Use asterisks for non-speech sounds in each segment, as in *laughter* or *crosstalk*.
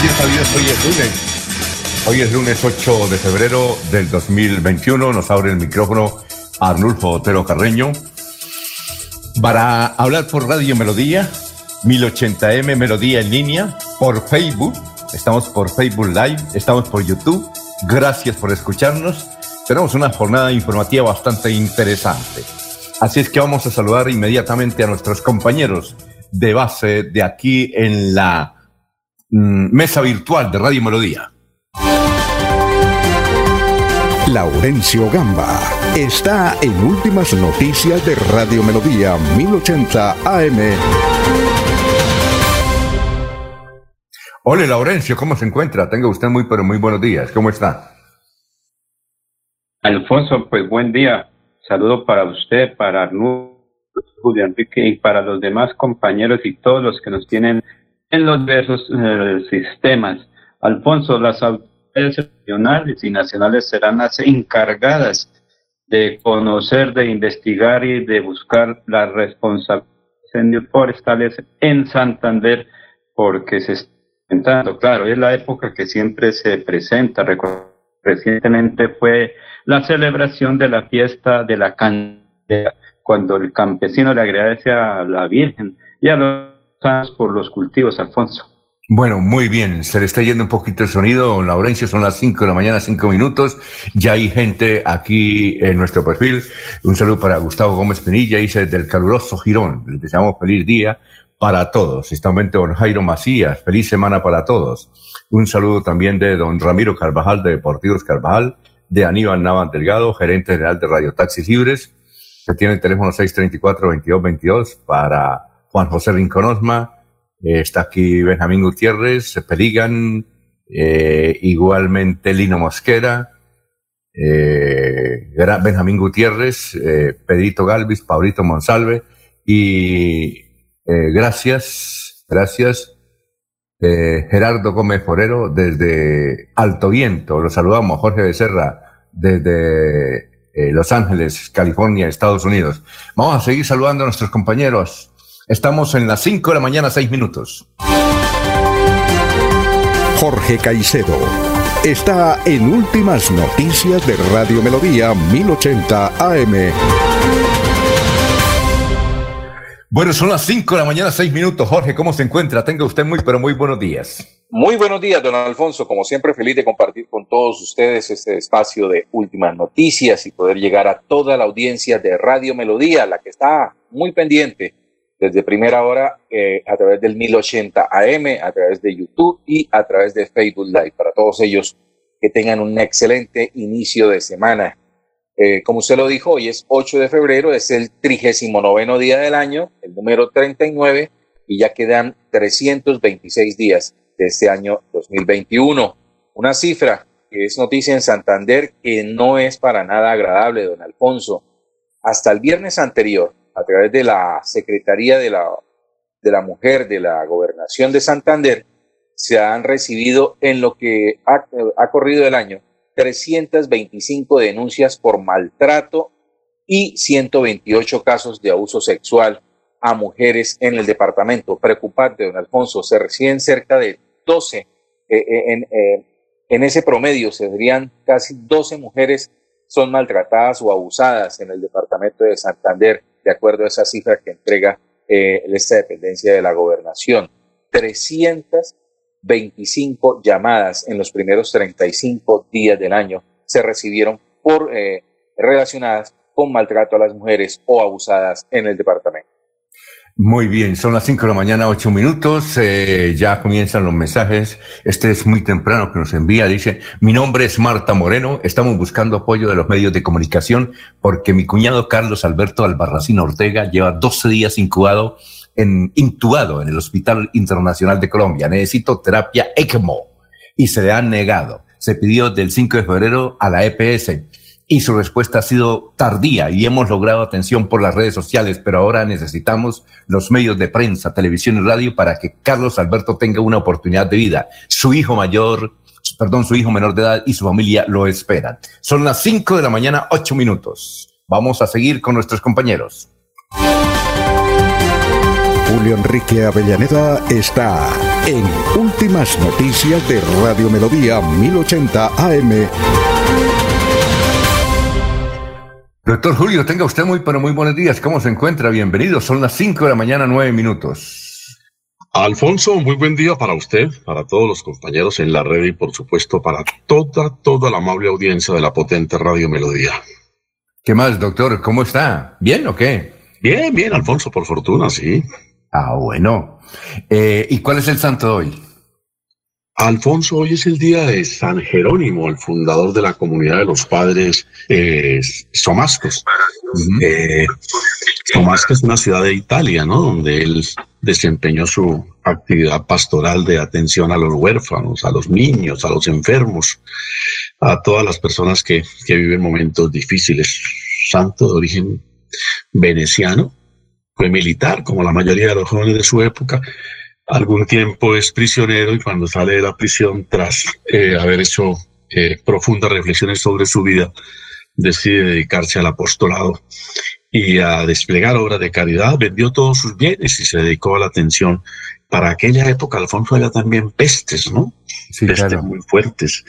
Hoy es lunes. Hoy es lunes 8 de febrero del 2021. Nos abre el micrófono Arnulfo Otero Carreño para hablar por Radio Melodía, 1080m Melodía en línea, por Facebook. Estamos por Facebook Live, estamos por YouTube. Gracias por escucharnos. Tenemos una jornada informativa bastante interesante. Así es que vamos a saludar inmediatamente a nuestros compañeros de base de aquí en la Mm, mesa virtual de Radio Melodía. Laurencio Gamba está en Últimas Noticias de Radio Melodía 1080 AM. Hola Laurencio, ¿cómo se encuentra? Tenga usted muy pero muy buenos días. ¿Cómo está? Alfonso, pues buen día. Saludo para usted, para Arnulfo, Julio Enrique y para los demás compañeros y todos los que nos tienen en los diversos eh, sistemas. Alfonso, las autoridades regionales y nacionales serán las encargadas de conocer, de investigar y de buscar las responsabilidades forestales en Santander, porque se está presentando, claro, es la época que siempre se presenta. Recientemente fue la celebración de la fiesta de la candela, cuando el campesino le agradece a la Virgen y a los por los cultivos, Alfonso. Bueno, muy bien. Se le está yendo un poquito el sonido, Laurencio. Son las 5 de la mañana, 5 minutos. Ya hay gente aquí en nuestro perfil. Un saludo para Gustavo Gómez Penilla, dice del caluroso Girón. Les deseamos feliz día para todos. Estamos don Jairo Macías. Feliz semana para todos. Un saludo también de don Ramiro Carvajal de Deportivos Carvajal, de Aníbal Navas Delgado, gerente general de Radio Taxis Libres, que tiene el teléfono 634-2222 para Juan José Rinconosma, eh, está aquí Benjamín Gutiérrez, Peligan, eh, igualmente Lino Mosquera, eh, Benjamín Gutiérrez, Pedrito Galvis, Paulito Monsalve, y gracias, gracias, Gerardo Gómez Forero desde Alto Viento, lo saludamos, Jorge Becerra desde Los Ángeles, California, Estados Unidos. Vamos a seguir saludando a nuestros compañeros Estamos en las 5 de la mañana, 6 minutos. Jorge Caicedo está en Últimas Noticias de Radio Melodía 1080 AM. Bueno, son las 5 de la mañana, 6 minutos. Jorge, ¿cómo se encuentra? Tenga usted muy, pero muy buenos días. Muy buenos días, don Alfonso. Como siempre, feliz de compartir con todos ustedes este espacio de últimas noticias y poder llegar a toda la audiencia de Radio Melodía, la que está muy pendiente desde primera hora eh, a través del 1080 AM, a través de YouTube y a través de Facebook Live. Para todos ellos que tengan un excelente inicio de semana. Eh, como usted lo dijo, hoy es 8 de febrero, es el 39 día del año, el número 39, y ya quedan 326 días de este año 2021. Una cifra que es noticia en Santander que no es para nada agradable, don Alfonso. Hasta el viernes anterior, a través de la Secretaría de la, de la Mujer de la Gobernación de Santander, se han recibido en lo que ha, corrido el año 325 denuncias por maltrato y 128 casos de abuso sexual a mujeres en el departamento. Preocupante, don Alfonso, se reciben cerca de 12, eh, eh, en, eh, en ese promedio se verían casi 12 mujeres son maltratadas o abusadas en el departamento de Santander de acuerdo a esa cifra que entrega eh, esta dependencia de la gobernación. 325 llamadas en los primeros 35 días del año se recibieron por eh, relacionadas con maltrato a las mujeres o abusadas en el departamento. Muy bien, son las 5 de la mañana, 8 minutos, eh, ya comienzan los mensajes. Este es muy temprano que nos envía, dice, mi nombre es Marta Moreno, estamos buscando apoyo de los medios de comunicación porque mi cuñado Carlos Alberto Albarracín Ortega lleva 12 días incubado en, intubado en el Hospital Internacional de Colombia. Necesito terapia ECMO y se le han negado. Se pidió del 5 de febrero a la EPS y su respuesta ha sido tardía y hemos logrado atención por las redes sociales, pero ahora necesitamos los medios de prensa, televisión y radio para que Carlos Alberto tenga una oportunidad de vida. Su hijo mayor, perdón, su hijo menor de edad y su familia lo esperan. Son las 5 de la mañana, 8 minutos. Vamos a seguir con nuestros compañeros. Julio Enrique Avellaneda está en Últimas Noticias de Radio Melodía 1080 AM. Doctor Julio, tenga usted muy, pero muy buenos días. ¿Cómo se encuentra? Bienvenido. Son las 5 de la mañana, 9 minutos. Alfonso, muy buen día para usted, para todos los compañeros en la red y por supuesto para toda, toda la amable audiencia de la potente Radio Melodía. ¿Qué más, doctor? ¿Cómo está? ¿Bien o qué? Bien, bien, Alfonso, por fortuna, sí. Ah, bueno. Eh, ¿Y cuál es el santo hoy? Alfonso, hoy es el día de San Jerónimo, el fundador de la comunidad de los padres eh, somascos. Eh, Somasca es una ciudad de Italia, ¿no? Donde él desempeñó su actividad pastoral de atención a los huérfanos, a los niños, a los enfermos, a todas las personas que, que viven momentos difíciles. Santo de origen veneciano, fue militar, como la mayoría de los jóvenes de su época, algún tiempo es prisionero y cuando sale de la prisión tras eh, haber hecho eh, profundas reflexiones sobre su vida, decide dedicarse al apostolado y a desplegar obras de caridad, vendió todos sus bienes y se dedicó a la atención. Para aquella época, Alfonso, había también pestes, ¿no? Sí, pestes muy fuertes.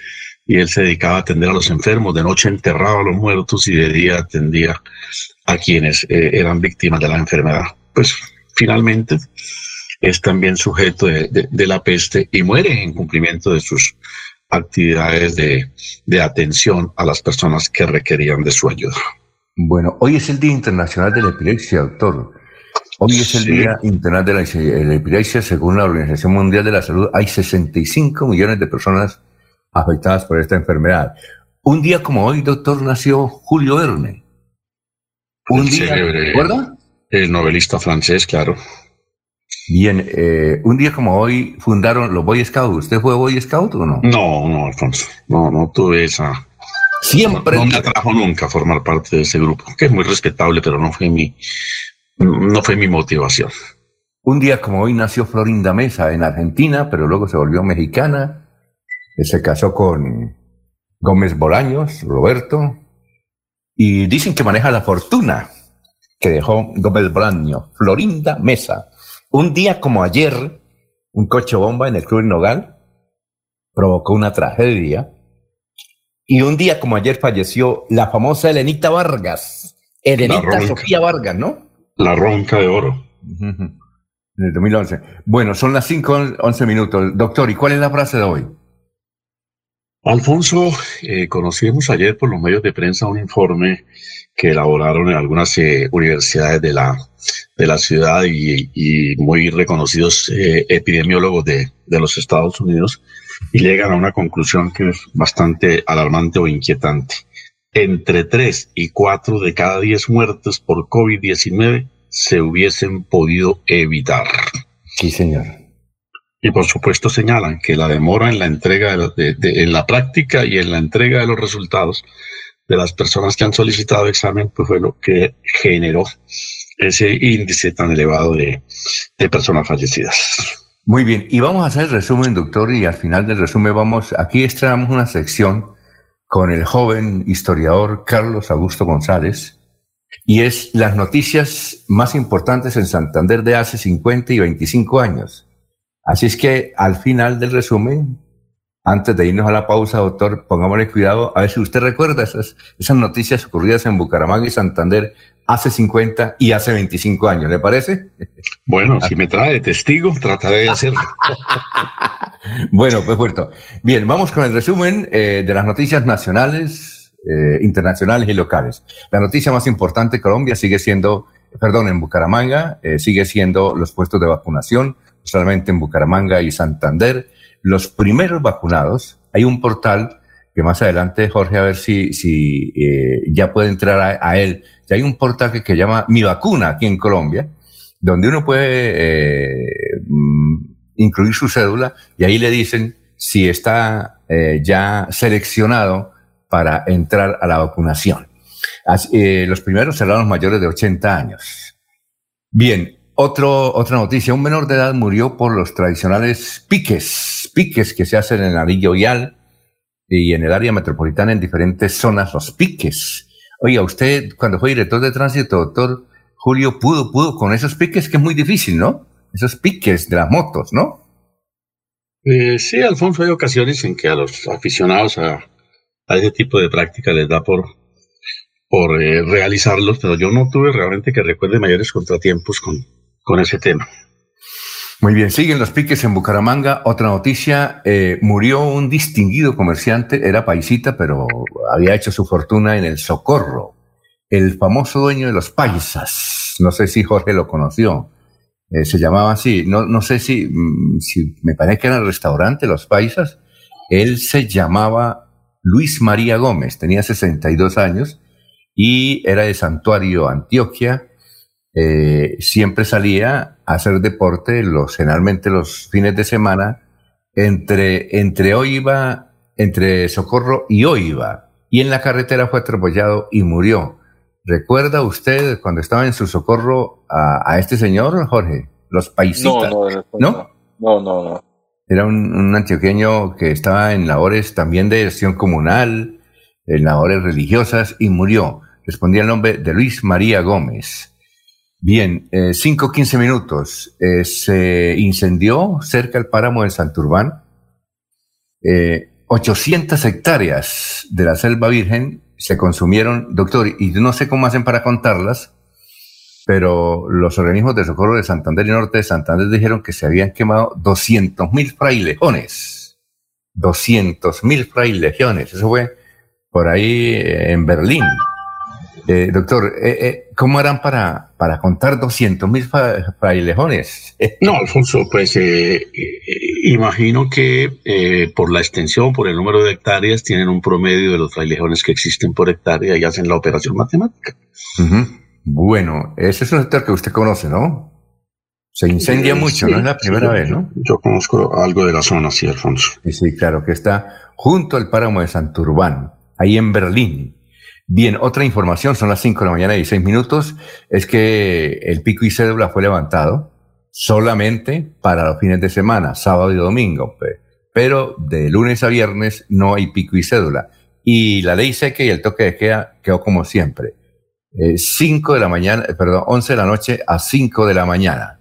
Y él se dedicaba a atender a los enfermos, de noche enterraba a los muertos y de día atendía a quienes eh, eran víctimas de la enfermedad. Pues finalmente es también sujeto de, la peste y muere en cumplimiento de sus actividades de, atención a las personas que requerían de su ayuda. Bueno, hoy es el Día Internacional de la Epilepsia, doctor. Hoy es el Día Internacional de la, Epilepsia, según la Organización Mundial de la Salud. Hay 65 millones de personas afectadas por esta enfermedad. Un día como hoy, doctor, nació Julio Verne. Un día, ¿recuerda? El novelista francés, claro. Bien, eh, un día como hoy fundaron los Boy Scouts. ¿Usted fue Boy Scout o no? No, no, Alfonso. No, no tuve esa. Siempre. No, me atrajo nunca formar parte de ese grupo, que es muy respetable, pero no fue mi, no fue mi motivación. Un día como hoy nació Florinda Mesa en Argentina, pero luego se volvió mexicana. Se casó con Gómez Bolaños, Roberto, y dicen que maneja la fortuna que dejó Gómez Bolaños, Florinda Mesa. Un día como ayer, un coche bomba en el Club Nogal provocó una tragedia. Y un día como ayer falleció la famosa Elenita Vargas. Elenita Sofía Vargas, ¿no? La ronca de oro. En el 2011. Bueno, son las 5, 11 minutos. Doctor, ¿y cuál es la frase de hoy? Alfonso, eh, conocimos ayer por los medios de prensa un informe que elaboraron en algunas eh, universidades de la, de la ciudad y, muy reconocidos eh, epidemiólogos de, de, los Estados Unidos y llegan a una conclusión que es bastante alarmante o inquietante. Entre 3 y 4 de cada 10 muertes por COVID-19 se hubiesen podido evitar. Sí, señor. Y por supuesto señalan que la demora en la entrega, de, en la práctica y en la entrega de los resultados de las personas que han solicitado examen, pues fue lo que generó ese índice tan elevado de, personas fallecidas. Muy bien, y vamos a hacer el resumen, doctor, y al final del resumen vamos, aquí estrenamos una sección con el joven historiador Carlos Augusto González, y es las noticias más importantes en Santander de hace 50 y 25 años. Así es que al final del resumen antes de irnos a la pausa, doctor, pongámosle cuidado a ver si usted recuerda esas, esas noticias ocurridas en Bucaramanga y Santander hace 50 y hace 25 años, ¿le parece? Bueno, si me trae testigo, trataré de hacerlo. *laughs* bueno, pues puesto. Bien, vamos con el resumen eh, de las noticias nacionales, eh, internacionales y locales. La noticia más importante en Colombia sigue siendo, perdón, en Bucaramanga, eh, sigue siendo los puestos de vacunación, solamente en Bucaramanga y Santander. Los primeros vacunados, hay un portal que más adelante, Jorge, a ver si, si ya puede entrar a, él. Ya hay un portal que, se llama Mi Vacuna aquí en Colombia, donde uno puede mm, incluir su cédula y ahí le dicen si está eh, ya seleccionado para entrar a la vacunación. Eh, los primeros serán los mayores de 80 años. Bien, otro, otra noticia. Un menor de edad murió por los tradicionales piques, piques que se hacen en anillo vial y en el área metropolitana en diferentes zonas, los piques. Oiga, usted cuando fue director de tránsito, doctor Julio, pudo, pudo con esos piques que es muy difícil, ¿no? esos piques de las motos, ¿no? Eh, sí, Alfonso, hay ocasiones en que a los aficionados a, ese tipo de práctica les da por, por eh, realizarlos, pero yo no tuve realmente que recuerde mayores contratiempos con, con ese tema. Muy bien, siguen los piques en Bucaramanga. Otra noticia, eh, murió un distinguido comerciante, era paisita, pero había hecho su fortuna en el Socorro, el famoso dueño de los paisas. No sé si Jorge lo conoció. Eh, se llamaba así, no, no sé mm, si me parece que era el restaurante Los Paisas, él se llamaba Luis María Gómez, tenía 62 años y era de Santuario, Antioquia, eh, siempre salía a hacer deporte, los, generalmente los fines de semana, entre, entre Oiva, entre Socorro y Oiva, y en la carretera fue atropellado y murió. ¿Recuerda usted cuando estaba en su socorro a, este señor, Jorge? Los paisitas. No, no, no. No, no, no. Era un, antioqueño que estaba en labores también de gestión comunal, en labores religiosas y murió. Respondía el nombre de Luis María Gómez. Bien, eh, cinco, quince minutos. Eh, se incendió cerca del páramo de Santurbán. Eh, 800 hectáreas de la selva virgen se consumieron, doctor, y no sé cómo hacen para contarlas, pero los organismos de socorro de Santander y Norte de Santander dijeron que se habían quemado 200 mil frailejones. 200 mil frailejones. Eso fue por ahí eh, en Berlín. Eh, doctor, eh, eh, ¿cómo harán para, para contar 200 mil frailejones? *laughs* No, Alfonso, pues imagino que por la extensión, por el número de hectáreas, tienen un promedio de los frailejones que existen por hectárea y hacen la operación matemática. Bueno, ese es un sector que usted conoce, ¿no? Se incendia mucho, no es la primera vez, ¿no? Yo conozco algo de la zona, sí, Alfonso. Sí, sí, claro, que está junto al páramo de Santurbán, ahí en Berlín. Bien, otra información, son las 5 de la mañana y 6 minutos, es que el pico y cédula fue levantado solamente para los fines de semana, sábado y domingo, pero de lunes a viernes no hay pico y cédula. Y la ley seca y el toque de queda quedó como siempre. 5 eh, de la mañana, eh, perdón, 11 de la noche a 5 de la mañana.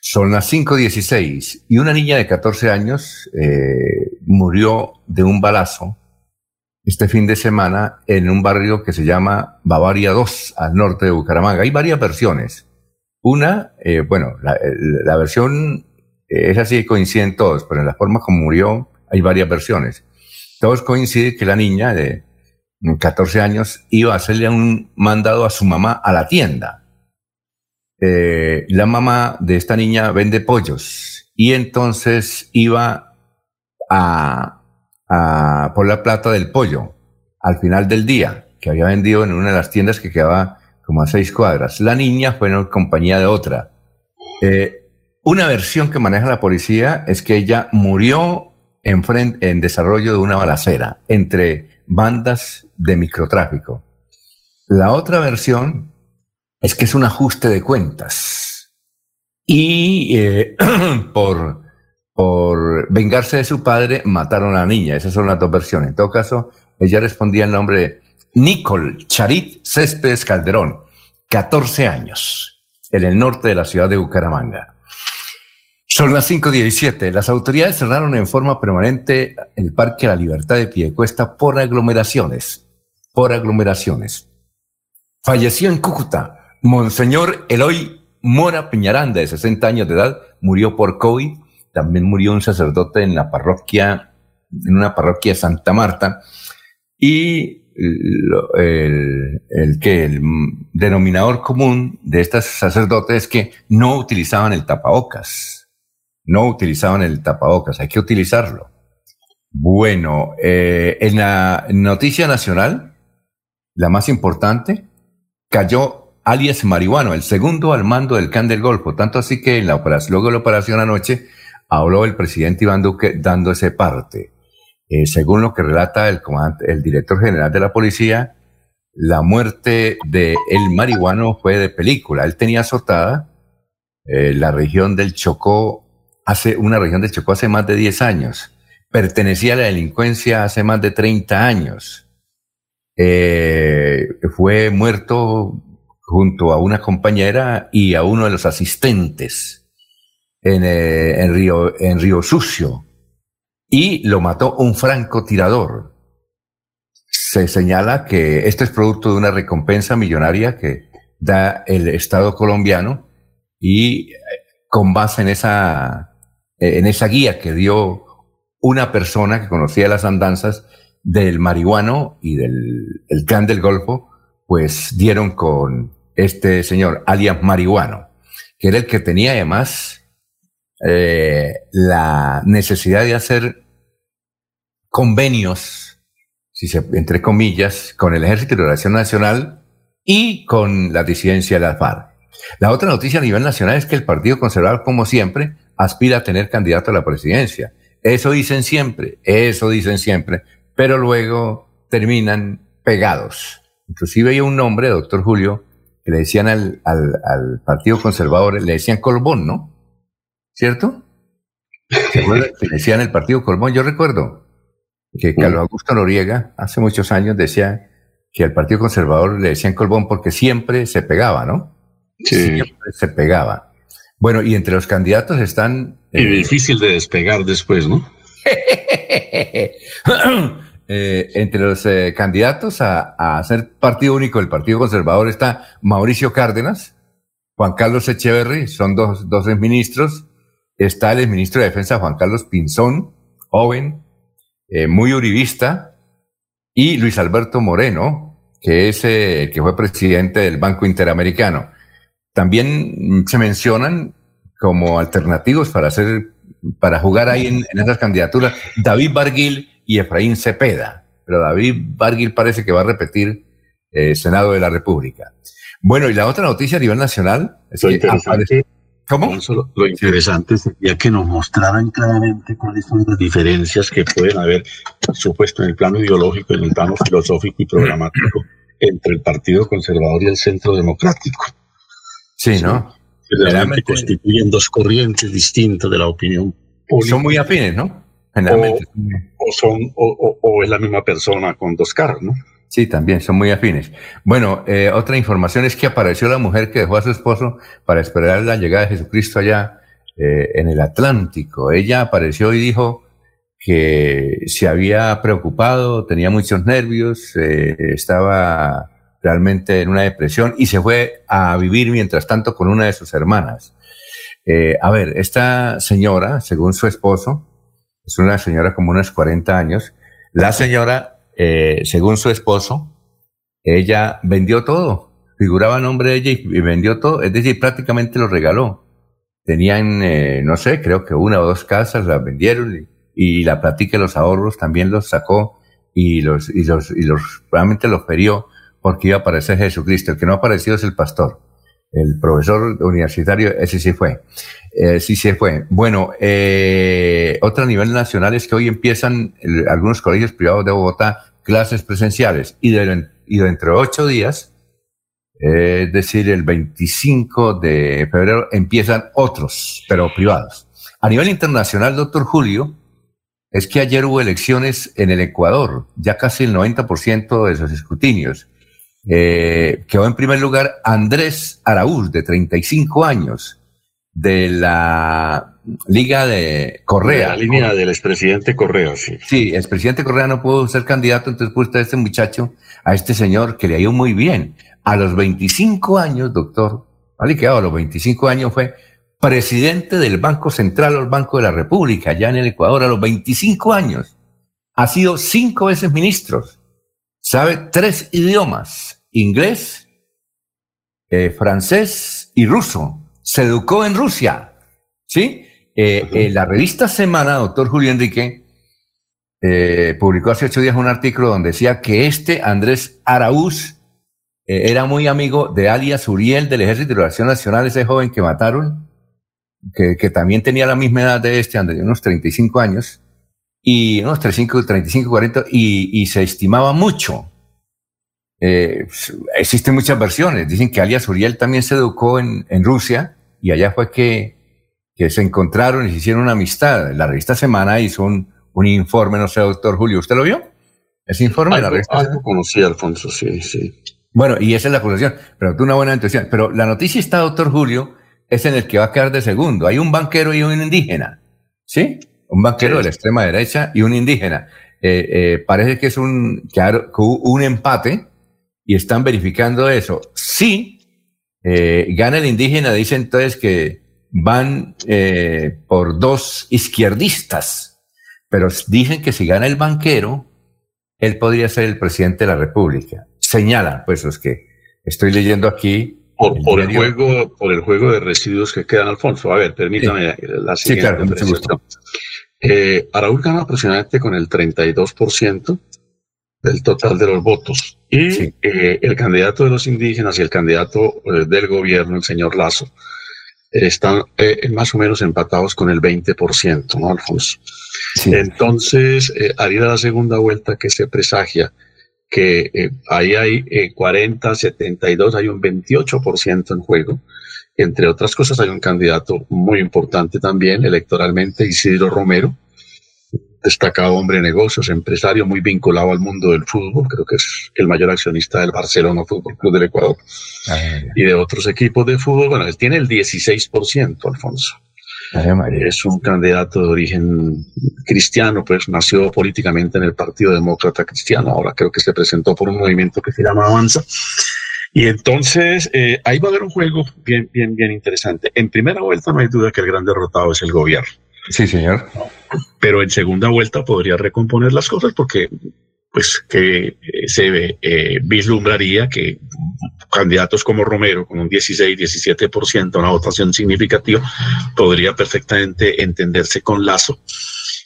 Son las 5.16 y una niña de 14 años eh, murió de un balazo este fin de semana en un barrio que se llama Bavaria 2, al norte de Bucaramanga. Hay varias versiones. Una, eh, bueno, la, versión es así, coinciden todos, pero en la forma como murió hay varias versiones. Todos coinciden que la niña de 14 años iba a hacerle un mandado a su mamá a la tienda. Eh, la mamá de esta niña vende pollos y entonces iba a por la plata del pollo al final del día, que había vendido en una de las tiendas que quedaba como a seis cuadras. La niña fue en compañía de otra. Eh, una versión que maneja la policía es que ella murió en, en desarrollo de una balacera entre bandas de microtráfico. La otra versión es que es un ajuste de cuentas. Y eh, *clears throat* por por vengarse de su padre, mataron a la niña. Esas son las dos versiones. En todo caso, ella respondía el nombre de Nicole Charit Céspedes Calderón, 14 años, en el norte de la ciudad de Bucaramanga. Son las 5.17. Las autoridades cerraron en forma permanente el Parque La Libertad de Piedecuesta por aglomeraciones. Por aglomeraciones. Falleció en Cúcuta Monseñor Eloy Mora Piñaranda, de 60 años de edad, murió por COVID también murió un sacerdote en la parroquia, en una parroquia de Santa Marta, y el, el, que el denominador común de estos sacerdotes es que no utilizaban el tapabocas, no utilizaban el tapabocas, hay que utilizarlo. Bueno, eh, en la noticia nacional, la más importante, cayó alias Marihuano, el segundo al mando del Can del Golfo, tanto así que en la operación, luego de la operación anoche habló el presidente Iván Duque dándose parte. Eh, según lo que relata el, comandante, el director general de la policía, la muerte de el marihuano fue de película. Él tenía azotada eh, la región del Chocó, hace una región del Chocó hace más de 10 años. Pertenecía a la delincuencia hace más de 30 años. Eh, fue muerto junto a una compañera y a uno de los asistentes en, en, Río, en Río Sucio y lo mató un francotirador. Se señala que esto es producto de una recompensa millonaria que da el Estado colombiano y eh, con base en esa, en esa guía que dio una persona que conocía las andanzas del marihuano y del el clan del Golfo, pues dieron con este señor, alias marihuano, que era el que tenía además eh, la necesidad de hacer convenios, entre comillas, con el Ejército de Liberación Nacional y con la disidencia de la FARC. La otra noticia a nivel nacional es que el Partido Conservador, como siempre, aspira a tener candidato a la presidencia. Eso dicen siempre, eso dicen siempre, pero luego terminan pegados. Inclusive hay un nombre, doctor Julio, que le decían al, al, al Partido Conservador, le decían Colbón, ¿no? ¿Cierto? ¿Se que decían el partido Colmón? Yo recuerdo que Carlos Augusto Noriega hace muchos años decía que al Partido Conservador le decían Colbón porque siempre se pegaba, ¿no? Sí. Siempre se pegaba. Bueno, y entre los candidatos están... Y eh, difícil de despegar después, ¿no? *laughs* eh, entre los eh, candidatos a, a, ser partido único del Partido Conservador está Mauricio Cárdenas, Juan Carlos Echeverry, son dos, dos ministros, está el ministro de Defensa Juan Carlos Pinzón, joven, eh, muy uribista, y Luis Alberto Moreno, que es eh, que fue presidente del Banco Interamericano. También se mencionan como alternativos para hacer, para jugar ahí en, esas candidaturas, David Barguil y Efraín Cepeda. Pero David Barguil parece que va a repetir eh, Senado de la República. Bueno, y la otra noticia a nivel nacional es que aparece, ¿Cómo? lo, interesante sería que nos mostraran claramente cuáles son las diferencias que pueden haber, por supuesto, en el plano ideológico, en el plano filosófico y programático, *clears throat* entre el Partido Conservador y el Centro Democrático. Sí, ¿no? Generalmente constituyen dos corrientes distintas de la opinión política. Son muy afines, ¿no? Generalmente. O, son, o, o es la misma persona con dos caras, ¿no? Sí, también, son muy afines. Bueno, eh, otra información es que apareció la mujer que dejó a su esposo para esperar la llegada de Jesucristo allá eh, en el Atlántico. Ella apareció y dijo que se había preocupado, tenía muchos nervios, eh, estaba realmente en una depresión y se fue a vivir mientras tanto con una de sus hermanas. a ver, esta señora, según su esposo, es una señora como unos 40 años, la señora eh, según su esposo, ella vendió todo, figuraba nombre de ella y, vendió todo, es decir, prácticamente lo regaló. Tenían, eh, no sé, creo que una o dos casas, las vendieron y, la platica de los ahorros también los sacó y los, y los, y los, realmente los ferió porque iba a aparecer Jesucristo. El que no ha aparecido es el pastor. El profesor universitario, ese sí fue. Eh, sí se fue. Bueno, eh, otro nivel nacional es que hoy empiezan algunos colegios privados de Bogotá clases presenciales y, de, y ocho días, es decir, el 25 de febrero, empiezan otros, pero privados. A nivel internacional, doctor Julio, es que ayer hubo elecciones en el Ecuador, ya casi el 90% de esos escrutinios. Eh, quedó en primer lugar Andrés Araúz, de 35 años, de la Liga de Correa. la línea del expresidente Correa, sí. Sí, el expresidente Correa no pudo ser candidato, entonces puso a este muchacho, a este señor que le ha ido muy bien. A los 25 años, doctor, vale que a los 25 años fue presidente del Banco Central o el Banco de la República, allá en el Ecuador, a los 25 años. Ha sido cinco veces ministro. Sabe tres idiomas, inglés, eh, francés y ruso. Se educó en Rusia. ¿Sí? Eh, eh, la revista Semana, doctor Julio Enrique, publicó hace ocho días un artículo donde decía que este Andrés Araúz era muy amigo de alias Uriel del Ejército de Liberación Nacional, ese joven que mataron que, también tenía la misma edad de este, de unos 35 años, y unos 35, 35 40, y, y se estimaba mucho. Eh, existen muchas versiones. Dicen que alias Uriel también se educó en, en Rusia y allá fue que, que, se encontraron y se hicieron una amistad. La revista Semana hizo un, un informe, no sé, doctor Julio, ¿usted lo vio? Ese informe de la revista. Algo conocí, Alfonso, sí, sí. Bueno, y esa es la acusación, pero tú una buena intuición. Pero la noticia está, doctor Julio, es en el que va a quedar de segundo. Hay un banquero y un indígena, ¿sí? Un banquero de la extrema derecha y un indígena. Eh, eh, parece que es un, que un empate y están verificando eso. Si eh, gana el indígena, dice entonces que van por dos izquierdistas, pero dicen que si gana el banquero, él podría ser el presidente de la República. Señalan, pues los que estoy leyendo aquí, por, el, juego, por el juego de residuos que quedan, Alfonso. A ver, permítame la siguiente. Sí, claro, eh, Araúl gana aproximadamente con el 32% del total de los votos. Y eh, el candidato de los indígenas y el candidato eh, del gobierno, el señor Lazo, están eh, más o menos empatados con el 20%, ¿no, Alfonso? Entonces, haría la segunda vuelta que se presagia que eh, ahí hay eh, 40, 72, hay un 28% en juego. Entre otras cosas, hay un candidato muy importante también electoralmente, Isidro Romero, destacado hombre de negocios, empresario muy vinculado al mundo del fútbol, creo que es el mayor accionista del Barcelona Fútbol Club del Ecuador y de otros equipos de fútbol. Bueno, él tiene el 16%, Alfonso. Es un candidato de origen cristiano, pues nació políticamente en el Partido Demócrata Cristiano, ahora creo que se presentó por un movimiento que se llama Avanza. Y entonces eh, ahí va a haber un juego bien, bien, bien interesante. En primera vuelta no hay duda que el gran derrotado es el gobierno. Sí, señor. Pero en segunda vuelta podría recomponer las cosas porque pues que eh, se eh, vislumbraría que candidatos como Romero, con un 16-17%, una votación significativa, podría perfectamente entenderse con Lazo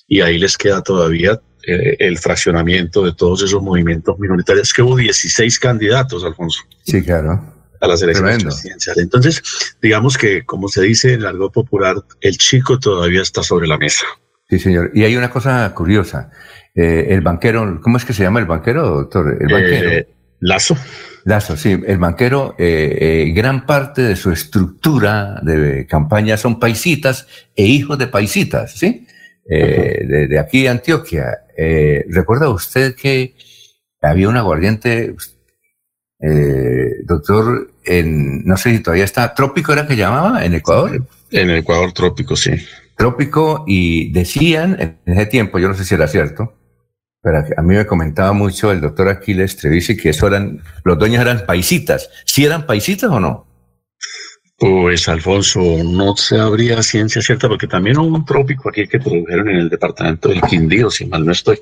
y ahí les queda todavía eh, el fraccionamiento de todos esos movimientos minoritarios. Es que hubo 16 candidatos, Alfonso. Sí, claro. A las elecciones presidenciales. Entonces, digamos que, como se dice en el algo popular, el chico todavía está sobre la mesa. Sí, señor. Y hay una cosa curiosa. Eh, el banquero, ¿cómo es que se llama el banquero, doctor? El banquero. Eh, Lazo. Lazo, sí. El banquero, eh, gran parte de su estructura de campaña son paisitas e hijos de paisitas, ¿sí? de, aquí de Antioquia. ¿Recuerda usted que había un aguardiente, doctor, en, no sé si todavía está, trópico era que llamaba en Ecuador? En el Ecuador trópico, sí. Trópico, y decían en ese tiempo, yo no sé si era cierto, pero a mí me comentaba mucho el doctor Aquiles Trevisi que eso eran, los dueños eran paisitas. ¿Sí eran paisitas o no? Pues Alfonso, no se habría ciencia cierta porque también hubo un trópico aquí que produjeron en el departamento del Quindío, si mal no estoy.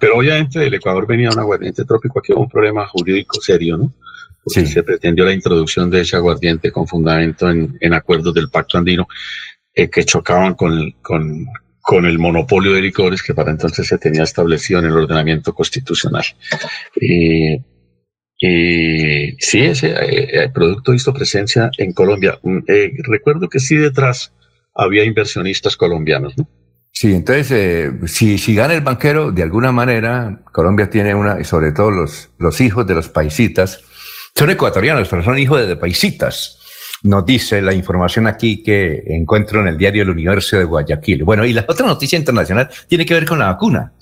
Pero obviamente del Ecuador venía un aguardiente trópico, aquí hubo un problema jurídico serio, ¿no? Porque se pretendió la introducción de ese aguardiente con fundamento en, acuerdos del Pacto Andino eh, que chocaban con, con, con el monopolio de licores que para entonces se tenía establecido en el ordenamiento constitucional. Y, sí, ese eh, eh, producto hizo presencia en Colombia. Mm, recuerdo que sí detrás había inversionistas colombianos, ¿no? Sí, entonces, si, si gana el banquero, de alguna manera, Colombia tiene una, y sobre todo los, los hijos de los paisitas, son ecuatorianos, pero son hijos de paisitas nos dice la información aquí que encuentro en el diario El Universo de Guayaquil. Bueno, y la *laughs* otra noticia internacional tiene que ver con la vacuna.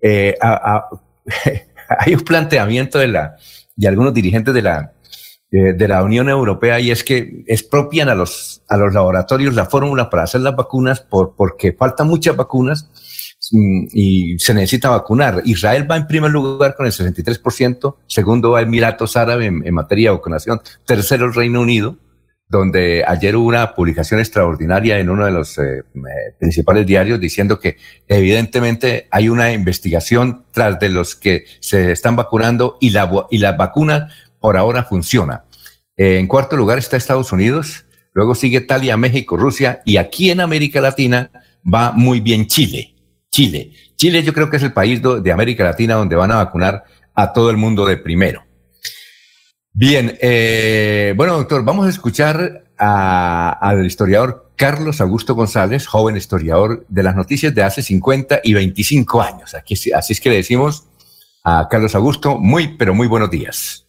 Eh, *laughs* hay un planteamiento de, la, de algunos dirigentes de la, de, la Unión Europea y es que expropian a los, a los laboratorios la fórmula para hacer las vacunas por, porque faltan muchas vacunas mm, y se necesita vacunar. Israel va en primer lugar con el 63%, segundo va Emiratos Árabes en, en materia de vacunación, tercero el Reino Unido, donde ayer hubo una publicación extraordinaria en uno de los eh, principales diarios diciendo que evidentemente hay una investigación tras de los que se están vacunando y la, y la vacuna por ahora funciona. en cuarto lugar está Estados Unidos, luego sigue Italia, México, Rusia y aquí en América Latina va muy bien Chile. Chile. Chile yo creo que es el país de América Latina donde van a vacunar a todo el mundo de primero. Bien, eh, bueno, doctor, vamos a escuchar al historiador Carlos Augusto González, joven historiador de las noticias de hace 50 y 25 años. Así es que le decimos a Carlos Augusto, muy, pero muy buenos días.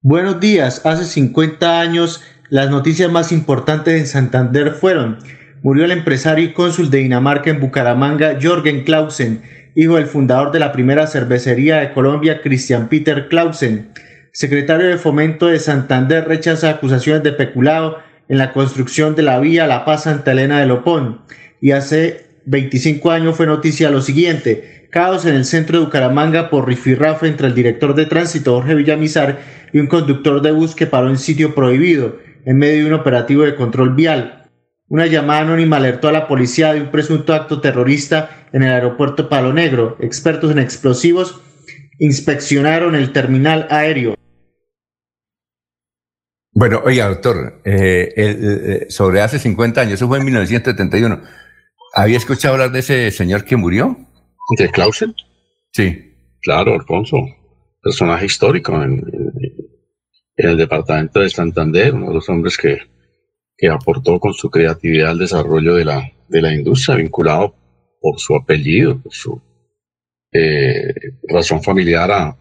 Buenos días. Hace 50 años las noticias más importantes en Santander fueron, murió el empresario y cónsul de Dinamarca en Bucaramanga, Jorgen Clausen, hijo del fundador de la primera cervecería de Colombia, Christian Peter Clausen secretario de Fomento de Santander rechaza acusaciones de peculado en la construcción de la vía La Paz Santa Elena de Lopón. Y hace 25 años fue noticia lo siguiente, caos en el centro de Bucaramanga por rifirrafe entre el director de tránsito Jorge Villamizar y un conductor de bus que paró en sitio prohibido en medio de un operativo de control vial. Una llamada anónima alertó a la policía de un presunto acto terrorista en el aeropuerto Palo Negro. Expertos en explosivos inspeccionaron el terminal aéreo. Bueno, oiga, doctor, eh, eh, sobre hace 50 años, eso fue en 1971. ¿Había escuchado hablar de ese señor que murió? ¿De Clausen? Sí. Claro, Alfonso. Personaje histórico en, el departamento de Santander, uno de los hombres que, que aportó con su creatividad al desarrollo de la, de la industria, vinculado por su apellido, por su eh, razón familiar a, a,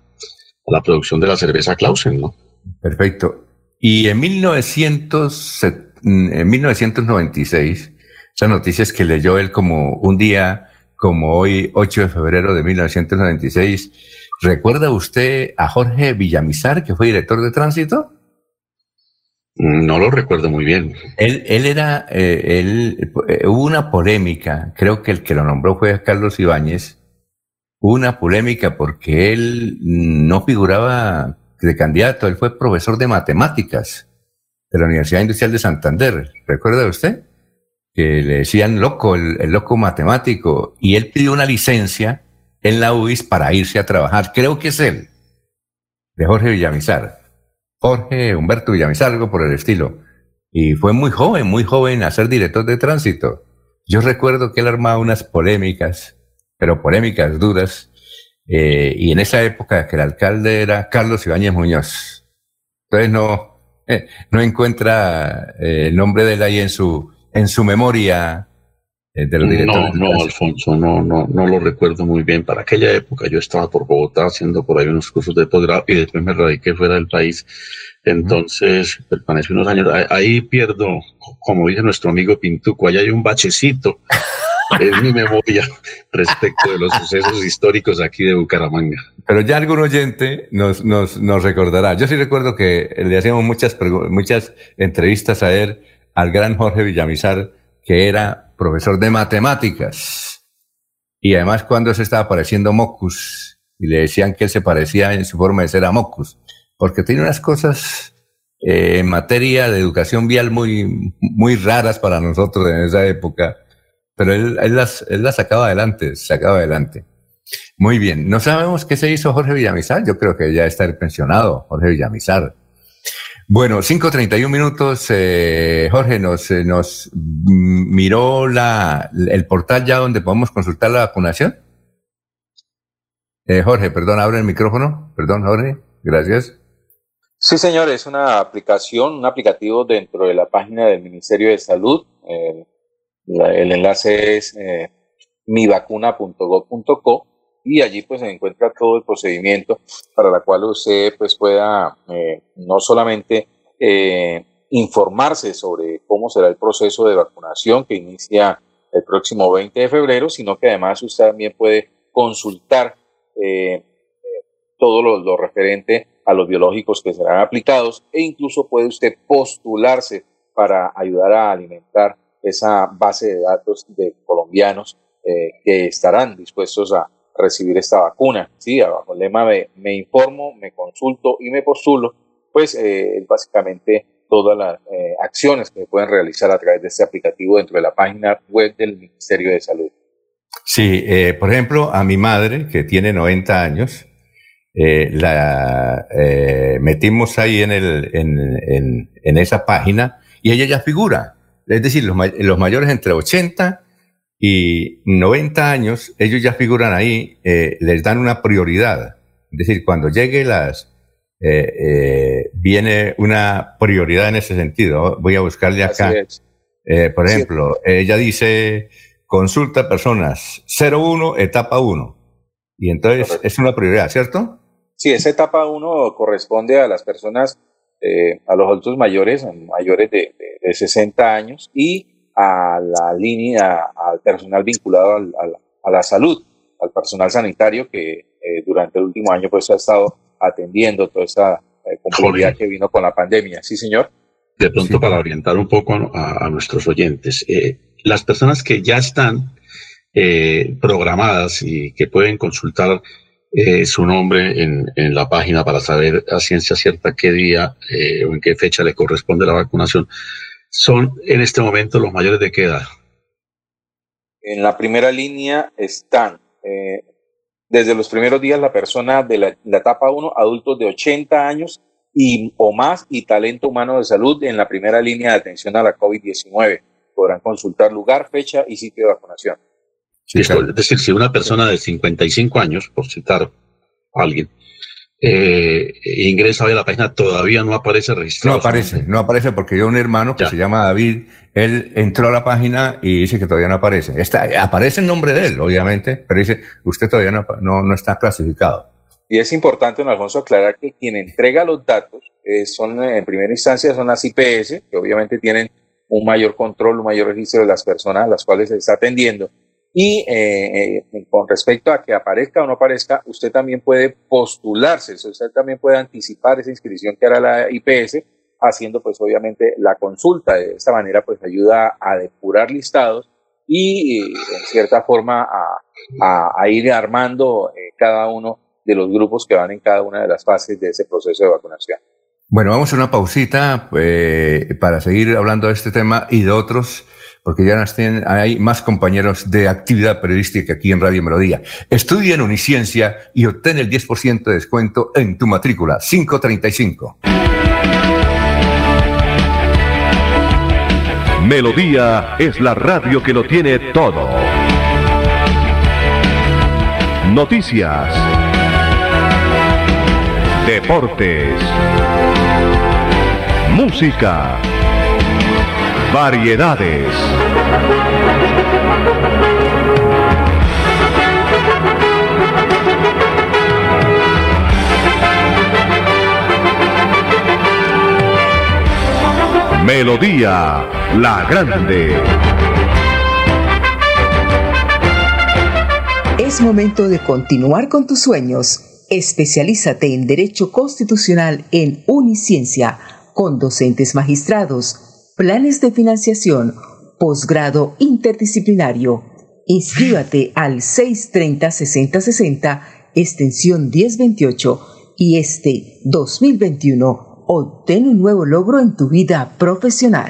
la producción de la cerveza Clausen, ¿no? Perfecto. Y en, 1900, en 1996, esas noticias que leyó él como un día, como hoy, 8 de febrero de 1996, ¿recuerda usted a Jorge Villamizar, que fue director de tránsito? No lo recuerdo muy bien. Él, él era, eh, él, eh, hubo una polémica, creo que el que lo nombró fue Carlos Ibáñez, una polémica porque él no figuraba de candidato, él fue profesor de matemáticas de la Universidad Industrial de Santander. ¿Recuerda usted? Que le decían loco, el, loco matemático, y él pidió una licencia en la UIS para irse a trabajar. Creo que es él, de Jorge Villamizar. Jorge Humberto Villamizar, algo por el estilo. Y fue muy joven, muy joven a ser director de tránsito. Yo recuerdo que él armaba unas polémicas, pero polémicas duras, eh, y en esa época que el alcalde era Carlos Ibáñez Muñoz. Entonces no, eh, no encuentra eh, el nombre de él ahí en su, en su memoria de los. No, no, Alfonso, no, no, no lo recuerdo muy bien. Para aquella época yo estaba por Bogotá haciendo por ahí unos cursos de posgrado y después me radiqué fuera del país. Entonces, permanecí unos años. Ahí, pierdo, como dice nuestro amigo Pintuco, ahí hay un bachecito *laughs* es mi memoria respecto de los sucesos históricos aquí de Bucaramanga. Pero ya algún oyente nos, nos, nos recordará. Yo sí recuerdo que le hacíamos muchas, muchas entrevistas a él, al gran Jorge Villamizar, que era profesor de matemáticas. Y además cuando se estaba pareciendo Mocus, y le decían que él se parecía en su forma de ser a Mocus, porque tiene unas cosas eh, en materia de educación vial muy, muy raras para nosotros en esa época pero él, él, las, él las sacaba adelante, sacaba adelante. Muy bien, no sabemos qué se hizo Jorge Villamizar, yo creo que ya está pensionado, Jorge Villamizar. Bueno, 5.31 minutos, eh, Jorge, nos, eh, nos miró la, el portal ya donde podemos consultar la vacunación. Eh, Jorge, perdón, abre el micrófono. Perdón, Jorge, gracias. Sí, señor, es una aplicación, un aplicativo dentro de la página del Ministerio de Salud. El enlace es eh, mivacuna.gov.co y allí pues se encuentra todo el procedimiento para la cual usted pues pueda eh, no solamente eh, informarse sobre cómo será el proceso de vacunación que inicia el próximo 20 de febrero, sino que además usted también puede consultar eh, todo lo, referente a los biológicos que serán aplicados e incluso puede usted postularse para ayudar a alimentar esa base de datos de colombianos eh, que estarán dispuestos a recibir esta vacuna. Sí, bajo el lema de me informo, me consulto y me postulo, pues eh, básicamente todas las eh, acciones que se pueden realizar a través de este aplicativo dentro de la página web del Ministerio de Salud. Sí, eh, por ejemplo, a mi madre, que tiene 90 años, eh, la metimos ahí en, el, en, en, esa página y ella ya figura. Es decir, los, los mayores entre 80 y 90 años, ellos ya figuran ahí, les dan una prioridad. Es decir, cuando llegue las, eh, eh, viene una prioridad en ese sentido. Voy a buscarle acá. Eh, por ejemplo, ella dice consulta personas 01, etapa 1. Y entonces es una prioridad, ¿cierto? Sí, esa etapa 1 corresponde a las personas, a los adultos mayores, mayores de, de, 60 años y a la línea, al personal vinculado a la salud, al personal sanitario que durante el último año pues ha estado atendiendo toda esa eh, complejidad que vino con la pandemia. Sí, señor. De pronto, para orientar un poco a, nuestros oyentes, eh, las personas que ya están eh, programadas y que pueden consultar su nombre en, en, la página para saber a ciencia cierta qué día o en qué fecha le corresponde la vacunación, son en este momento los mayores de qué edad. En la primera línea están desde los primeros días la persona de la, etapa 1, adultos de 80 años y, o más y talento humano de salud en la primera línea de atención a la COVID-19. Podrán consultar lugar, fecha y sitio de vacunación. Es decir, si una persona de 55 años, por citar a alguien, eh, ingresa a la página, todavía no aparece registrado. No aparece, no aparece porque yo un hermano que se llama David, él entró a la página y dice que todavía no aparece. Está, aparece el nombre de él, obviamente, pero dice, usted todavía no, no, está clasificado. Y es importante, don Alfonso, aclarar que quien entrega los datos eh, son, en primera instancia, son las IPS, que obviamente tienen un mayor control, un mayor registro de las personas a las cuales se está atendiendo y eh, eh, con respecto a que aparezca o no aparezca, usted también puede postularse, usted también puede anticipar esa inscripción que hará la IPS, haciendo pues obviamente la consulta. De esta manera pues ayuda a depurar listados y en cierta forma a, ir armando eh, cada uno de los grupos que van en cada una de las fases de ese proceso de vacunación. Bueno, vamos a una pausita para seguir hablando de este tema y de otros porque ya hay más compañeros de actividad periodística aquí en Radio Melodía. Estudia en Uniciencia y obtén el 10% de descuento en tu matrícula 535. Melodía es la radio que lo tiene todo. Noticias. Deportes. Música Variedades. Melodía La Grande. Es momento de continuar con tus sueños. Especialízate en Derecho Constitucional en Uniciencia, con docentes magistrados planes de financiación, posgrado interdisciplinario. Inscríbate al 630-6060, extensión 1028 y este 2021 obtén un nuevo logro en tu vida profesional.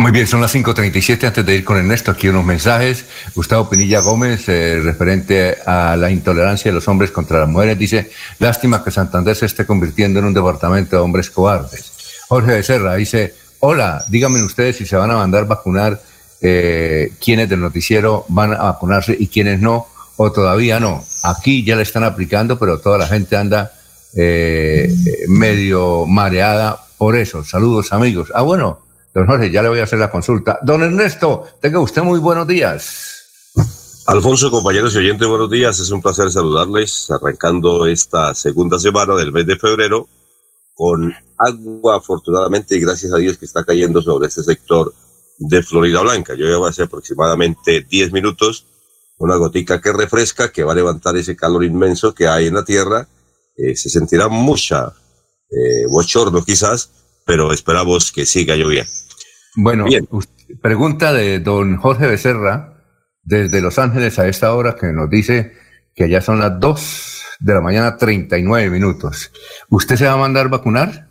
Muy bien, son las 5.37. Antes de ir con Ernesto, aquí unos mensajes. Gustavo Pinilla Gómez, eh, referente a la intolerancia de los hombres contra las mujeres, dice, lástima que Santander se esté convirtiendo en un departamento de hombres cobardes. Jorge Becerra dice, hola, díganme ustedes si se van a mandar vacunar, eh, quiénes del noticiero van a vacunarse y quiénes no, o todavía no. Aquí ya le están aplicando, pero toda la gente anda eh, medio mareada por eso. Saludos amigos. Ah, bueno. Don Jorge, ya le voy a hacer la consulta. Don Ernesto, tenga usted muy buenos días. Alfonso, compañeros y oyentes, buenos días. Es un placer saludarles, arrancando esta segunda semana del mes de febrero con agua, afortunadamente, y gracias a Dios que está cayendo sobre este sector de Florida Blanca. Yo llevo hace aproximadamente 10 minutos, una gotica que refresca, que va a levantar ese calor inmenso que hay en la tierra. Eh, se sentirá mucha eh, bochorno quizás, pero esperamos que siga lloviendo. Bueno, pregunta de don Jorge Becerra, desde Los Ángeles a esta hora, que nos dice que ya son las 2 de la mañana, 39 minutos. ¿Usted se va a mandar vacunar?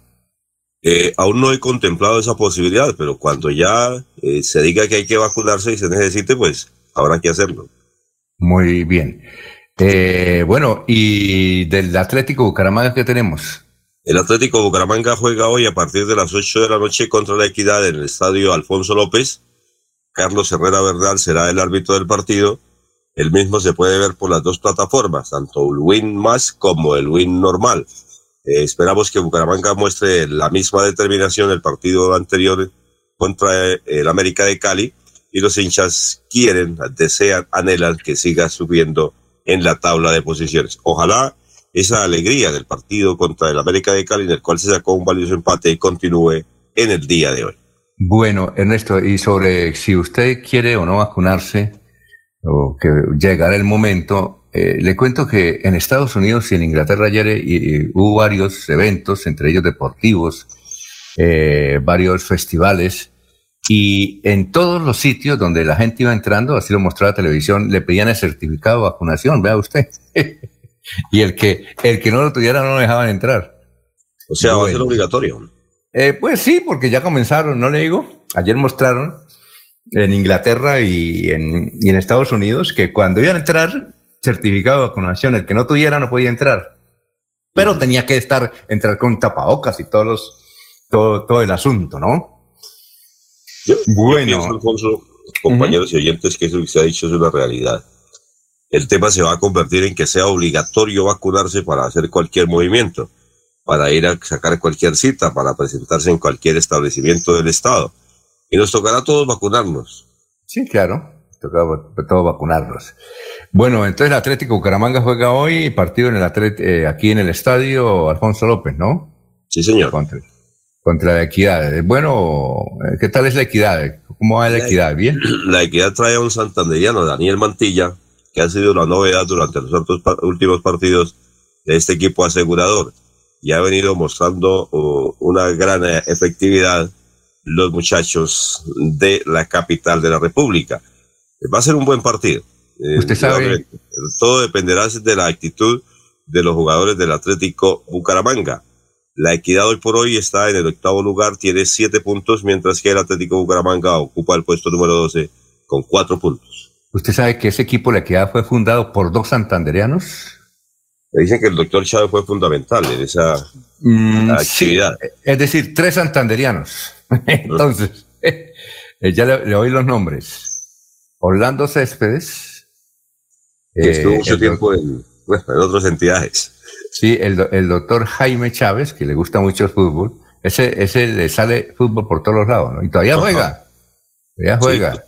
Eh, aún no he contemplado esa posibilidad, pero cuando ya eh, se diga que hay que vacunarse y se necesite, pues habrá que hacerlo. Muy bien. Eh, bueno, ¿y del Atlético Bucaramanga qué tenemos? El Atlético Bucaramanga juega hoy a partir de las 8 de la noche contra la Equidad en el estadio Alfonso López. Carlos Herrera Verdal será el árbitro del partido. El mismo se puede ver por las dos plataformas, tanto el Win Más como el Win Normal. Eh, esperamos que Bucaramanga muestre la misma determinación del partido anterior contra el América de Cali y los hinchas quieren, desean, anhelan que siga subiendo en la tabla de posiciones. Ojalá esa alegría del partido contra el América de Cali, en el cual se sacó un valioso empate continúe en el día de hoy. Bueno, Ernesto, y sobre si usted quiere o no vacunarse, o que llegará el momento, eh, le cuento que en Estados Unidos y en Inglaterra ayer eh, hubo varios eventos, entre ellos deportivos, eh, varios festivales, y en todos los sitios donde la gente iba entrando, así lo mostró la televisión, le pedían el certificado de vacunación, vea usted. *laughs* y el que, el que no lo tuviera no lo dejaban entrar. O sea, va a ser obligatorio. Eh, pues sí, porque ya comenzaron, ¿no le digo? Ayer mostraron en Inglaterra y en, y en Estados Unidos que cuando iban a entrar, certificado de vacunación, el que no tuviera no podía entrar. Pero tenía que estar, entrar con tapabocas y todos los, todo, todo el asunto, ¿no? bueno. Alfonso, compañeros y oyentes, que eso que se ha dicho es una realidad el tema se va a convertir en que sea obligatorio vacunarse para hacer cualquier movimiento, para ir a sacar cualquier cita, para presentarse en cualquier establecimiento del Estado. Y nos tocará a todos vacunarnos. Sí, claro, toca a todos vacunarnos. Bueno, entonces el Atlético Bucaramanga juega hoy, partido en el eh, aquí en el estadio Alfonso López, ¿no? Sí, señor. Contra, contra la equidad. Bueno, ¿qué tal es la equidad? ¿Cómo va la, equidad? ¿Bien? *clears throat* La equidad trae a un santanderiano, Daniel Mantilla, que ha sido la novedad durante los últimos partidos de este equipo asegurador y ha venido mostrando uh, una gran eh, efectividad los muchachos de la capital de la República. Va a ser un buen partido. Eh, Usted sabe. Todo dependerá de la actitud de los jugadores del Atlético Bucaramanga. La Equidad hoy por hoy está en el octavo lugar, tiene siete puntos, mientras que el Atlético Bucaramanga ocupa el puesto número 12 con cuatro puntos. ¿Usted sabe que ese equipo La Equidad fue fundado por dos santanderianos? Me dicen que el doctor Chávez fue fundamental en esa mm, actividad. es decir, tres santanderianos. *laughs* Entonces, *laughs* eh, ya le, oí los nombres. Orlando Céspedes. Que estuvo eh, mucho tiempo en, otras entidades. Sí, el, el, doctor Jaime Chávez, que le gusta mucho el fútbol. Ese, ese le sale fútbol por todos los lados, ¿no? Y todavía juega. Todavía juega.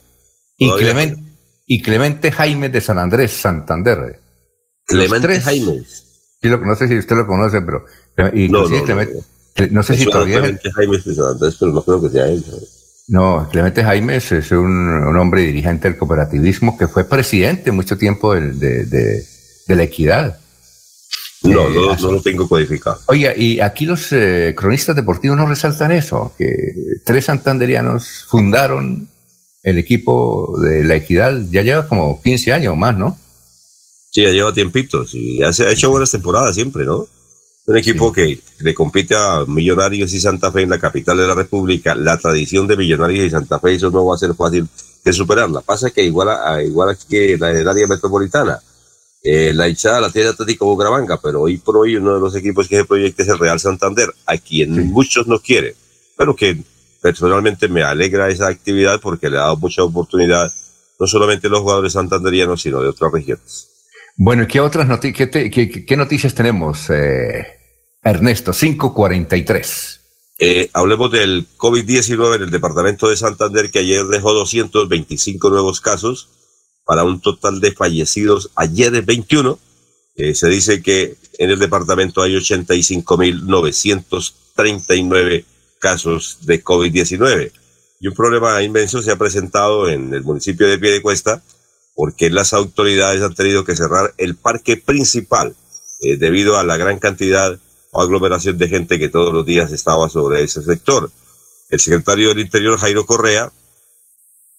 Clemente y Clemente Jaime de San Andrés, Santander. Clemente Jaime. no sé si usted lo conoce, pero. no, no, Clemente, no, sé si todavía. Clemente Jaime de San Andrés, pero no creo que sea él. No, Clemente Jaime es un, hombre dirigente del cooperativismo que fue presidente mucho tiempo de, de, de, la equidad. No, eh, no, no, lo tengo codificado. Oiga, y aquí los eh, cronistas deportivos no resaltan eso, que tres santanderianos fundaron el equipo de la equidad ya lleva como 15 años más, ¿no? Sí, ya lleva tiempitos y ya se ha hecho buenas temporadas siempre, ¿no? Un equipo que le compite a Millonarios y Santa Fe en la capital de la República. La tradición de Millonarios y Santa Fe, eso no va a ser fácil de superarla. Pasa que igual, a, igual que la del área metropolitana, eh, la hinchada la tiene Atlético Bucaramanga, pero hoy por hoy uno de los equipos que se proyecta es el Real Santander, a quien muchos no quieren, pero que personalmente me alegra esa actividad porque le ha dado mucha oportunidad, no solamente a los jugadores santanderianos, sino de otras regiones. Bueno, ¿qué otras noticias, qué, noticias tenemos, eh, Ernesto? 543. Eh, hablemos del COVID-19 en el departamento de Santander, que ayer dejó 225 nuevos casos para un total de fallecidos ayer de 21. Eh, se dice que en el departamento hay 85.939 casos de COVID-19. Y un problema inmenso se ha presentado en el municipio de Piedecuesta porque las autoridades han tenido que cerrar el parque principal eh, debido a la gran cantidad o aglomeración de gente que todos los días estaba sobre ese sector. El secretario del Interior, Jairo Correa,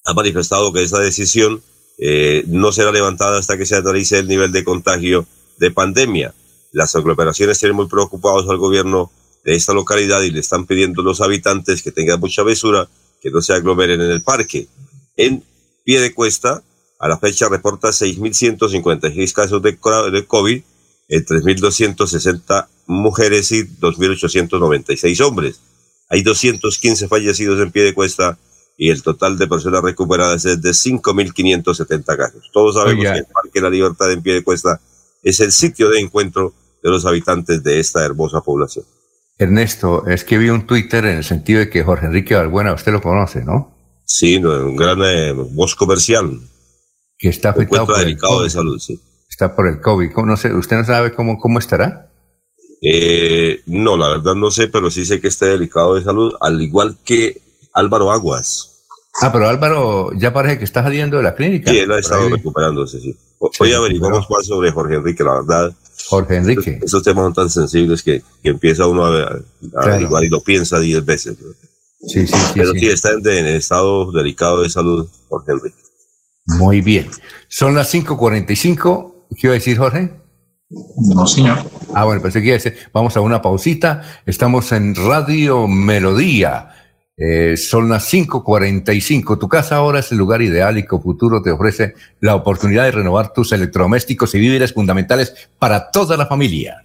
ha manifestado que esa decisión eh, no será levantada hasta que se analice el nivel de contagio de pandemia. Las aglomeraciones tienen muy preocupados al gobierno de esta localidad y le están pidiendo a los habitantes que tengan mucha mesura, que no se aglomeren en el parque. En pie de cuesta, a la fecha reporta 6.156 casos de, COVID, en 3.260 mujeres y 2.896 hombres. Hay 215 fallecidos en pie de cuesta y el total de personas recuperadas es de 5.570 casos. Todos sabemos que el Parque La Libertad en pie de cuesta es el sitio de encuentro de los habitantes de esta hermosa población. Ernesto, es que vi un Twitter en el sentido de que Jorge Enrique Balbuena, usted lo conoce, ¿no? Sí, un gran eh, voz comercial que está afectado por delicado el de salud, sí. Está por el COVID. No sé, ¿Usted no sabe cómo, cómo estará? Eh, no, la verdad no sé, pero sí sé que está delicado de salud, al igual que Álvaro Aguas. Ah, pero Álvaro ya parece que está saliendo de la clínica. Sí, él ha estado recuperándose, sí. Hoy averiguamos más sobre Jorge Enrique, la verdad. Jorge Enrique. Esos, temas son tan sensibles que, empieza uno a, averiguar y lo piensa diez veces. Sí, sí, sí. Pero sí, está en, en estado delicado de salud Jorge Enrique. Muy bien. Son las 5.45. ¿Qué iba a decir, Jorge? No, señor. Ah, bueno, pues aquí vamos a una pausita. Estamos en Radio Melodía. Eh, son las 5.45. Tu casa ahora es el lugar ideal y Cofuturo te ofrece la oportunidad de renovar tus electrodomésticos y víveres fundamentales para toda la familia.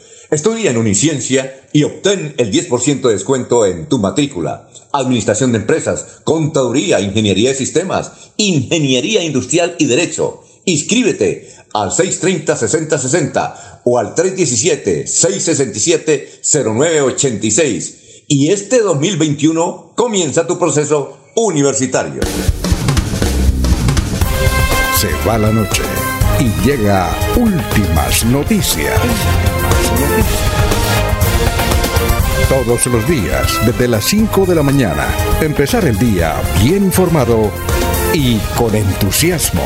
Estudia en Uniciencia y obtén el 10% de descuento en tu matrícula. Administración de empresas, contaduría, ingeniería de sistemas, ingeniería industrial y derecho. Inscríbete al 630-6060 o al 317-667-0986. Y este 2021 comienza tu proceso universitario. Se va la noche y llega últimas noticias. Todos los días, desde las 5 de la mañana, empezar el día bien informado y con entusiasmo.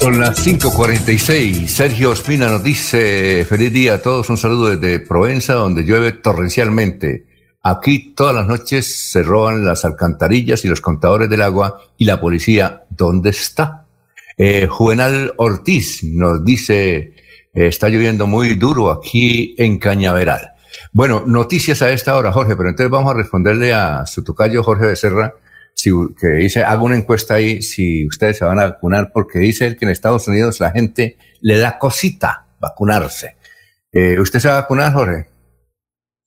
Son las 5.46. Sergio Ospina nos dice, feliz día a todos, un saludo desde Provenza, donde llueve torrencialmente. Aquí todas las noches se roban las alcantarillas y los contadores del agua y la policía, ¿dónde está? Eh, Juvenal Ortiz nos dice, eh, está lloviendo muy duro aquí en Cañaveral. Bueno, noticias a esta hora, Jorge, pero entonces vamos a responderle a su tocayo Jorge Becerra, si, que dice, hago una encuesta ahí si ustedes se van a vacunar, porque dice él que en Estados Unidos la gente le da cosita vacunarse. Eh, ¿Usted se va a vacunar, Jorge?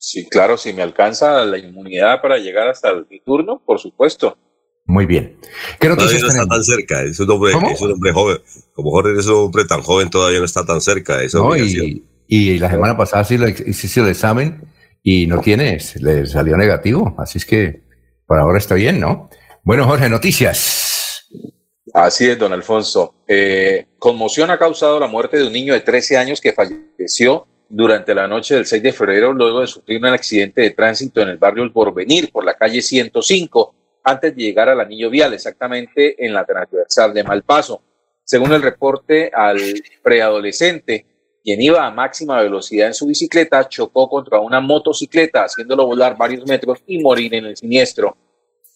Sí, claro, si me alcanza la inmunidad para llegar hasta el, mi turno, por supuesto. Muy bien. ¿Qué noticias todavía no está tan cerca, es un, hombre, es un hombre joven. Como Jorge es un hombre tan joven, todavía no está tan cerca. no, y, y, la semana pasada sí hice el examen y no tiene, le salió negativo. Así es que por ahora está bien, ¿no? Bueno, Jorge, noticias. Así es, don Alfonso. Eh, conmoción ha causado la muerte de un niño de 13 años que falleció durante la noche del 6 de febrero luego de sufrir un accidente de tránsito en el barrio El Porvenir por la calle 105 antes de llegar al anillo vial, exactamente en la transversal de Malpaso. Según el reporte, al preadolescente, quien iba a máxima velocidad en su bicicleta, chocó contra una motocicleta, haciéndolo volar varios metros y morir en el siniestro.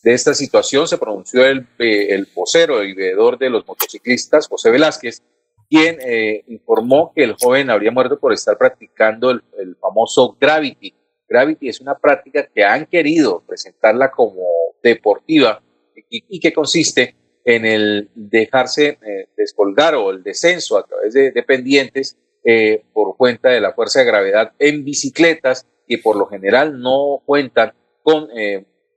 De esta situación se pronunció el, eh, el vocero y veedor de los motociclistas, José Velázquez, quien eh, informó que el joven habría muerto por estar practicando el, famoso Gravity. Gravity es una práctica que han querido presentarla como deportiva y, que consiste en el dejarse eh, descolgar o el descenso a través de, pendientes por cuenta de la fuerza de gravedad en bicicletas que por lo general no cuentan con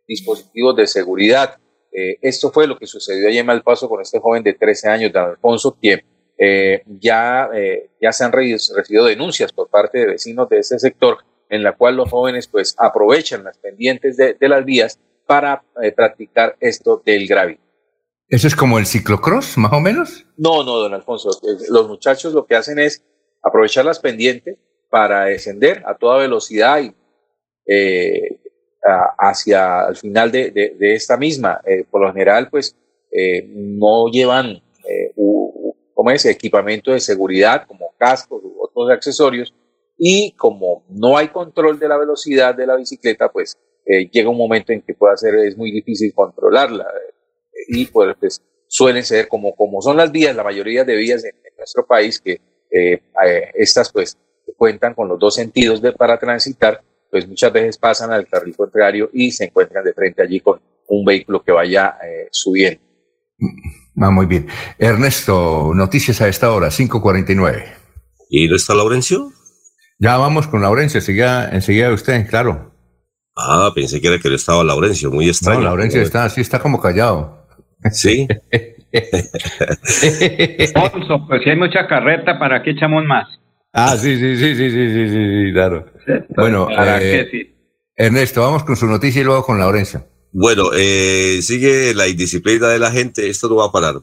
dispositivos de seguridad. Eh, esto fue lo que sucedió allí en Malpaso con este joven de 13 años, Dan Alfonso, quien eh, ya, eh, ya se han recibido denuncias por parte de vecinos de ese sector, en la cual los jóvenes pues aprovechan las pendientes de, las vías para practicar esto del gravity. ¿Eso es como el ciclocross, más o menos? No, no, don Alfonso. Los muchachos lo que hacen es aprovechar las pendientes para descender a toda velocidad y hacia el final de, de, esta misma. Eh, por lo general, pues eh, no llevan eh, como es? equipamiento de seguridad como cascos u otros accesorios y como no hay control de la velocidad de la bicicleta, pues llega un momento en que puede ser, es muy difícil controlarla y pues, pues, suelen ser como, como son las vías, la mayoría de vías en, nuestro país que estas pues cuentan con los dos sentidos de, para transitar, pues muchas veces pasan al carril contrario y se encuentran de frente allí con un vehículo que vaya eh, subiendo. Va ah, muy bien. Ernesto, noticias a esta hora, 5.49. ¿Y no está Laurencio? Ya vamos con Laurencio, enseguida, enseguida usted, claro. Ah, pensé que era que no estaba Laurencio, muy extraño. No, Laurencio está así, está como callado. Sí. *laughs* Alfonso, pues si hay mucha carreta, ¿para qué echamos más? Ah, sí, sí, sí, sí, sí, sí, sí, claro. Bueno, eh, Ernesto, vamos con su noticia y luego con Laurencio. Bueno, eh, sigue la indisciplina de la gente, esto no va a parar.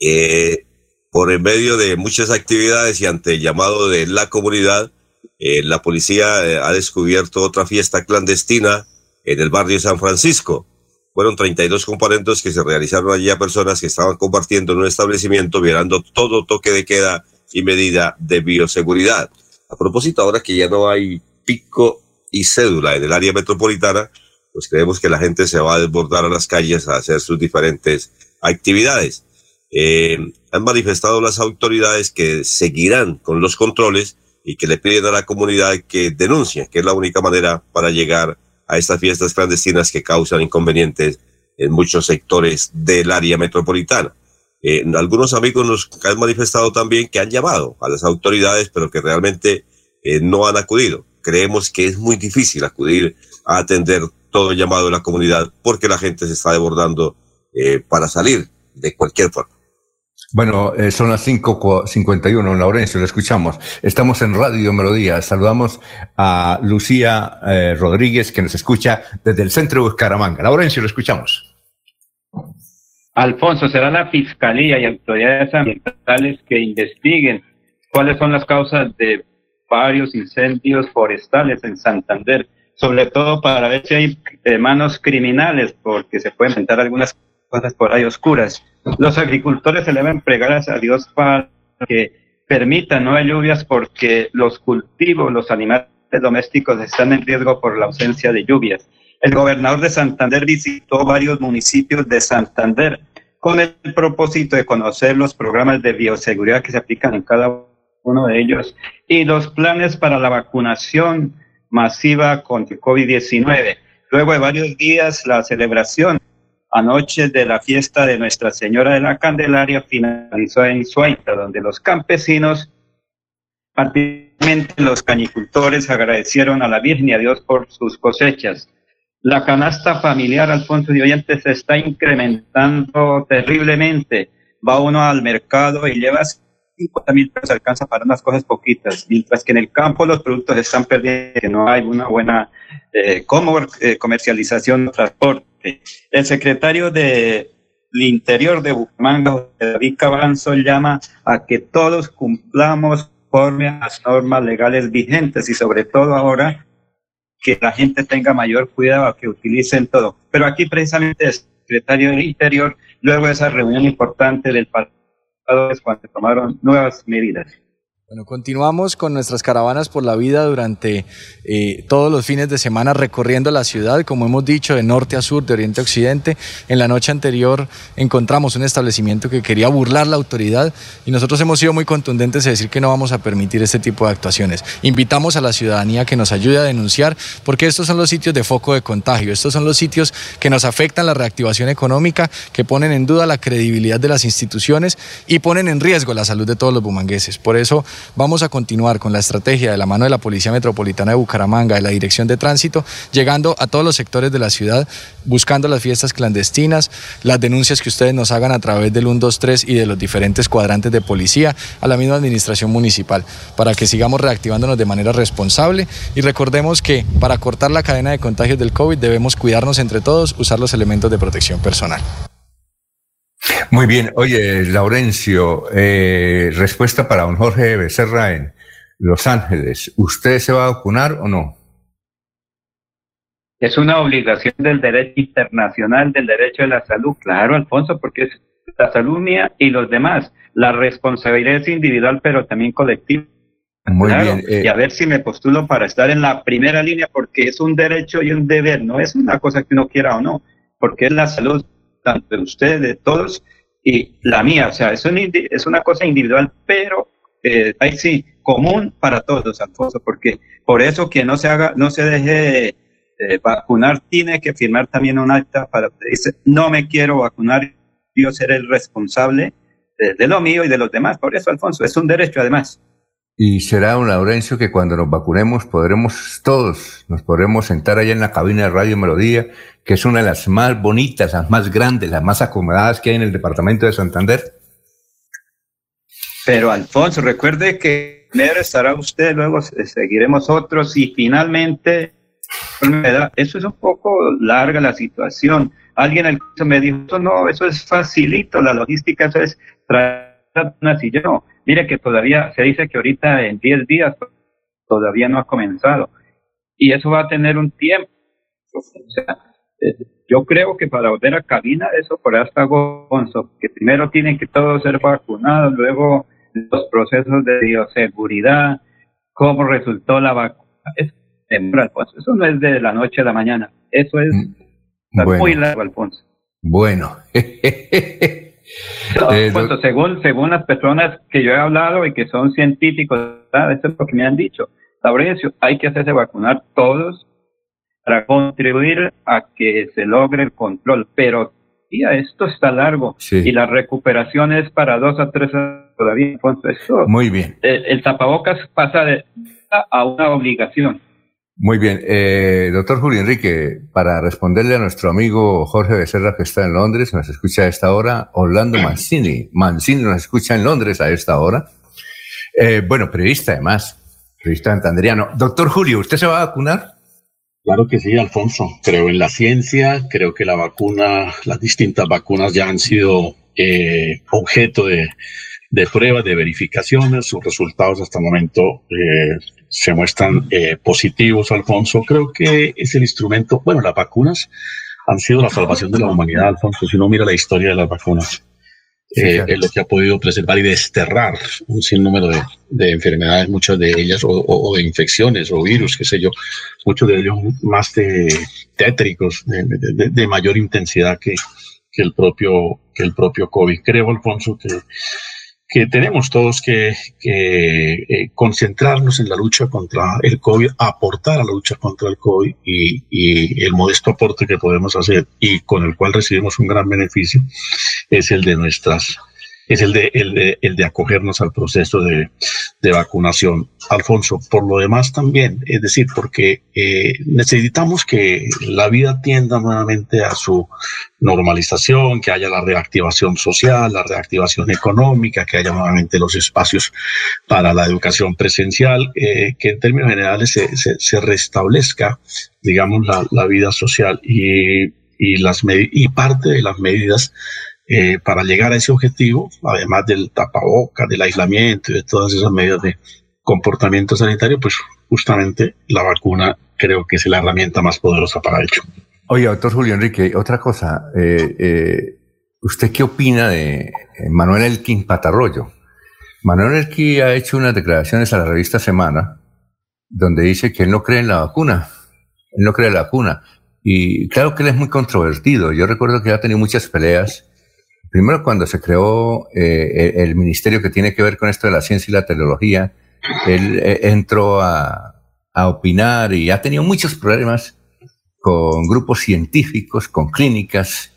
Eh, por en medio de muchas actividades y ante el llamado de la comunidad, la policía ha descubierto otra fiesta clandestina en el barrio San Francisco. Fueron 32 comparendos que se realizaron allí a personas que estaban compartiendo en un establecimiento, violando todo toque de queda y medida de bioseguridad. A propósito, ahora que ya no hay pico y cédula en el área metropolitana, pues creemos que la gente se va a desbordar a las calles a hacer sus diferentes actividades. Eh, han manifestado las autoridades que seguirán con los controles y que le piden a la comunidad que denuncie, que es la única manera para llegar a estas fiestas clandestinas que causan inconvenientes en muchos sectores del área metropolitana. Eh, algunos amigos nos han manifestado también que han llamado a las autoridades, pero que realmente eh, no han acudido. Creemos que es muy difícil acudir a atender todo el llamado de la comunidad porque la gente se está desbordando eh, para salir de cualquier forma. Bueno, son las 5.51, Laurencio, lo escuchamos. Estamos en Radio Melodía. Saludamos a Lucía Rodríguez, que nos escucha desde el centro de Bucaramanga. Laurencio, lo escuchamos. Alfonso, será la Fiscalía y autoridades ambientales que investiguen cuáles son las causas de varios incendios forestales en Santander, sobre todo para ver si hay eh, manos criminales, porque se pueden inventar algunas cosas por ahí oscuras. Los agricultores se deben pregar a Dios para que permitan no hay lluvias porque los cultivos, los animales domésticos están en riesgo por la ausencia de lluvias. El gobernador de Santander visitó varios municipios de Santander con el propósito de conocer los programas de bioseguridad que se aplican en cada uno de ellos y los planes para la vacunación masiva contra el COVID-19. Luego de varios días, la celebración anoche de la fiesta de Nuestra Señora de la Candelaria finalizó en Suaita, donde los campesinos, particularmente los cañicultores, agradecieron a la Virgen y a Dios por sus cosechas. La canasta familiar, Alfonso de Oyentes, se está incrementando terriblemente. Va uno al mercado y lleva 50 mil pesos, alcanza para unas cosas poquitas, mientras que en el campo los productos están perdiendo, que no hay una buena eh, eh, comercialización transporte. El secretario de interior de Bucaramanga, David Cabanzo, llama a que todos cumplamos conforme a las normas legales vigentes y sobre todo ahora que la gente tenga mayor cuidado, que utilicen todo. Pero aquí precisamente el secretario del Interior, luego de esa reunión importante del pasado, cuando tomaron nuevas medidas. Bueno, continuamos con nuestras caravanas por la vida durante eh, todos los fines de semana recorriendo la ciudad, como hemos dicho, de norte a sur, de oriente a occidente. En la noche anterior encontramos un establecimiento que quería burlar la autoridad y nosotros hemos sido muy contundentes en decir que no vamos a permitir este tipo de actuaciones. Invitamos a la ciudadanía que nos ayude a denunciar porque estos son los sitios de foco de contagio, estos son los sitios que nos afectan la reactivación económica, que ponen en duda la credibilidad de las instituciones y ponen en riesgo la salud de todos los bumangueses. Por eso Vamos a continuar con la estrategia de la mano de la Policía Metropolitana de Bucaramanga, de la Dirección de Tránsito, llegando a todos los sectores de la ciudad, buscando las fiestas clandestinas, las denuncias que ustedes nos hagan a través del 123 y de los diferentes cuadrantes de policía, a la misma administración municipal, para que sigamos reactivándonos de manera responsable y recordemos que para cortar la cadena de contagios del COVID debemos cuidarnos entre todos, usar los elementos de protección personal. Muy bien. Oye, Laurencio, eh, respuesta para don Jorge Becerra en Los Ángeles. ¿Usted se va a vacunar o no? Es una obligación del derecho internacional, del derecho de la salud. Claro, Alfonso, porque es la salud mía y los demás. La responsabilidad es individual, pero también colectiva. Muy bien. Eh, y a ver si me postulo para estar en la primera línea, porque es un derecho y un deber, no es una cosa que uno quiera o no, porque es la salud tanto de ustedes, de todos, y la mía. O sea, es, es una cosa individual, pero eh, ahí sí, común para todos, Alfonso, porque por eso que no se haga, no se deje vacunar, tiene que firmar también un acta para dice, no me quiero vacunar, yo seré el responsable de lo mío y de los demás. Por eso, Alfonso, es un derecho además. Y será un Laurencio que cuando nos vacunemos podremos todos, nos podremos sentar allá en la cabina de Radio Melodía, que es una de las más bonitas, las más grandes, las más acomodadas que hay en el departamento de Santander. Pero Alfonso, recuerde que primero estará usted, luego seguiremos otros y finalmente, eso es un poco larga la situación. Alguien al me dijo, no, eso es facilito, la logística, eso es traer una silla, no Mire que todavía se dice que ahorita en 10 días todavía no ha comenzado. Y eso va a tener un tiempo. O sea, eh, yo creo que para volver a cabina, eso por hasta Gonzo, que primero tienen que todos ser vacunados, luego los procesos de bioseguridad, cómo resultó la vacuna. Es Alfonso. Eso no es de la noche a la mañana. Eso es mm, muy largo, Alfonso. Bueno. *laughs* Eh, según, según las personas que yo he hablado y que son científicos, esto es lo que me han dicho. Laurencio, hay que hacerse vacunar todos para contribuir a que se logre el control, pero ya esto está largo y la recuperación es para dos a tres años todavía. Entonces, Muy bien. El, el tapabocas pasa de a una obligación. Muy bien. Eh, doctor Julio Enrique, para responderle a nuestro amigo Jorge Becerra, que está en Londres, nos escucha a esta hora, Orlando Mancini. Mancini nos escucha en Londres a esta hora. Eh, bueno, periodista además, periodista santanderiano. Doctor Julio, ¿usted se va a vacunar? Claro que sí, Alfonso. Creo en la ciencia, creo que la vacuna, las distintas vacunas ya han sido eh, objeto de, pruebas, de verificaciones. Sus resultados hasta el momento eh, se muestran eh, positivos, Alfonso. Creo que es el instrumento, bueno, las vacunas han sido la salvación de la humanidad, Alfonso. Si uno mira la historia de las vacunas, eh, es lo que ha podido preservar y desterrar un sinnúmero de, de enfermedades, muchas de ellas, o, de infecciones o virus, qué sé yo, muchos de ellos más de tétricos, de, de mayor intensidad que, que, el propio, que el propio COVID. Creo, Alfonso, que que tenemos todos que, eh, concentrarnos en la lucha contra el COVID, aportar a la lucha contra el COVID y, y, el modesto aporte que podemos hacer y con el cual recibimos un gran beneficio es el de nuestras es el de, el de, el de acogernos al proceso de, de, vacunación. Alfonso, por lo demás también, es decir, porque eh, necesitamos que la vida tienda nuevamente a su normalización, que haya la reactivación social, la reactivación económica, que haya nuevamente los espacios para la educación presencial, eh, que en términos generales se, se, restablezca, digamos, la, la, vida social y, y, las y parte de las medidas eh, para llegar a ese objetivo, además del tapaboca, del aislamiento y de todas esas medidas de comportamiento sanitario, pues justamente la vacuna creo que es la herramienta más poderosa para ello. Oye, doctor Julio Enrique, otra cosa. Eh, eh, ¿Usted qué opina de Manuel Elkin Patarroyo? Manuel Elkin ha hecho unas declaraciones a la revista Semana donde dice que él no cree en la vacuna. Él no cree en la vacuna. Y claro que él es muy controvertido. Yo recuerdo que ha tenido muchas peleas. Primero cuando se creó eh, el, ministerio que tiene que ver con esto de la ciencia y la tecnología, él eh, entró a, opinar y ha tenido muchos problemas con grupos científicos, con clínicas.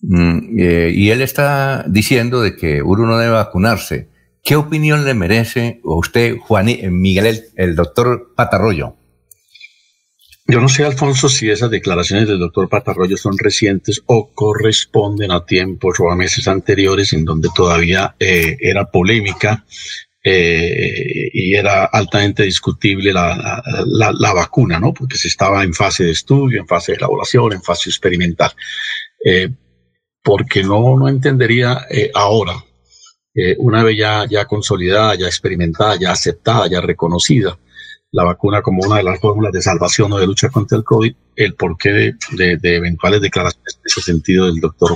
Mm, eh, y él está diciendo de que uno no debe vacunarse. ¿Qué opinión le merece a usted, Juan Miguel, el, el doctor Patarroyo? Yo no sé, Alfonso, si esas declaraciones del doctor Patarroyo son recientes o corresponden a tiempos o a meses anteriores en donde todavía eh, era polémica eh, y era altamente discutible la, la, vacuna, ¿no? Porque se estaba en fase de estudio, en fase de elaboración, en fase experimental. Eh, porque no, no entendería ahora, una vez ya, ya consolidada, ya experimentada, ya aceptada, ya reconocida, la vacuna como una de las fórmulas de salvación o de lucha contra el COVID, el porqué de, eventuales declaraciones en ese sentido del doctor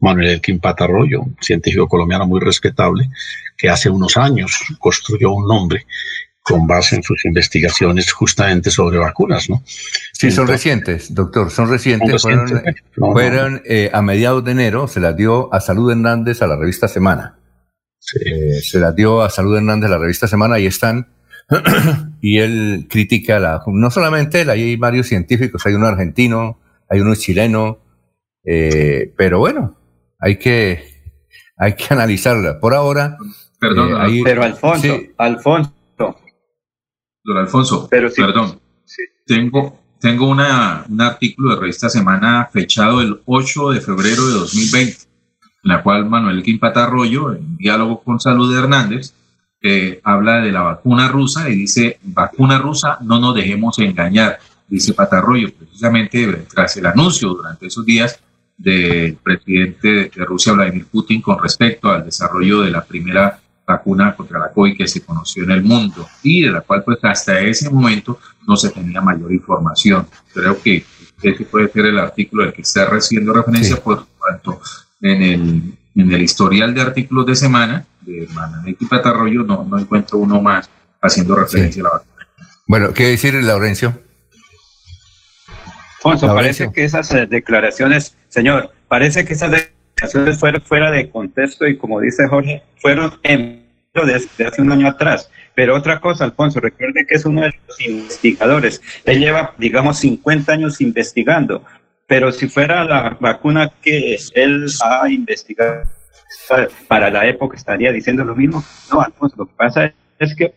Manuel Elkin Patarroyo, un científico colombiano muy respetable, que hace unos años construyó un nombre con base en sus investigaciones justamente sobre vacunas, ¿no? Sí, son recientes, doctor, son recientes. fueron, eh, a mediados de enero, se las dio a Salud Hernández a la revista Semana. Eh, se las dio a Salud Hernández a la revista Semana y están *clears throat* y él critica la, no solamente él, hay varios científicos, hay uno argentino, hay uno chileno, eh, pero bueno, hay que, hay que analizarla. Por ahora. Perdón, eh, pero Alfonso, Alfonso. Don Alfonso, perdón. Tengo, tengo una, un artículo de revista Semana fechado el 8 de febrero de 2020, en la cual Manuel Quimpata Arroyo, en diálogo con Salud Hernández, habla de la vacuna rusa y dice, vacuna rusa, no nos dejemos engañar, dice Patarroyo, precisamente tras el anuncio durante esos días del presidente de Rusia, Vladimir Putin, con respecto al desarrollo de la primera vacuna contra la COVID que se conoció en el mundo y de la cual pues hasta ese momento no se tenía mayor información. Creo que ese puede ser el artículo del que está recibiendo referencia por cuanto en el, en el historial de artículos de semana de Patarroyo no, no encuentro uno más haciendo referencia a la vacuna. Bueno, ¿qué decir, Laurencio? Alfonso, parece que esas eh, declaraciones, señor, parece que esas declaraciones fueron fuera de contexto y como dice Jorge, fueron en desde hace un año atrás. Pero otra cosa, Alfonso, recuerde que es uno de los investigadores. Él lleva, digamos, 50 años investigando. Pero si fuera la vacuna que él ha investigado para la época estaría diciendo lo mismo. No, Alfonso, lo que pasa es que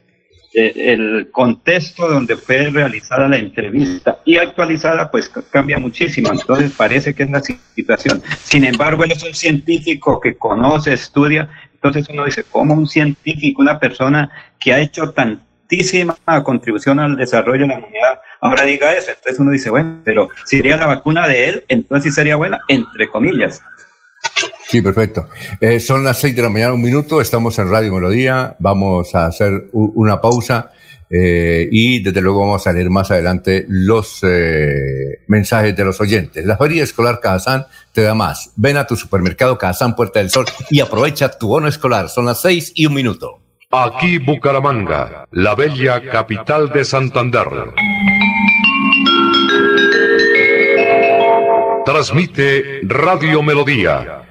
eh, el contexto donde fue realizada la entrevista y actualizada, pues cambia muchísimo. Entonces parece que es la situación. Sin embargo, él es un científico que conoce, estudia. Entonces uno dice, ¿cómo un científico, una persona que ha hecho tantísima contribución al desarrollo de la humanidad, ahora diga eso? Entonces uno dice, bueno, pero sería la vacuna de él, entonces sería buena, entre comillas. Sí, perfecto. Eh, son las seis de la mañana, un minuto, estamos en Radio Melodía, vamos a hacer una pausa eh, y desde luego vamos a leer más adelante los eh, mensajes de los oyentes. La Feria Escolar Cajazán te da más. Ven a tu supermercado Cajazán Puerta del Sol y aprovecha tu bono escolar. Son las seis y un minuto. Aquí Bucaramanga, la bella capital de Santander. Transmite Radio Melodía,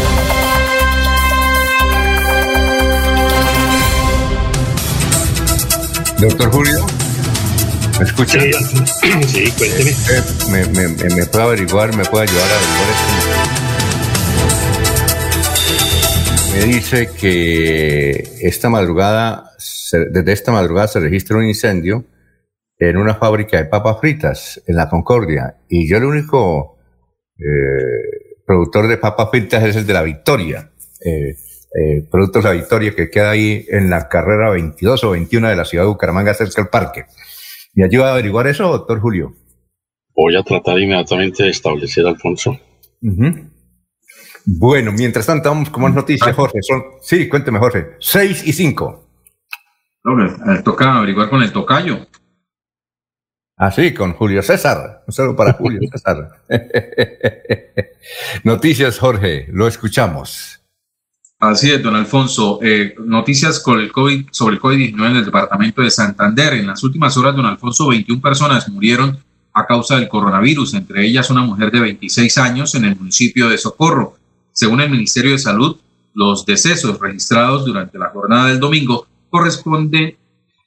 Doctor Julio, ¿me escucha? Sí, *clears throat* cuénteme. ¿Me, me, me, me puede averiguar, me puede ayudar a averiguar esto? Me dice que esta madrugada, se- desde esta madrugada se registra un incendio en una fábrica de papas fritas en la Concordia. Y yo el único eh, productor de papas fritas es el de la Victoria. Eh, eh, Productos La Victoria, que queda ahí en la carrera 22 o 21 de la ciudad de Bucaramanga, cerca del parque. ¿Me ayuda a averiguar eso, doctor Julio? Voy a tratar inmediatamente de establecer, Alfonso. Ujú. Bueno, mientras tanto, vamos con más noticias, Jorge. Son, sí, cuénteme, Jorge. 6 y 5. No, eh, toca averiguar con el tocayo. Ah, sí, con Julio César. Un saludo para Julio *laughs* César. *laughs* noticias, Jorge. Lo escuchamos. Así es, don Alfonso. Eh, noticias con el COVID, sobre el COVID-19 en el departamento de Santander. En las últimas horas, don Alfonso, 21 personas murieron a causa del coronavirus, entre ellas una mujer de 26 años en el municipio de Socorro. Según el Ministerio de Salud, los decesos registrados durante la jornada del domingo corresponden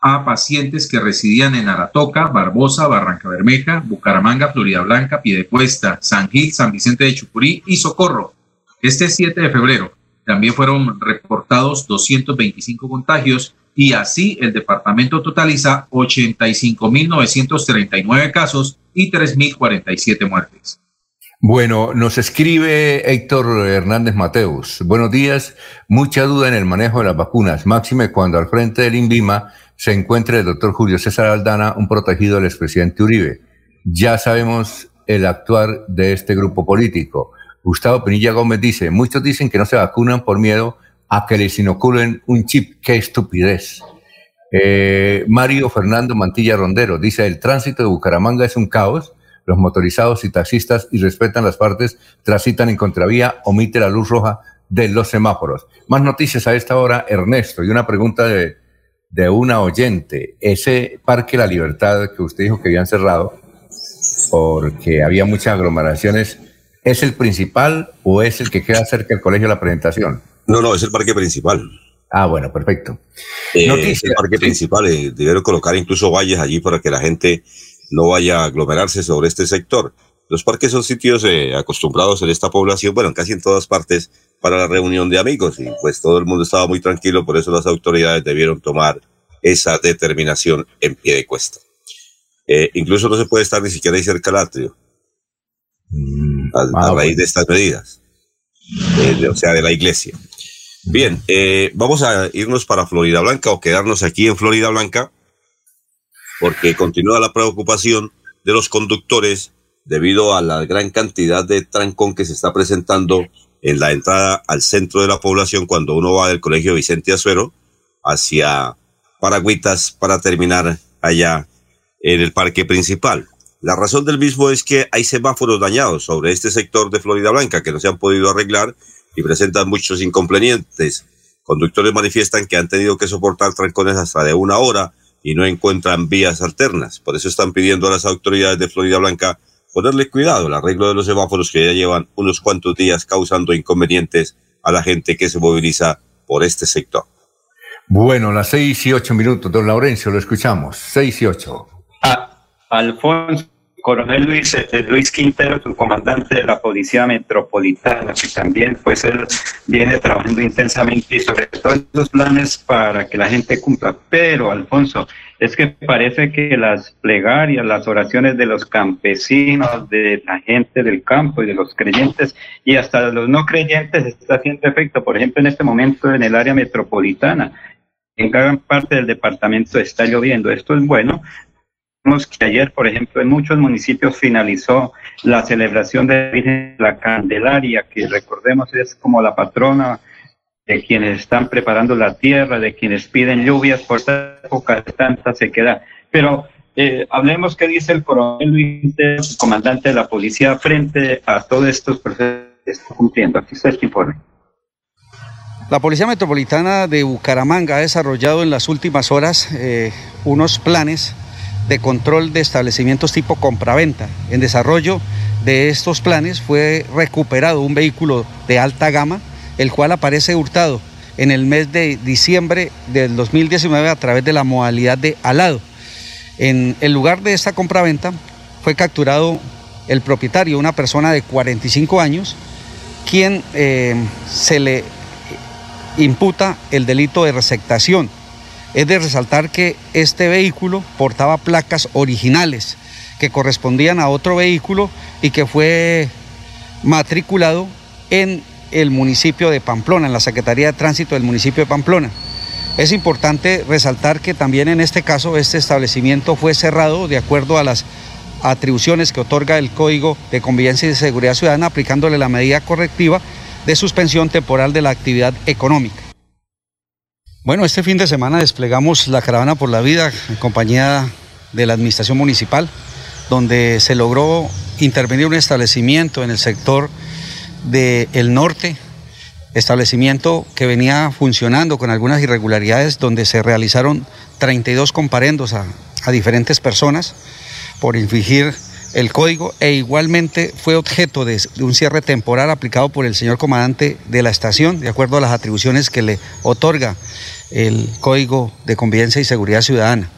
a pacientes que residían en Aratoca, Barbosa, Barranca Bermeja, Bucaramanga, Florida Blanca, Piedecuesta, San Gil, San Vicente de Chucurí y Socorro. Este 7 de febrero también fueron reportados 225 contagios y así el departamento totaliza 85.939 casos y 3.047 muertes. Bueno, nos escribe Héctor Hernández Mateus. Buenos días. Mucha duda en el manejo de las vacunas, máxime cuando al frente del INVIMA se encuentre el doctor Julio César Aldana, un protegido del expresidente Uribe. Ya sabemos el actuar de este grupo político. Gustavo Pinilla Gómez dice, muchos dicen que no se vacunan por miedo a que les inoculen un chip. ¡Qué estupidez! Eh, Mario Fernando Mantilla Rondero dice, el tránsito de Bucaramanga es un caos. Los motorizados y taxistas irrespetan las partes, transitan en contravía, omite la luz roja de los semáforos. Más noticias a esta hora, Ernesto, y una pregunta de, de una oyente. Ese Parque La Libertad que usted dijo que habían cerrado porque había muchas aglomeraciones, ¿es el principal o es el que queda cerca del colegio de la presentación? No, no, es el parque principal. Ah, bueno, perfecto. Eh, es el parque principal. eh, debieron colocar incluso valles allí para que la gente no vaya a aglomerarse sobre este sector. Los parques son sitios eh, acostumbrados en esta población, bueno, casi en todas partes, para la reunión de amigos y pues todo el mundo estaba muy tranquilo, por eso las autoridades debieron tomar esa determinación en pie de cuesta. Eh, incluso no se puede estar ni siquiera ahí cerca del atrio, a, a raíz de estas medidas, eh, de- o sea, de la iglesia. Bien, eh, vamos a irnos para Florida Blanca o quedarnos aquí en Florida Blanca, porque continúa la preocupación de los conductores debido a la gran cantidad de trancón que se está presentando en la entrada al centro de la población cuando uno va del colegio Vicente Azuero hacia Paragüitas para terminar allá en el parque principal. La razón del mismo es que hay semáforos dañados sobre este sector de Florida Blanca que no se han podido arreglar y presentan muchos inconvenientes. Conductores manifiestan que han tenido que soportar trancones hasta de una hora y no encuentran vías alternas. Por eso están pidiendo a las autoridades de Florida Blanca ponerle cuidado al arreglo de los semáforos que ya llevan unos cuantos días causando inconvenientes a la gente que se moviliza por este sector. Bueno, las seis y ocho minutos, don Laurencio, lo escuchamos. Seis y ocho. Ah, Alfonso, coronel Luis, eh, Luis Quintero, su comandante de la Policía Metropolitana, que también pues él viene trabajando intensamente sobre todos los planes para que la gente cumpla. Pero, Alfonso, es que parece que las plegarias, las oraciones de los campesinos, de la gente del campo y de los creyentes y hasta de los no creyentes está haciendo efecto. Por ejemplo, en este momento en el área metropolitana, en gran parte del departamento está lloviendo. Esto es bueno, que ayer, por ejemplo, en muchos municipios finalizó la celebración de la Candelaria, que recordemos es como la patrona de quienes están preparando la tierra, de quienes piden lluvias por esta época de tanta sequedad. Pero eh, hablemos qué dice el coronel Luis, comandante de la policía, frente a todos estos procesos que está cumpliendo. Aquí está este informe. La Policía Metropolitana de Bucaramanga ha desarrollado en las últimas horas eh, unos planes de control de establecimientos tipo compraventa. En desarrollo de estos planes fue recuperado un vehículo de alta gama, el cual aparece hurtado en el mes de diciembre del 2019 a través de la modalidad de alado. En el lugar de esta compraventa fue capturado el propietario, una persona de 45 años, quien eh, se le imputa el delito de receptación es de resaltar que este vehículo portaba placas originales que correspondían a otro vehículo y que fue matriculado en el municipio de Pamplona, en la Secretaría de Tránsito del municipio de Pamplona. Es importante resaltar que también en este caso este establecimiento fue cerrado de acuerdo a las atribuciones que otorga el Código de Convivencia y Seguridad Ciudadana, aplicándole la medida correctiva de suspensión temporal de la actividad económica. Bueno, este fin de semana desplegamos la Caravana por la Vida en compañía de la Administración Municipal, donde se logró intervenir un establecimiento en el sector del norte, establecimiento que venía funcionando con algunas irregularidades, donde se realizaron 32 comparendos a, a diferentes personas por infringir el código e igualmente fue objeto de, un cierre temporal aplicado por el señor comandante de la estación, de acuerdo a las atribuciones que le otorga el Código de Convivencia y Seguridad Ciudadana.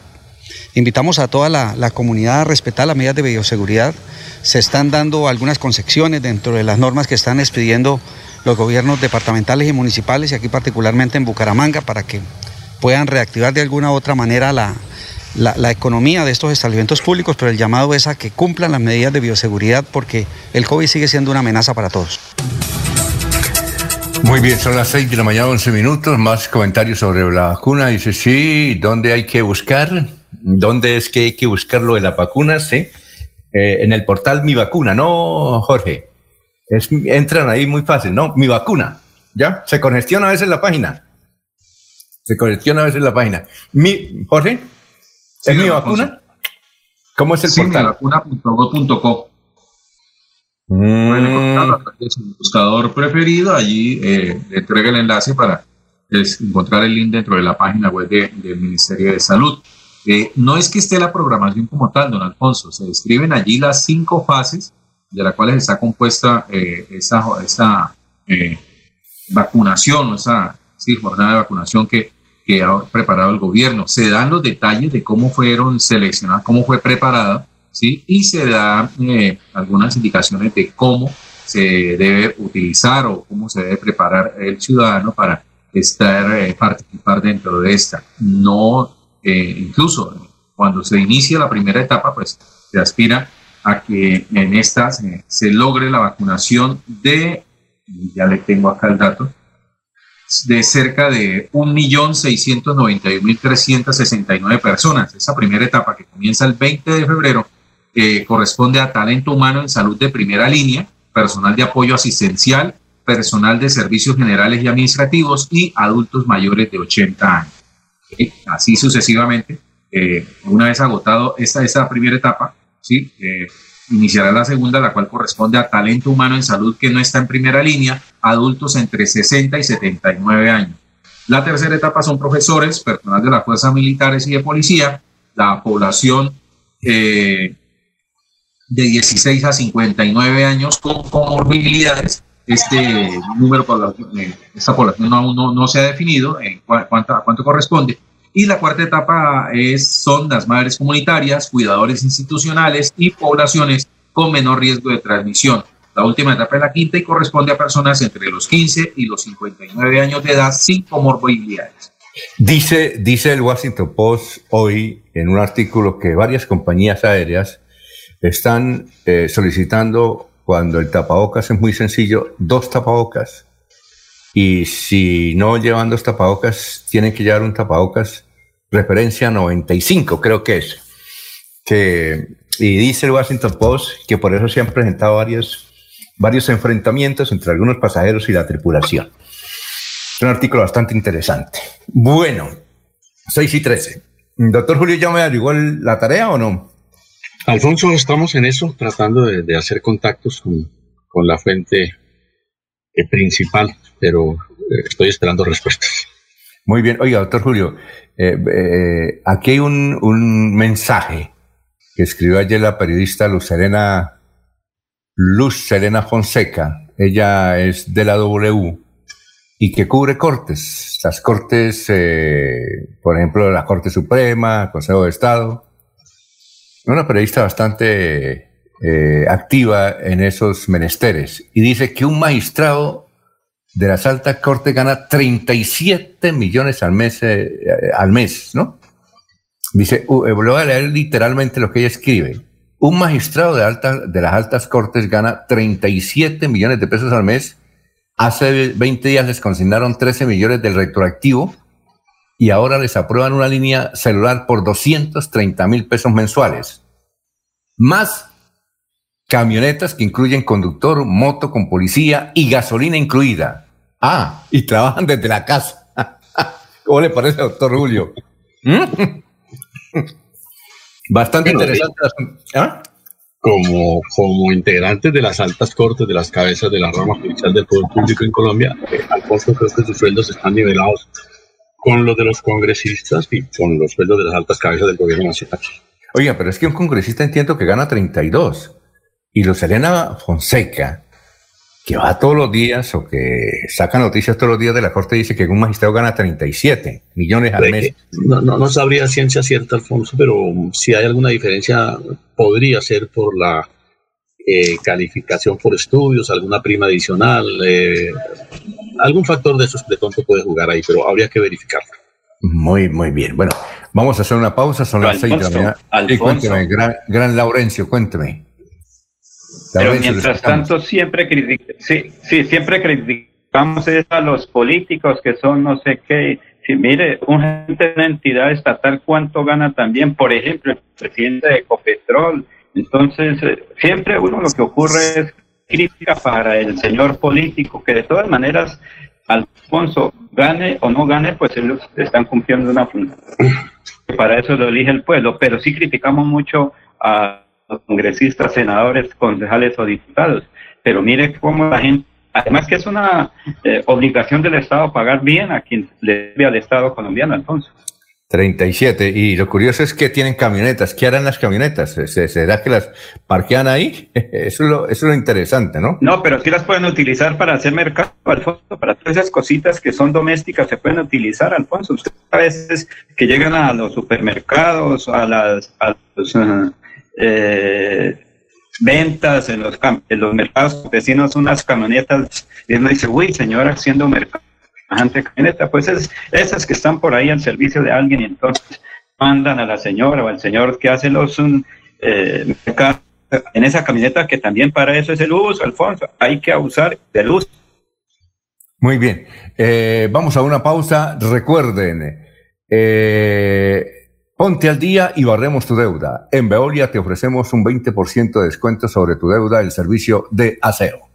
Invitamos a toda la, comunidad a respetar las medidas de bioseguridad. Se están dando algunas concepciones dentro de las normas que están expidiendo los gobiernos departamentales y municipales, y aquí particularmente en Bucaramanga, para que puedan reactivar de alguna u otra manera la, la, economía de estos establecimientos públicos, pero el llamado es a que cumplan las medidas de bioseguridad porque el COVID sigue siendo una amenaza para todos. Muy bien, son las 6 de la mañana, 11 minutos. Más comentarios sobre la vacuna. Dice, sí, ¿dónde hay que buscar? ¿Dónde es que hay que buscarlo de la vacuna? Sí. Eh, en el portal Mi Vacuna, ¿no, Jorge? Entran ahí muy fácil, ¿no? Mi Vacuna. ¿Ya? Se congestiona a veces la página. Se congestiona a veces la página. Mi, Jorge. ¿Es mi vacuna? ¿Cómo es el sí, portal? vacuna.go.co. Mm. Es el buscador preferido, allí eh, le entrega el enlace para encontrar el link dentro de la página web del Ministerio de Salud. Eh, no es que esté la programación como tal, don Alfonso, se describen allí las cinco fases de las cuales está compuesta eh, esa, esa vacunación o esa jornada de vacunación que que ha preparado el gobierno. Se dan los detalles de cómo fueron seleccionadas, cómo fue preparada, ¿sí? Y se dan eh, algunas indicaciones de cómo se debe utilizar o cómo se debe preparar el ciudadano para estar, eh, participar dentro de esta. No, eh, incluso cuando se inicia la primera etapa, pues se aspira a que en esta se logre la vacunación de, ya le tengo acá el dato, de cerca de 1.691.369 personas. Esa primera etapa que comienza el 20 de febrero eh, corresponde a talento humano en salud de primera línea, personal de apoyo asistencial, personal de servicios generales y administrativos y adultos mayores de 80 años. Así sucesivamente, eh, una vez agotado esta, esta primera etapa, ¿sí? Eh, iniciará la segunda, la cual corresponde a talento humano en salud que no está en primera línea, adultos entre 60 y 79 años. La tercera etapa son profesores, personal de las fuerzas militares y de policía, la población eh, de 16 a 59 años con comorbilidades. Este número, eh, esta población aún no, no, se ha definido en cuánto, a cuánto corresponde. Y la cuarta etapa es, son las madres comunitarias, cuidadores institucionales y poblaciones con menor riesgo de transmisión. La última etapa es la quinta y corresponde a personas entre los 15 y los 59 años de edad sin comorbilidades. Dice, dice el Washington Post hoy en un artículo que varias compañías aéreas están eh, solicitando, cuando el tapabocas es muy sencillo, dos tapabocas. Y si no llevan dos tapabocas, tienen que llevar un tapabocas referencia 95, creo que es. Que, y dice el Washington Post que por eso se han presentado varios varios enfrentamientos entre algunos pasajeros y la tripulación. Es un artículo bastante interesante. Bueno, 6 y 13. Doctor Julio, ¿ya me averiguó la tarea o no? Alfonso, estamos en eso, tratando de, hacer contactos con, la fuente eh, principal, pero eh, estoy esperando respuestas. Muy bien. Oiga, doctor Julio, eh, aquí hay un, mensaje que escribió ayer la periodista Luz Serena Luz Serena Fonseca. Ella es de la W y que cubre cortes, las cortes, eh, por ejemplo, la Corte Suprema, Consejo de Estado. Una periodista bastante eh, activa en esos menesteres y dice que un magistrado de las altas cortes gana 37 millones al mes, eh, al mes, ¿no? Dice, voy a leer literalmente lo que ella escribe. Un magistrado de, alta, de las altas cortes gana 37 millones de pesos al mes. Hace 20 días les consignaron 13 millones del retroactivo y ahora les aprueban una línea celular por 230 mil pesos mensuales. Más camionetas que incluyen conductor, moto con policía y gasolina incluida. Ah, y trabajan desde la casa. *laughs* ¿Cómo le parece, doctor Julio? ¿Mm? *laughs* Bastante interesante. ¿Ah? Como, como integrantes de las altas cortes, de las cabezas de la rama judicial del Poder Público en Colombia, eh, Alfonso, creo que sus sueldos están nivelados con los de los congresistas y con los sueldos de las altas cabezas del gobierno nacional. Oiga, pero es que un congresista entiendo que gana 32 y los Elena Fonseca que va todos los días o que saca noticias todos los días de la Corte dice que un magistrado gana 37 millones al mes. No, no, sabría ciencia cierta, Alfonso, pero si hay alguna diferencia, podría ser por la eh, calificación por estudios, alguna prima adicional, eh, algún factor de esos de tonto puede jugar ahí, pero habría que verificarlo. Muy, muy bien. Bueno, vamos a hacer una pausa, son las seis de la mañana. cuénteme, gran, gran Laurencio, cuénteme. Pero mientras tanto siempre sí, sí, siempre criticamos a los políticos que son no sé qué. Si mire, un gente de una entidad estatal, ¿cuánto gana también? Por ejemplo, el presidente de Ecopetrol. Entonces, eh, siempre uno lo que ocurre es crítica para el señor político, que de todas maneras, Alfonso, gane o no gane, pues ellos están cumpliendo una función. *clears throat* Para eso lo elige el pueblo, pero sí criticamos mucho a congresistas, senadores, concejales o diputados. Pero mire cómo la gente, además que es una eh, obligación del Estado pagar bien a quien le debe al Estado colombiano, Alfonso. 37. Y lo curioso es que tienen camionetas. ¿Qué harán las camionetas? ¿Será que las parquean ahí? *laughs* Eso es, lo, eso es lo interesante, ¿no? No, pero sí las pueden utilizar para hacer mercado, Alfonso. Para todas esas cositas que son domésticas se pueden utilizar, Alfonso. Usted a veces que llegan a los supermercados, a las... A los, uh, eh, ventas en los, en los mercados vecinos unas camionetas y uno dice, uy, señora, haciendo mercado, camioneta, pues es, esas que están por ahí al servicio de alguien y entonces mandan a la señora o al señor que hace los eh, en esa camioneta que también para eso es el uso, Alfonso, hay que abusar del uso. Muy bien, eh, vamos a una pausa, recuerden, eh, Ponte al día y barremos tu deuda. En Veolia te ofrecemos un 20% de descuento sobre tu deuda el servicio de aseo.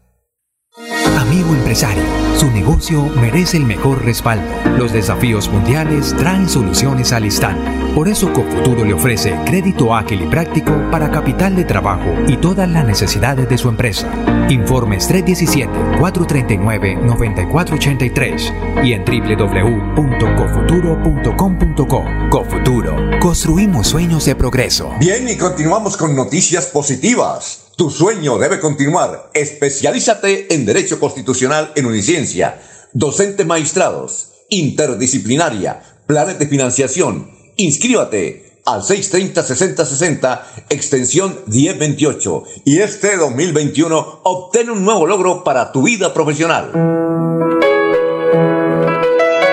Amigo empresario, su negocio merece el mejor respaldo. Los desafíos mundiales traen soluciones al instante. Por eso Cofuturo le ofrece crédito ágil y práctico para capital de trabajo y todas las necesidades de su empresa. Informes 317-439-9483 y en www.cofuturo.com.co. Cofuturo, construimos sueños de progreso. Bien, y continuamos con noticias positivas. Tu sueño debe continuar. Especialízate en Derecho Constitucional en Uniciencia. Docentes maestrados, interdisciplinaria, planes de financiación. Inscríbate al 630-6060, extensión 1028. Y este 2021 obtén un nuevo logro para tu vida profesional.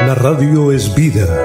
La radio es vida.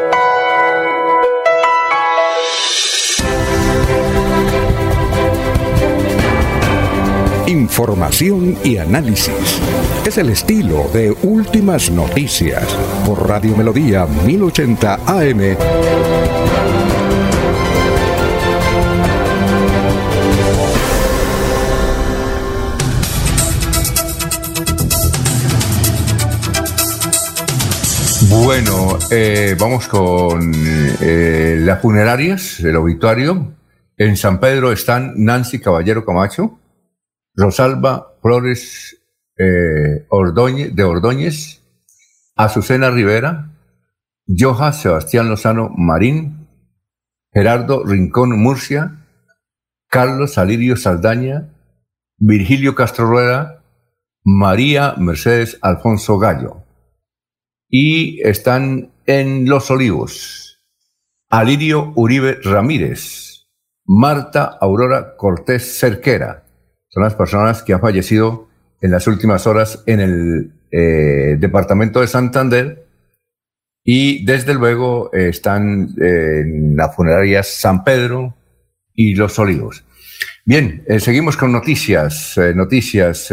Información y análisis. Es el estilo de Últimas Noticias por Radio Melodía 1080 AM. Bueno, eh, vamos con eh, las funerarias, el obituario. En San Pedro están Nancy Caballero Camacho, Rosalba Flores eh, Ordóñez, de Ordóñez, Azucena Rivera, Joja Sebastián Lozano Marín, Gerardo Rincón Murcia, Carlos Salirio Saldaña, Virgilio Castro Rueda, María Mercedes Alfonso Gallo. Y están en Los Olivos, Alirio Uribe Ramírez, Marta Aurora Cortés Cerquera. Son las personas que han fallecido en las últimas horas en el eh, departamento de Santander y desde luego eh, están en la funeraria San Pedro y Los Olivos. Bien, eh, seguimos con noticias, noticias.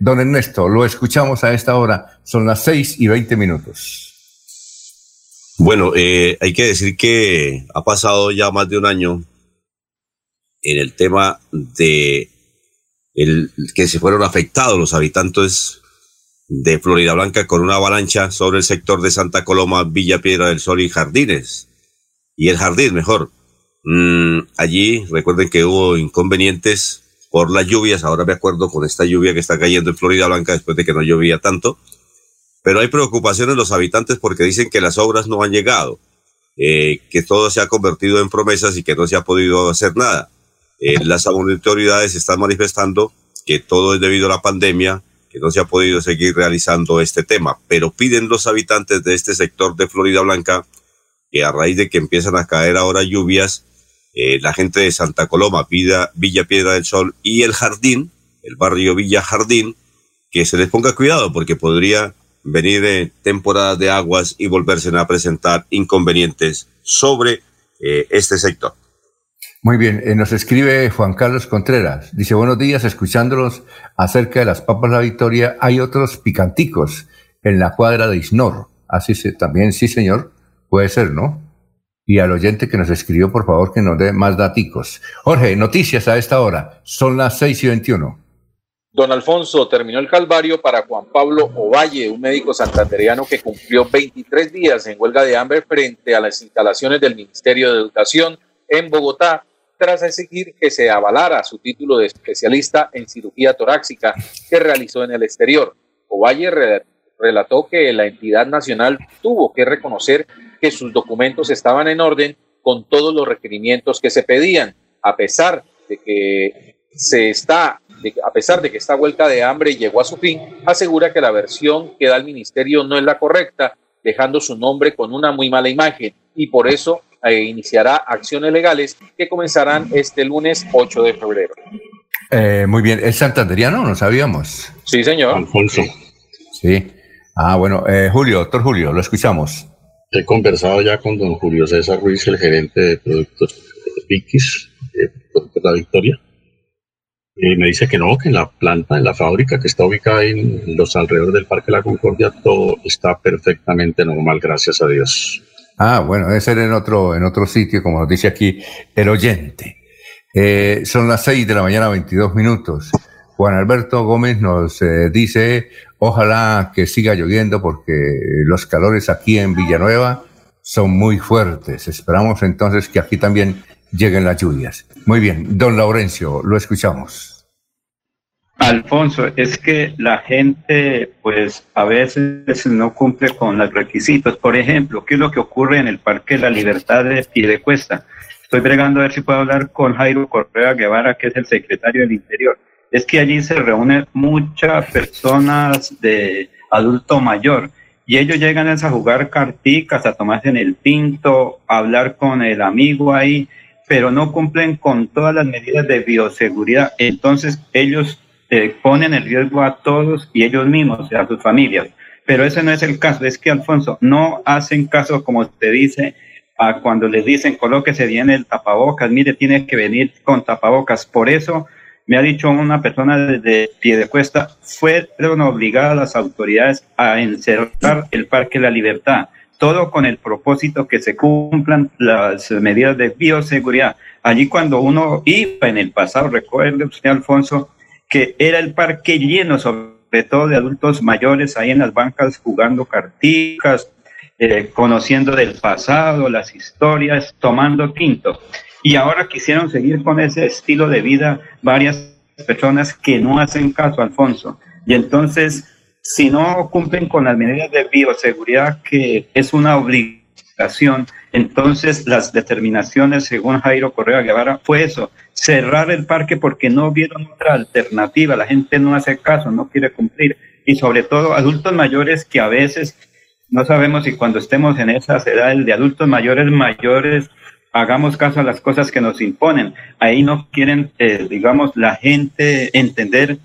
don Ernesto, lo escuchamos a esta hora, son las seis y veinte minutos. Bueno, hay que decir que ha pasado ya más de un año en el tema de el, que se fueron afectados los habitantes de Florida Blanca con una avalancha sobre el sector de Santa Coloma, Villa Piedra del Sol y Jardines. Y el jardín, mejor. Mm, allí, recuerden que hubo inconvenientes por las lluvias. Ahora me acuerdo con esta lluvia que está cayendo en Florida Blanca después de que no llovía tanto. Pero hay preocupaciones los habitantes porque dicen que las obras no han llegado, eh, que todo se ha convertido en promesas y que no se ha podido hacer nada. Eh, las autoridades están manifestando que todo es debido a la pandemia, que no se ha podido seguir realizando este tema, pero piden los habitantes de este sector de Florida Blanca que a raíz de que empiezan a caer ahora lluvias, eh, la gente de Santa Coloma, Villa, Villa Piedra del Sol y el Jardín, el barrio Villa Jardín, que se les ponga cuidado porque podría venir eh, temporadas de aguas y volverse a presentar inconvenientes sobre este sector. Muy bien, eh, nos escribe Juan Carlos Contreras. Dice, buenos días, escuchándolos acerca de las papas La Victoria, hay otros picanticos en la cuadra de Isnor. Así se, también, sí señor, puede ser, ¿no? Y al oyente que nos escribió, por favor, que nos dé más daticos. Jorge, noticias a esta hora. Son las seis y veintiuno. Don Alfonso terminó el calvario para Juan Pablo Ovalle, un médico santandereano que cumplió 23 días en huelga de hambre frente a las instalaciones del Ministerio de Educación en Bogotá tras exigir que se avalara su título de especialista en cirugía torácica que realizó en el exterior. Ovalle relató que la entidad nacional tuvo que reconocer que sus documentos estaban en orden con todos los requerimientos que se pedían, a pesar de que se está a pesar de que esta vuelta de hambre llegó a su fin, asegura que la versión que da el ministerio no es la correcta, dejando su nombre con una muy mala imagen y por eso e iniciará acciones legales que comenzarán este lunes 8 de febrero. Eh, muy bien, ¿es santanderiano? No sabíamos. Sí, señor. Alfonso. Sí. Ah, bueno, eh, Julio, doctor Julio, lo escuchamos. He conversado ya con don Julio César Ruiz, el gerente de productos Vicky's, de Productos La Victoria. Y me dice que no, que en la planta, en la fábrica que está ubicada en los alrededores del Parque La Concordia, todo está perfectamente normal, gracias a Dios. Ah, bueno, debe ser en otro, en otro sitio, como nos dice aquí el oyente. Eh, son las seis de la mañana, 22 minutos. Juan Alberto Gómez nos eh, dice, ojalá que siga lloviendo porque los calores aquí en Villanueva son muy fuertes. Esperamos entonces que aquí también lleguen las lluvias. Muy bien, don Laurencio, lo escuchamos. Alfonso, es que la gente pues a veces no cumple con los requisitos. Por ejemplo, ¿qué es lo que ocurre en el Parque de la Libertad de Piedecuesta? Estoy bregando a ver si puedo hablar con Jairo Correa Guevara, que es el secretario del Interior. Es que allí se reúnen muchas personas de adulto mayor y ellos llegan a jugar carticas, a tomarse en el pinto, a hablar con el amigo ahí, pero no cumplen con todas las medidas de bioseguridad. Entonces ellos eh, ponen en riesgo a todos y ellos mismos, a sus familias. Pero ese no es el caso, es que Alfonso, no hacen caso, como te dice, a cuando les dicen colóquese bien el tapabocas, mire, tiene que venir con tapabocas. Por eso me ha dicho una persona desde Piedecuesta, fueron obligadas las autoridades a encerrar el Parque La Libertad, todo con el propósito que se cumplan las medidas de bioseguridad. Allí cuando uno iba en el pasado, recuerde usted, Alfonso, que era el parque lleno, sobre todo de adultos mayores, ahí en las bancas jugando carticas, eh, conociendo del pasado, las historias, tomando tinto. Y ahora quisieron seguir con ese estilo de vida varias personas que no hacen caso, Alfonso. Y entonces, si no cumplen con las medidas de bioseguridad, que es una obligación, entonces las determinaciones, según Jairo Correa Guevara, fue eso, cerrar el parque porque no vieron otra alternativa, la gente no hace caso, no quiere cumplir. Y sobre todo adultos mayores que a veces no sabemos si cuando estemos en esas edades de adultos mayores, mayores, hagamos caso a las cosas que nos imponen. Ahí no quieren, eh, digamos, la gente entender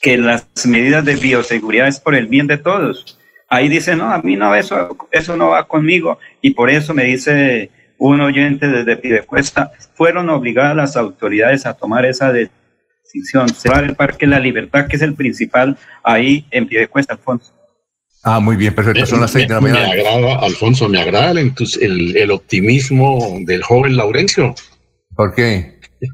que las medidas de bioseguridad es por el bien de todos. Ahí dice, no, a mí no, eso, eso no va conmigo. Y por eso me dice un oyente desde Pidecuesta, fueron obligadas las autoridades a tomar esa decisión, cerrar el Parque La Libertad, que es el principal ahí en Pidecuesta, Alfonso. Ah, muy bien, perfecto. Son las seis de la mañana. Me agrada, Alfonso, me agrada el, el, optimismo del joven Laurencio. ¿Por qué? *laughs*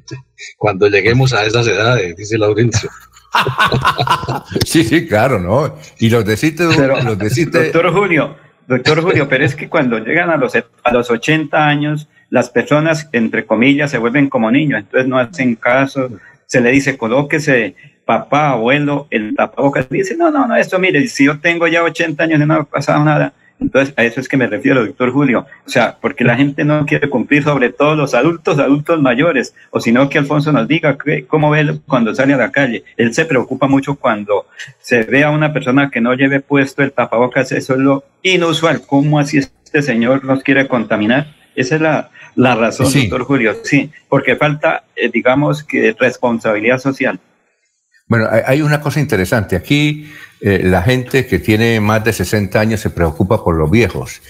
Cuando lleguemos a esas edades, dice Laurencio. *laughs* sí, sí, claro, ¿no? Y los deciste, los deciste. Doctor Julio, doctor Julio, pero es que cuando llegan a los, a los 80 años, las personas, entre comillas, se vuelven como niños, entonces no hacen caso, se le dice, colóquese papá, abuelo, el tapabocas, dice, no, no, no, esto mire, si yo tengo ya 80 años no ha pasado nada, entonces a eso es que me refiero, doctor Julio, o sea, porque la gente no quiere cumplir, sobre todo los adultos, adultos mayores, o sino que Alfonso nos diga cómo ve cuando sale a la calle. Él se preocupa mucho cuando se ve a una persona que no lleve puesto el tapabocas, eso es lo inusual, ¿cómo así este señor nos quiere contaminar? Esa es la, la razón, doctor Julio, sí, porque falta, eh, digamos, que responsabilidad social. Bueno, hay una cosa interesante. Aquí eh, la gente que tiene más de 60 años se preocupa por los viejos,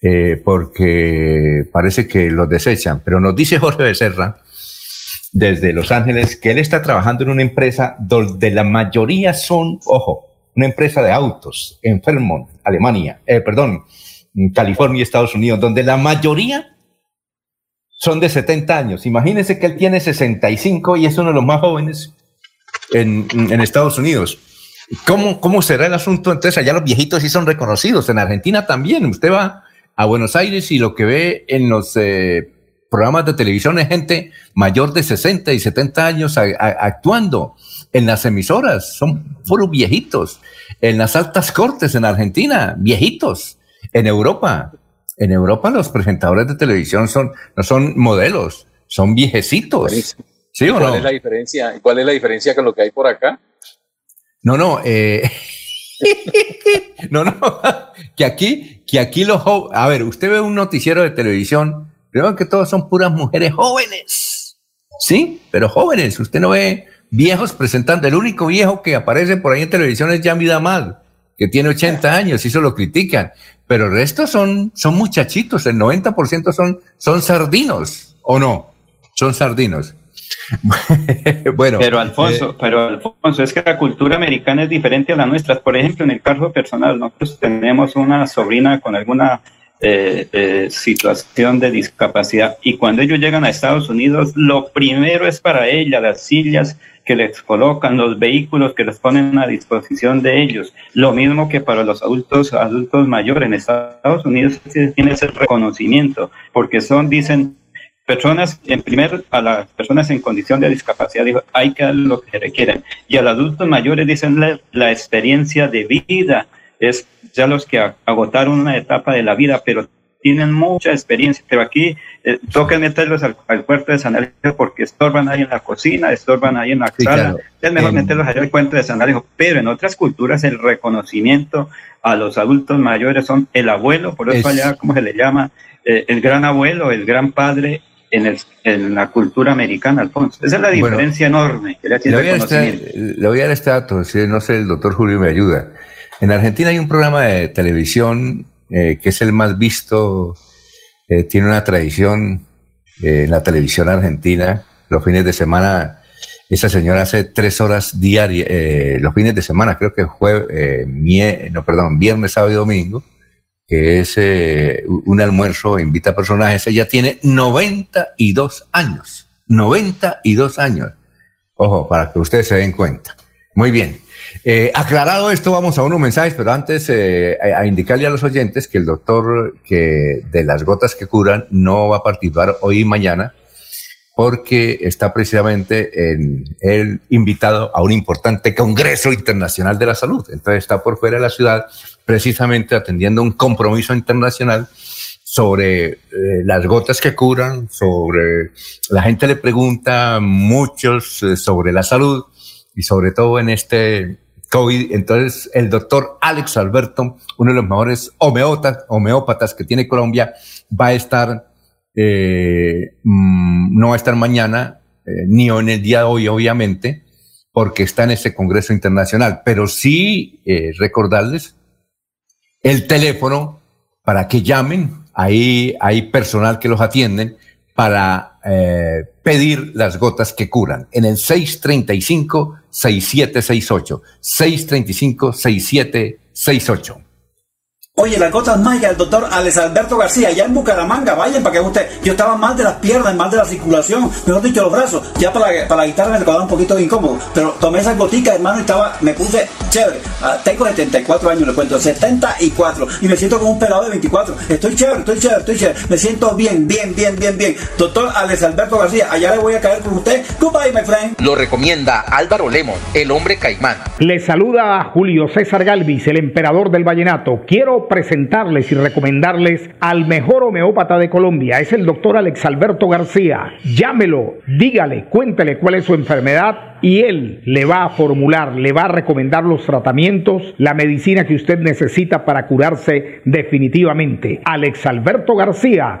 eh, porque parece que los desechan. Pero nos dice *laughs* Jorge Becerra, desde Los Ángeles, que él está trabajando en una empresa donde la mayoría son, ojo, una empresa de autos en Fremont, Alemania, eh, perdón, California Estados Unidos, donde la mayoría son de 70 años. Imagínense que él tiene 65 y es uno de los más jóvenes en, Estados Unidos. ¿Cómo, ¿Cómo será el asunto? Entonces, allá los viejitos sí son reconocidos. En Argentina también. Usted va a Buenos Aires y lo que ve en los eh, programas de televisión es gente mayor de 60 y 70 años actuando en las emisoras. Son puros viejitos. En las altas cortes en Argentina, viejitos. En Europa, en Europa los presentadores de televisión son, no son modelos, son viejecitos. ¿Sí o ¿Cuál no? es la diferencia? ¿Cuál es la diferencia con lo que hay por acá? No, no, eh, *laughs* no, no, que aquí, que aquí los jóvenes, a ver, usted ve un noticiero de televisión, creo que todos son puras mujeres jóvenes, Sí, pero jóvenes. Usted no ve viejos presentando. El único viejo que aparece por ahí en televisión es Yami Damal, que tiene 80 años y eso lo critican. Pero el resto son, son muchachitos. El 90% son, son sardinos, ¿o no? Son sardinos. *laughs* bueno. Pero Alfonso, eh, pero Alfonso, es que la cultura americana es diferente a la nuestra. Por ejemplo, en el caso personal, nosotros tenemos una sobrina con alguna eh, eh, situación de discapacidad y cuando ellos llegan a Estados Unidos, lo primero es para ella las sillas que les colocan, los vehículos que les ponen a disposición de ellos. Lo mismo que para los adultos, adultos mayores en Estados Unidos tiene ese reconocimiento, porque son, dicen, personas, en primer, a las personas en condición de discapacidad, dijo, hay que dar lo que requieren. Y a los adultos mayores dicen la, experiencia de vida, es ya los que agotaron una etapa de la vida, pero tienen mucha experiencia, pero aquí eh, toca meterlos al, cuarto de San Alejo porque estorban ahí en la cocina, estorban ahí en la sala, es mejor meterlos allá al cuarto de San Alejo, pero en otras culturas el reconocimiento a los adultos mayores son el abuelo, por eso allá, ¿cómo se le llama? Eh, el gran abuelo, el gran padre, en, el, en, la cultura americana, Alfonso. Esa es la diferencia enorme que le, voy a le voy a dar este dato, si no sé, el doctor Julio me ayuda. En Argentina hay un programa de televisión eh, que es el más visto, eh, tiene una tradición eh, en la televisión argentina. Los fines de semana, esa señora hace tres horas diarias, los fines de semana, creo que jueves, no, perdón, viernes, sábado y domingo que es eh, un almuerzo, invita personajes. Ella tiene 92 años. 92 años. Ojo, para que ustedes se den cuenta. Muy bien. Eh, aclarado esto, vamos a unos mensajes, pero antes eh, a, indicarle a los oyentes que el doctor que de las gotas que curan no va a participar hoy y mañana porque está precisamente en el invitado a un importante Congreso Internacional de la Salud. Entonces está por fuera de la ciudad precisamente atendiendo un compromiso internacional sobre eh, las gotas que curan, sobre la gente le pregunta muchos eh, sobre la salud y sobre todo en este COVID. Entonces el doctor Alex Alberto, uno de los mejores homeópatas, homeópatas que tiene Colombia, va a estar, eh, mm, no va a estar mañana, ni en el día de hoy, obviamente, porque está en ese Congreso Internacional, pero sí recordarles el teléfono para que llamen. Ahí hay personal que los atienden para eh, pedir las gotas que curan en el 635-6768. 635-6768. Oye, las gotas mágicas del doctor Alex Alberto García, allá en Bucaramanga, vayan para que usted. Yo estaba mal de las piernas, mal de la circulación, mejor dicho, los brazos. Ya para la, para la guitarra me quedaba un poquito incómodo, pero tomé esas goticas, hermano, y estaba, me puse chévere. Ah, tengo 74 años, le cuento, 74, y me siento como un pelado de 24. Estoy chévere, estoy chévere, estoy chévere. Me siento bien, bien, bien, bien, bien. Doctor Alex Alberto García, allá le voy a caer con usted. Goodbye, my friend. Lo recomienda Álvaro Lemon, el hombre caimán. Le saluda a Julio César Galvis, el emperador del vallenato. Quiero presentarles y recomendarles al mejor homeópata de Colombia. Es el doctor Alex Alberto García. Llámelo, dígale, cuéntele cuál es su enfermedad y él le va a formular, le va a recomendar los tratamientos, la medicina que usted necesita para curarse definitivamente. Alex Alberto García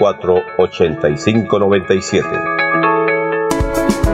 8597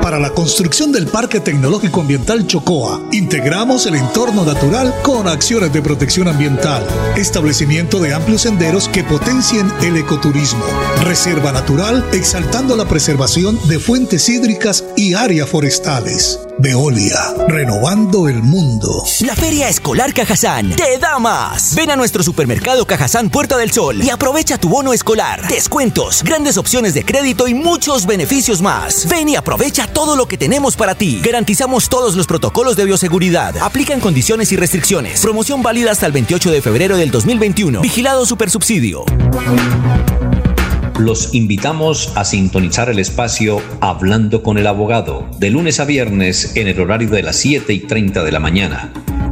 para la construcción del Parque Tecnológico Ambiental Chocoa. Integramos el entorno natural con acciones de protección ambiental, establecimiento de amplios senderos que potencien el ecoturismo, reserva natural exaltando la preservación de fuentes hídricas y áreas forestales. Veolia, renovando el mundo. La Feria Escolar Cajazán te da más. Ven a nuestro supermercado Cajazán Puerta del Sol y aprovecha tu bono escolar, descuentos, grandes opciones de crédito y muchos beneficios más. Ven y aprovecha todo lo que tenemos para ti. Garantizamos todos los protocolos de bioseguridad. Aplican condiciones y restricciones. Promoción válida hasta el 28 de febrero del 2021. Vigilado Supersubsidio. Los invitamos a sintonizar el espacio Hablando con el Abogado, de lunes a viernes en el horario de las 7 y 30 de la mañana.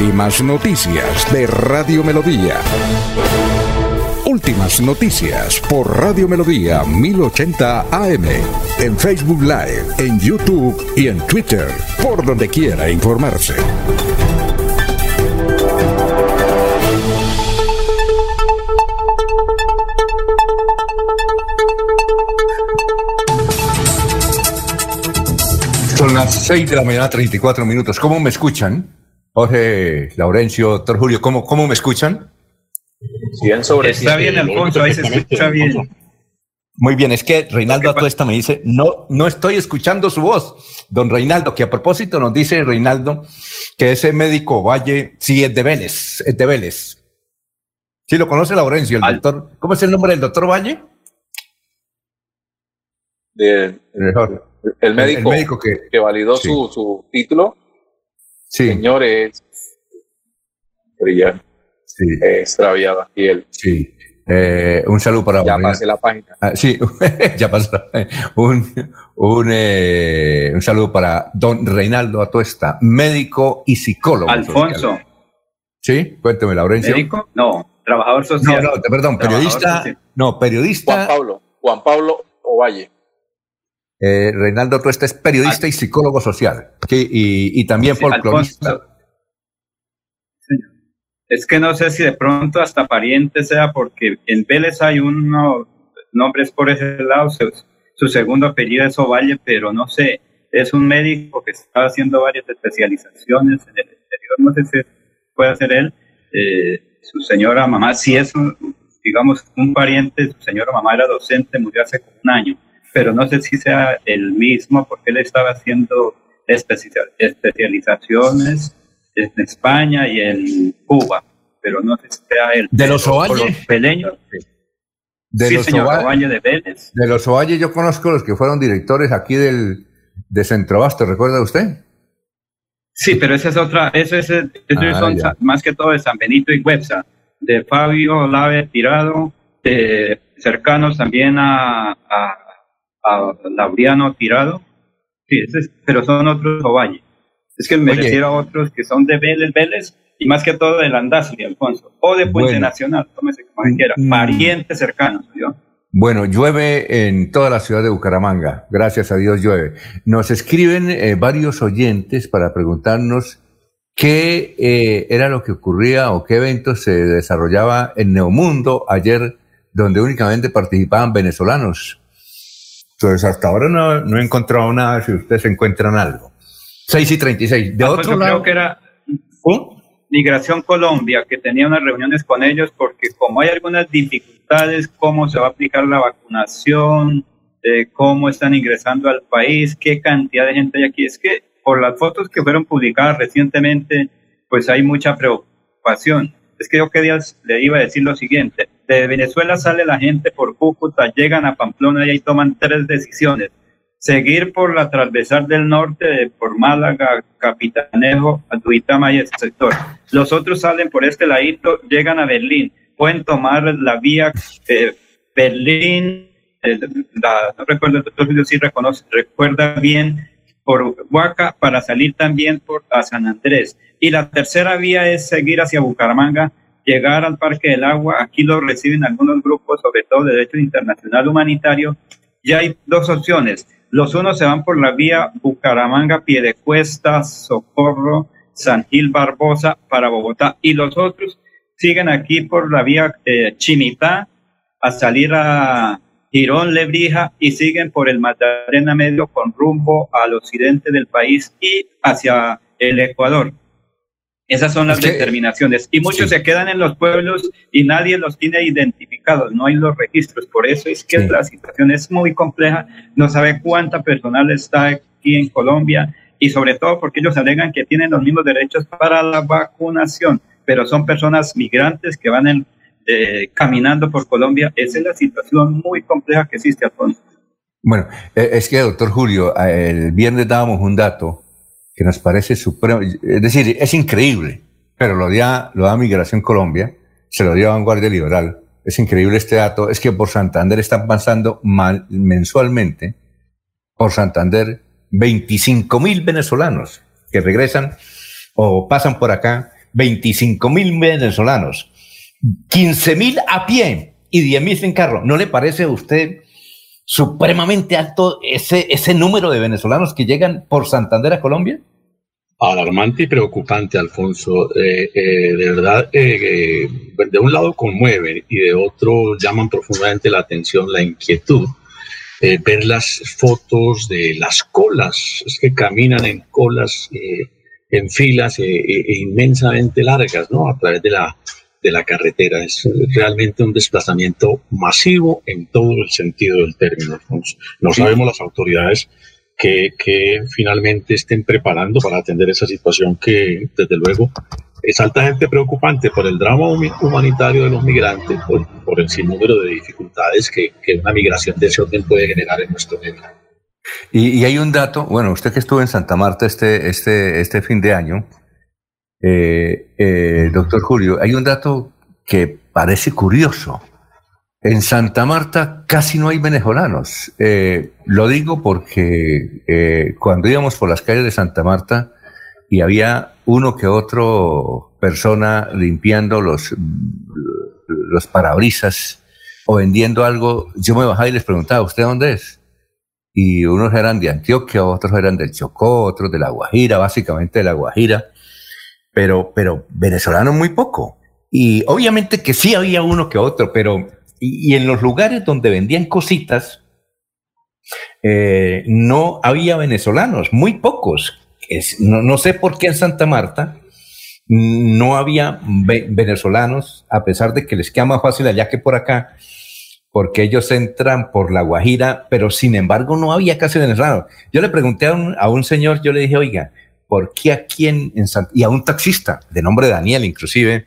Últimas noticias de Radio Melodía. Últimas noticias por Radio Melodía 1080 AM. En Facebook Live, en YouTube y en Twitter. Por donde quiera informarse. Son las 6 de la mañana, 34 minutos. ¿Cómo me escuchan? Jorge, Laurencio, doctor Julio, ¿cómo, cómo me escuchan? Bien sobre Está bien, Alfonso, ahí se escucha bien. Muy bien, es que Reinaldo a todo esto me dice, no, no estoy escuchando su voz. Don Reinaldo, que a propósito nos dice Reinaldo que ese médico Valle, sí es de Vélez, es de Vélez. Sí, lo conoce Laurencio, el doctor. ¿Cómo es el nombre del doctor Valle? el, médico, que, validó su, su título Sí. Señores, brillante. Sí. extraviada piel. Sí. Eh, un saludo para. Ya pasé la página. Ah, sí, *laughs* ya pasó. Un, un, eh, un saludo para don Reinaldo Atuesta, médico y psicólogo. Alfonso. Sí, cuénteme, Laurencio. ¿Médico? No, trabajador social. No, no, perdón, periodista. No, periodista. Juan Pablo, Juan Pablo Ovalle. Eh, Reinaldo Tuesta es periodista y psicólogo social y, también folclorista. Es que no sé si de pronto hasta pariente sea porque en Vélez hay unos nombres por ese lado, su, segundo apellido es Ovalle, pero no sé, es un médico que está haciendo varias especializaciones en el exterior, no sé si puede ser él, eh, su señora mamá, si es, digamos, un pariente, su señora mamá era docente, murió hace un año pero no sé si sea el mismo porque él estaba haciendo especializaciones en España y en Cuba, pero no sé si sea él. ¿De los Ovalle? peleños. De los señor de Vélez. De los Ovalle yo conozco los que fueron directores aquí del, de Centrobasto, ¿recuerda usted? Sí, pero esa es otra, eso es, eso ah, son más que todo de San Benito y Websa, de Fabio Lave Tirado, cercanos también a a Laureano Tirado, sí, pero son otros Ovalle. Es que me refiero a otros que son de Vélez, Vélez, y más que todo de Landazuri, Alfonso, o de Puente Nacional, tómese como quiera, mm. parientes cercanos. Bueno, llueve en toda la ciudad de Bucaramanga, gracias a Dios llueve. Nos escriben eh, varios oyentes para preguntarnos qué eh, era lo que ocurría o qué evento se desarrollaba en Neomundo ayer, donde únicamente participaban venezolanos. Entonces, hasta ahora no, no he encontrado nada si ustedes encuentran algo. 6 y 36. De ah, otro lado. Creo que era Migración Colombia, que tenía unas reuniones con ellos porque como hay algunas dificultades, cómo se va a aplicar la vacunación, eh, cómo están ingresando al país, qué cantidad de gente hay aquí. Es que por las fotos que fueron publicadas recientemente, pues hay mucha preocupación. Es que yo quería, le iba a decir lo siguiente, de Venezuela sale la gente por Cúcuta, llegan a Pamplona y ahí toman tres decisiones. Seguir por la transversal del norte, por Málaga, Capitanejo, Atuitama y ese sector. Los otros salen por este ladito, llegan a Berlín. Pueden tomar la vía eh, Berlín, no recuerdo, el doctor sí reconoce, recuerda bien, por Huaca para salir también por a San Andrés. Y la tercera vía es seguir hacia Bucaramanga, llegar al Parque del Agua. Aquí lo reciben algunos grupos, sobre todo de derecho internacional humanitario. Y hay dos opciones. Los unos se van por la vía Bucaramanga, Piedecuesta, Socorro, San Gil, Barbosa para Bogotá. Y los otros siguen aquí por la vía eh, Chinitá a salir a Girón, Lebrija y siguen por el Magdalena Medio con rumbo al occidente del país y hacia el Ecuador. Esas son las determinaciones. Y muchos se quedan en los pueblos y nadie los tiene identificados, no hay los registros. Por eso es que la situación es muy compleja. No sabe cuánta personal está aquí en Colombia y sobre todo porque ellos alegan que tienen los mismos derechos para la vacunación, pero son personas migrantes que van en, eh, caminando por Colombia. Esa es la situación muy compleja que existe, Alfonso. Bueno, eh, es que, doctor Julio, el viernes dábamos un dato que nos parece supremo, es decir, es increíble, pero lo da, lo da Migración Colombia, se lo dio a Vanguardia Liberal. Es increíble este dato, es que por Santander están pasando mensualmente, por Santander, 25 mil venezolanos que regresan o pasan por acá, 25 mil venezolanos, 15 mil a pie y 10 mil en carro. ¿No le parece a usted supremamente alto ese, ese número de venezolanos que llegan por Santander a Colombia? Alarmante y preocupante, Alfonso. Eh, eh, de verdad, eh, de un lado conmueve y de otro llaman profundamente la atención, la inquietud. ver las fotos de las colas, es que caminan en colas, en filas inmensamente largas, ¿no? A través de la de la carretera. Es realmente un desplazamiento masivo en todo el sentido del término. No sabemos las autoridades que, que, finalmente estén preparando para atender esa situación que, desde luego, es altamente preocupante por el drama humanitario de los migrantes, por, por el sinnúmero de dificultades que, que, una migración de ese orden puede generar en nuestro medio. Y, y, hay un dato, bueno, usted que estuvo en Santa Marta este, este, este fin de año, eh, eh, doctor Julio, hay un dato que parece curioso. En Santa Marta casi no hay venezolanos. Eh, lo digo porque eh, cuando íbamos por las calles de Santa Marta y había uno que otro persona limpiando los, los parabrisas o vendiendo algo, yo me bajaba y les preguntaba, ¿usted dónde es? Y unos eran de Antioquia, otros eran del Chocó, otros de La Guajira, básicamente de La Guajira pero, pero venezolanos muy poco. Y obviamente que sí había uno que otro, pero y, en los lugares donde vendían cositas, eh, no había venezolanos, muy pocos. no, no, sé por qué en Santa Marta no había venezolanos, a pesar de que les queda más fácil allá que por acá, porque ellos entran por la Guajira, pero sin embargo no había casi venezolanos. Yo le pregunté a un, a un señor, yo le dije, oiga, ¿por qué aquí en, en y a un taxista de nombre Daniel inclusive,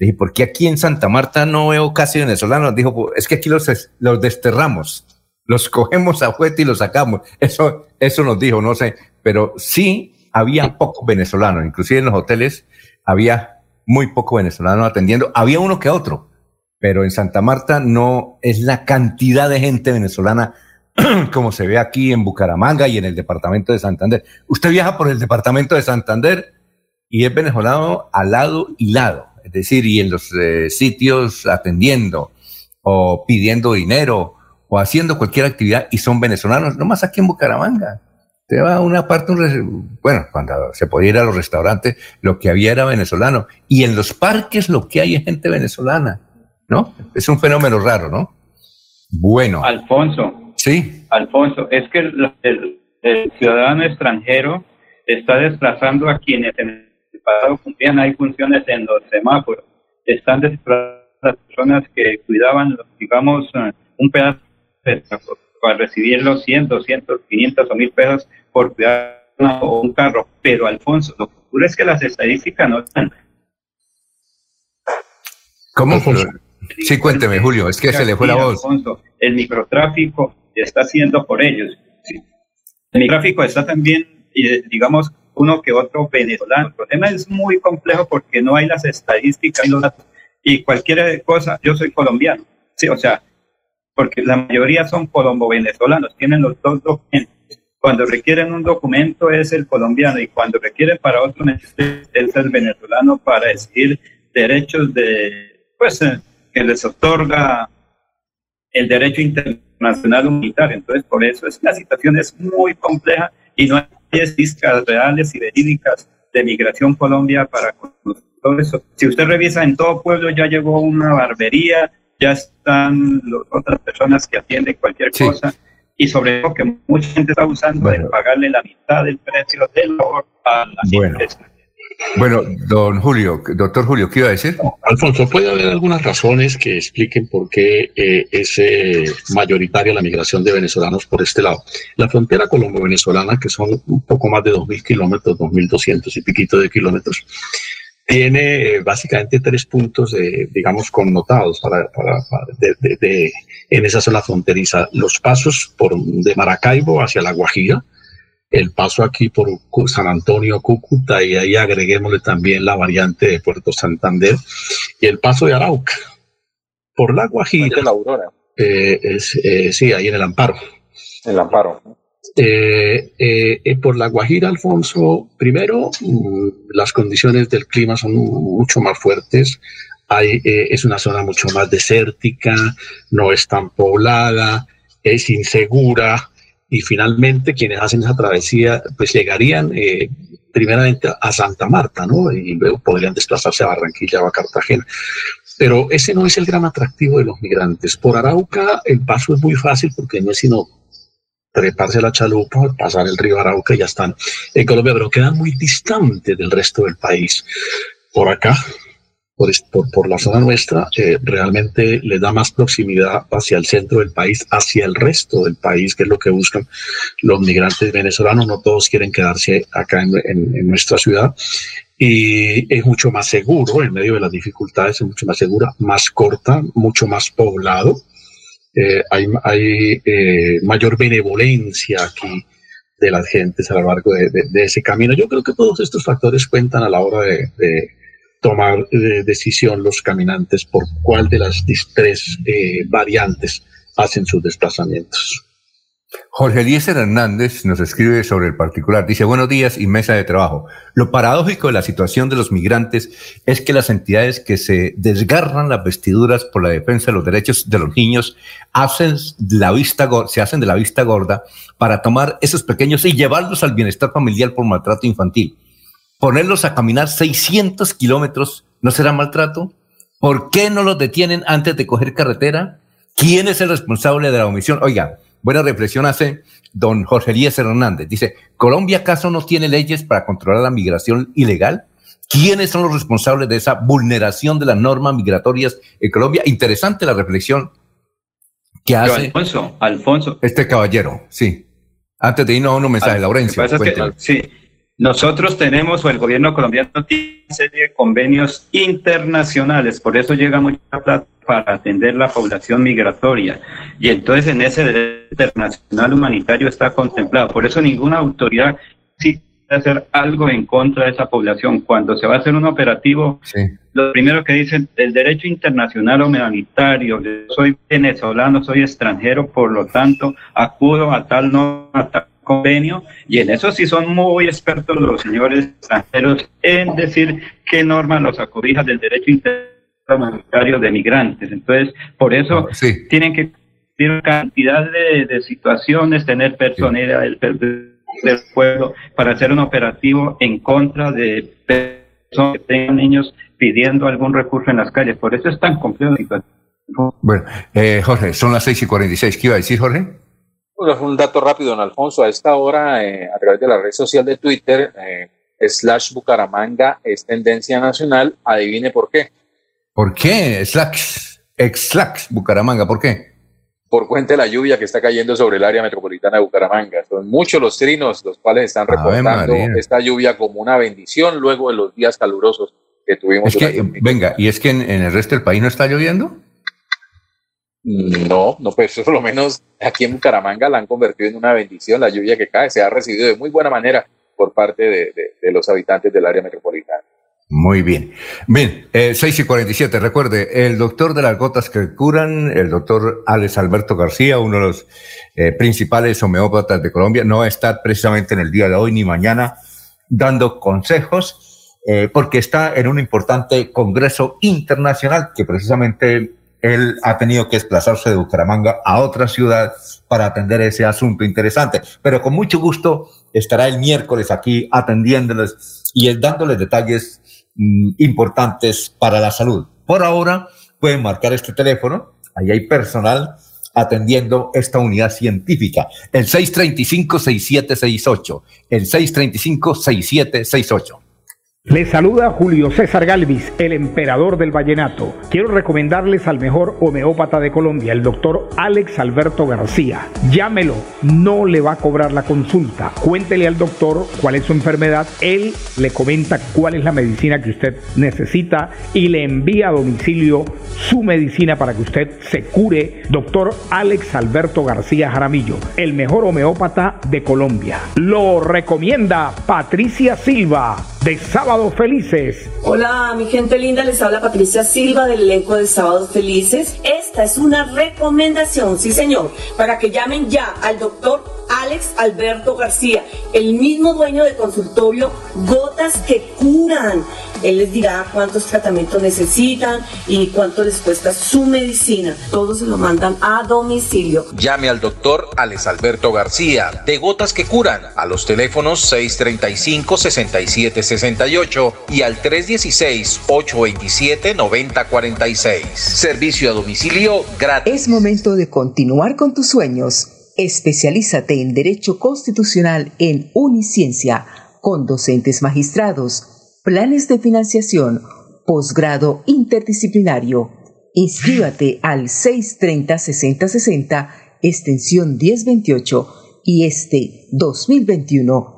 le dije, ¿por qué aquí en Santa Marta no veo casi venezolanos? Dijo, es que aquí los, los desterramos, los *laughs* cogemos a fuerte y los sacamos. Eso, eso nos dijo, no sé, pero sí había pocos venezolanos, inclusive en los hoteles había muy poco venezolano atendiendo, había uno que otro, pero en Santa Marta no es la cantidad de gente venezolana *clears throat* como se ve aquí en Bucaramanga y en el departamento de Santander. Usted viaja por el departamento de Santander y es venezolano al lado y lado, es decir, y en los eh, sitios atendiendo o pidiendo dinero o haciendo cualquier actividad y son venezolanos, no más aquí en Bucaramanga. Usted va a una parte, bueno, cuando se podía ir a los restaurantes, lo que había era venezolano. Y en los parques lo que hay es gente venezolana, ¿no? Es un fenómeno raro, ¿no? Bueno. Alfonso, Sí. Alfonso, es que el, ciudadano extranjero está desplazando a quienes en el pasado cumplían hay funciones en los semáforos. Están desplazando a las personas que cuidaban, digamos, eh, un pedazo de para recibir los 100, 200, 500 o 1000 pesos por cuidar o un carro. Pero Alfonso, lo que ocurre es que las estadísticas no están. ¿Cómo? Sí, cuénteme, Julio, es que se le fue la voz. Alfonso, el microtráfico está haciendo por ellos. El microtráfico está también, digamos, uno que otro venezolano. El problema es muy complejo porque no hay las estadísticas y los datos. Y cualquier cosa, yo soy colombiano. Sí, o sea, porque la mayoría son colombo-venezolanos, tienen los dos documentos. Cuando requieren un documento es el colombiano y cuando requieren para otro es el venezolano para decidir derechos de, pues, eh, que les otorga el derecho internacional humanitario. Entonces, por eso es, la situación es muy compleja y no hay estadísticas reales y verídicas de migración Colombia para todo eso. Si usted revisa en todo pueblo ya llegó una barbería, ya están otras personas que atienden cualquier cosa y sobre todo que mucha gente está usando de pagarle la mitad del precio del oro a las bueno. Bueno, don Julio, doctor Julio, ¿qué iba a decir? Alfonso, puede haber algunas razones que expliquen por qué eh, es eh, mayoritaria la migración de venezolanos por este lado. La frontera colombo-venezolana, que son un poco más de 2.000 kilómetros, 2.200 y piquito de kilómetros, tiene eh, básicamente tres puntos, digamos, connotados para, de, en esa zona fronteriza. Los pasos por, de Maracaibo hacia La Guajira, el paso aquí por San Antonio, Cúcuta, y ahí agreguémosle también la variante de Puerto Santander, y el paso de Arauca. Por La Guajira. La Aurora. Eh, es, eh, sí, ahí en el Amparo. El Amparo. Eh, por la Guajira, Alfonso, primero, mm, las condiciones del clima son mucho más fuertes. Hay, es una zona mucho más desértica, no es tan poblada, es insegura y finalmente quienes hacen esa travesía pues llegarían primeramente a Santa Marta, ¿no? Y luego podrían desplazarse a Barranquilla o a Cartagena. Pero ese no es el gran atractivo de los migrantes. Por Arauca el paso es muy fácil porque no es sino treparse la chalupa, pasar el río Arauca y ya están en Colombia, pero quedan muy distantes del resto del país. Por acá, por, por, la zona nuestra, eh, realmente le da más proximidad hacia el centro del país, hacia el resto del país, que es lo que buscan los migrantes venezolanos. No todos quieren quedarse acá en, en nuestra ciudad y es mucho más seguro en medio de las dificultades, es mucho más segura, más corta, mucho más poblado eh, hay, hay eh, mayor benevolencia aquí de las gentes a lo largo de, ese camino. Yo creo que todos estos factores cuentan a la hora de, tomar eh, decisión los caminantes por cuál de las tres variantes hacen sus desplazamientos. Jorge Eliezer Hernández nos escribe sobre el particular. Dice, buenos días y mesa de trabajo. Lo paradójico de la situación de los migrantes es que las entidades que se desgarran las vestiduras por la defensa de los derechos de los niños hacen la vista, se hacen de la vista gorda para tomar esos pequeños y llevarlos al bienestar familiar por maltrato infantil. Ponerlos a caminar 600 kilómetros, ¿no será maltrato? ¿Por qué no los detienen antes de coger carretera? ¿Quién es el responsable de la omisión? Oiga, Buena reflexión hace don Jorge Elías Hernández. Dice, ¿Colombia acaso no tiene leyes para controlar la migración ilegal? ¿Quiénes son los responsables de esa vulneración de las normas migratorias en Colombia? Interesante la reflexión que hace Alfonso, Alfonso. este caballero, sí. Antes de irnos a un mensaje, Laurencio. sí, nosotros tenemos, o el gobierno colombiano tiene una serie de convenios internacionales, por eso llega mucha plata para atender la población migratoria. Y entonces en ese derecho internacional humanitario está contemplado. Por eso ninguna autoridad sí puede hacer algo en contra de esa población. Cuando se va a hacer un operativo, lo primero que dicen, el derecho internacional humanitario, soy venezolano, soy extranjero, por lo tanto, acudo a tal no a tal convenio y en eso sí son muy expertos los señores extranjeros en decir qué normas los acobija del derecho internacional de migrantes. Entonces, por eso ah, tienen que tener cantidad de, situaciones, tener personalidad del, pueblo para hacer un operativo en contra de personas que tengan niños pidiendo algún recurso en las calles. Por eso es tan complejo la situación. Bueno, eh, Jorge, son las 6 y 46. ¿Qué iba a decir, Jorge? Un dato rápido, don Alfonso. A esta hora, eh, a través de la red social de Twitter, eh, slash Bucaramanga es tendencia nacional. Adivine por qué. ¿Por qué? Slacks, ex Slacks, Bucaramanga, ¿por qué? por cuenta de la lluvia que está cayendo sobre el área metropolitana de Bucaramanga. Son muchos los trinos los cuales están reportando esta lluvia como una bendición luego de los días calurosos que tuvimos. venga, ¿y es que en, el resto del país no está lloviendo? No, no, pues *laughs* por lo menos aquí en Bucaramanga la han convertido en una bendición. La lluvia que cae se ha recibido de muy buena manera por parte de los habitantes del área metropolitana. Muy bien. Bien, eh, 6 y 47. Recuerde, el doctor de las gotas que curan, el doctor Alex Alberto García, uno de los eh, principales homeópatas de Colombia, no estar precisamente en el día de hoy ni mañana dando consejos, eh, porque está en un importante congreso internacional que precisamente él ha tenido que desplazarse de Bucaramanga a otra ciudad para atender ese asunto interesante. Pero con mucho gusto estará el miércoles aquí atendiéndoles y dándoles detalles Mm, importantes para la salud. Por ahora, pueden marcar este teléfono, ahí hay personal atendiendo esta unidad científica, el 635-6768, el 635-6768. Les saluda Julio César Galvis, el emperador del vallenato. Quiero recomendarles al mejor homeópata de Colombia, el doctor Alex Alberto García. Llámelo, no le va a cobrar la consulta. Cuéntele al doctor cuál es su enfermedad, él le comenta cuál es la medicina que usted necesita y le envía a domicilio su medicina para que usted se cure. Doctor Alex Alberto García Jaramillo, el mejor homeópata de Colombia. Lo recomienda Patricia Silva de Sábados Felices. Hola, mi gente linda, les habla Patricia Silva del elenco de Sábados Felices. Esta es una recomendación, sí señor, para que llamen ya al doctor Alex Alberto García, el mismo dueño del consultorio Gotas que Curan. Él les dirá cuántos tratamientos necesitan y cuánto les cuesta su medicina. Todos se lo mandan a domicilio. Llame al doctor Alex Alberto García de Gotas que Curan a los teléfonos 635-6768 y al 316-827-9046. Servicio a domicilio gratis. Es momento de continuar con tus sueños. Especialízate en Derecho Constitucional en Uniciencia con docentes magistrados, planes de financiación, posgrado interdisciplinario. Inscríbate al 630-6060, extensión 1028 y este 2021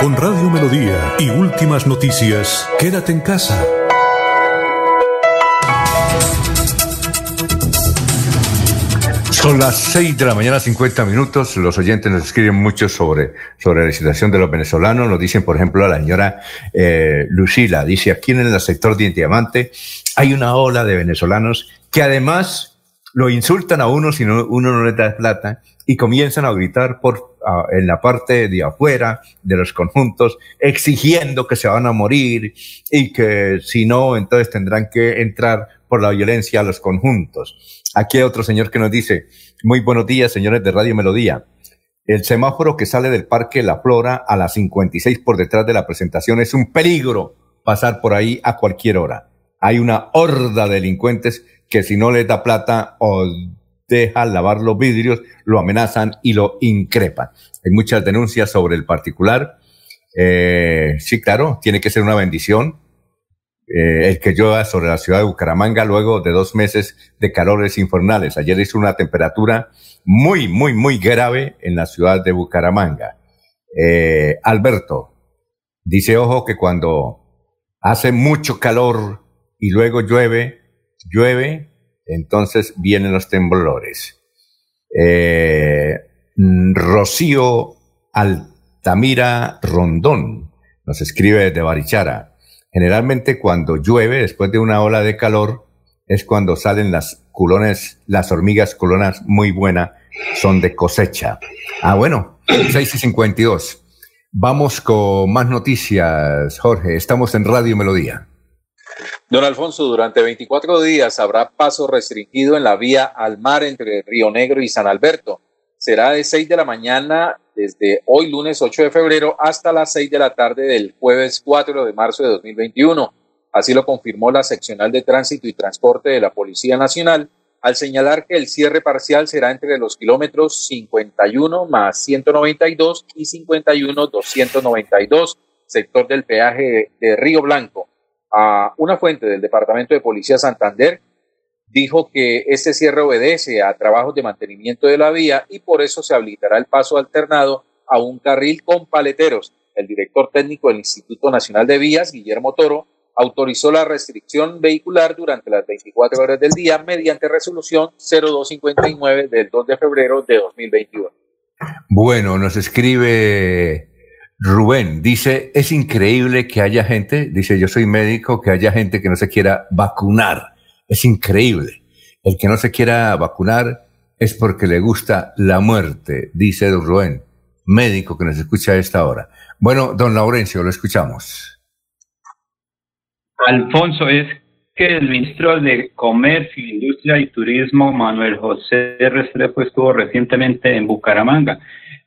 Con Radio Melodía y últimas noticias, quédate en casa. Son las 6 de la mañana, 50 minutos. Los oyentes nos escriben mucho sobre, sobre la situación de los venezolanos. Nos dicen, por ejemplo, a la señora eh, Lucila, dice, aquí en el sector de Diamante hay una ola de venezolanos que además lo insultan a uno si uno no les da plata y comienzan a gritar por en la parte de afuera de los conjuntos, exigiendo que se van a morir y que si no, entonces tendrán que entrar por la violencia a los conjuntos. Aquí hay otro señor que nos dice, muy buenos días, señores de Radio Melodía. El semáforo que sale del Parque La Flora a las 56 por detrás de la presentación es un peligro pasar por ahí a cualquier hora. Hay una horda de delincuentes que si no les da plata o deja lavar los vidrios, lo amenazan y lo increpan. Hay muchas denuncias sobre el particular. Eh, sí, claro, tiene que ser una bendición. Eh, el que llueva sobre la ciudad de Bucaramanga luego de dos meses de calores infernales. Ayer hizo una temperatura muy, muy, muy grave en la ciudad de Bucaramanga. Eh, Alberto dice, ojo, que cuando hace mucho calor y luego llueve, llueve, entonces vienen los temblores. Eh, mm, Rocío Altamira Rondón. Nos escribe de Barichara. Generalmente cuando llueve, después de una ola de calor, es cuando salen las culones, las hormigas culonas muy buenas, son de cosecha. Ah, bueno, *clears throat* 6 y 52. Vamos con más noticias, Jorge. Estamos en Radio Melodía. Don Alfonso, durante 24 días habrá paso restringido en la vía al mar entre Río Negro y San Alberto. Será de 6 de la mañana desde hoy lunes 8 de febrero hasta las 6 de la tarde del jueves 4 de marzo de 2021. Así lo confirmó la seccional de tránsito y transporte de la Policía Nacional al señalar que el cierre parcial será entre los kilómetros 51 más 192 y 51 292, sector del peaje de Río Blanco una fuente del Departamento de Policía Santander dijo que este cierre obedece a trabajos de mantenimiento de la vía y por eso se habilitará el paso alternado a un carril con paleteros. El director técnico del Instituto Nacional de Vías, Guillermo Toro, autorizó la restricción vehicular durante las 24 horas del día mediante resolución 0259 del 2 de febrero de 2021. Bueno, nos escribe Rubén dice, es increíble que haya gente, dice, yo soy médico, que haya gente que no se quiera vacunar. Es increíble. El que no se quiera vacunar es porque le gusta la muerte, dice don Rubén, médico que nos escucha a esta hora. Bueno, don Laurencio, lo escuchamos. Alfonso, es que el ministro de Comercio, Industria y Turismo, Manuel José Restrepo, estuvo recientemente en Bucaramanga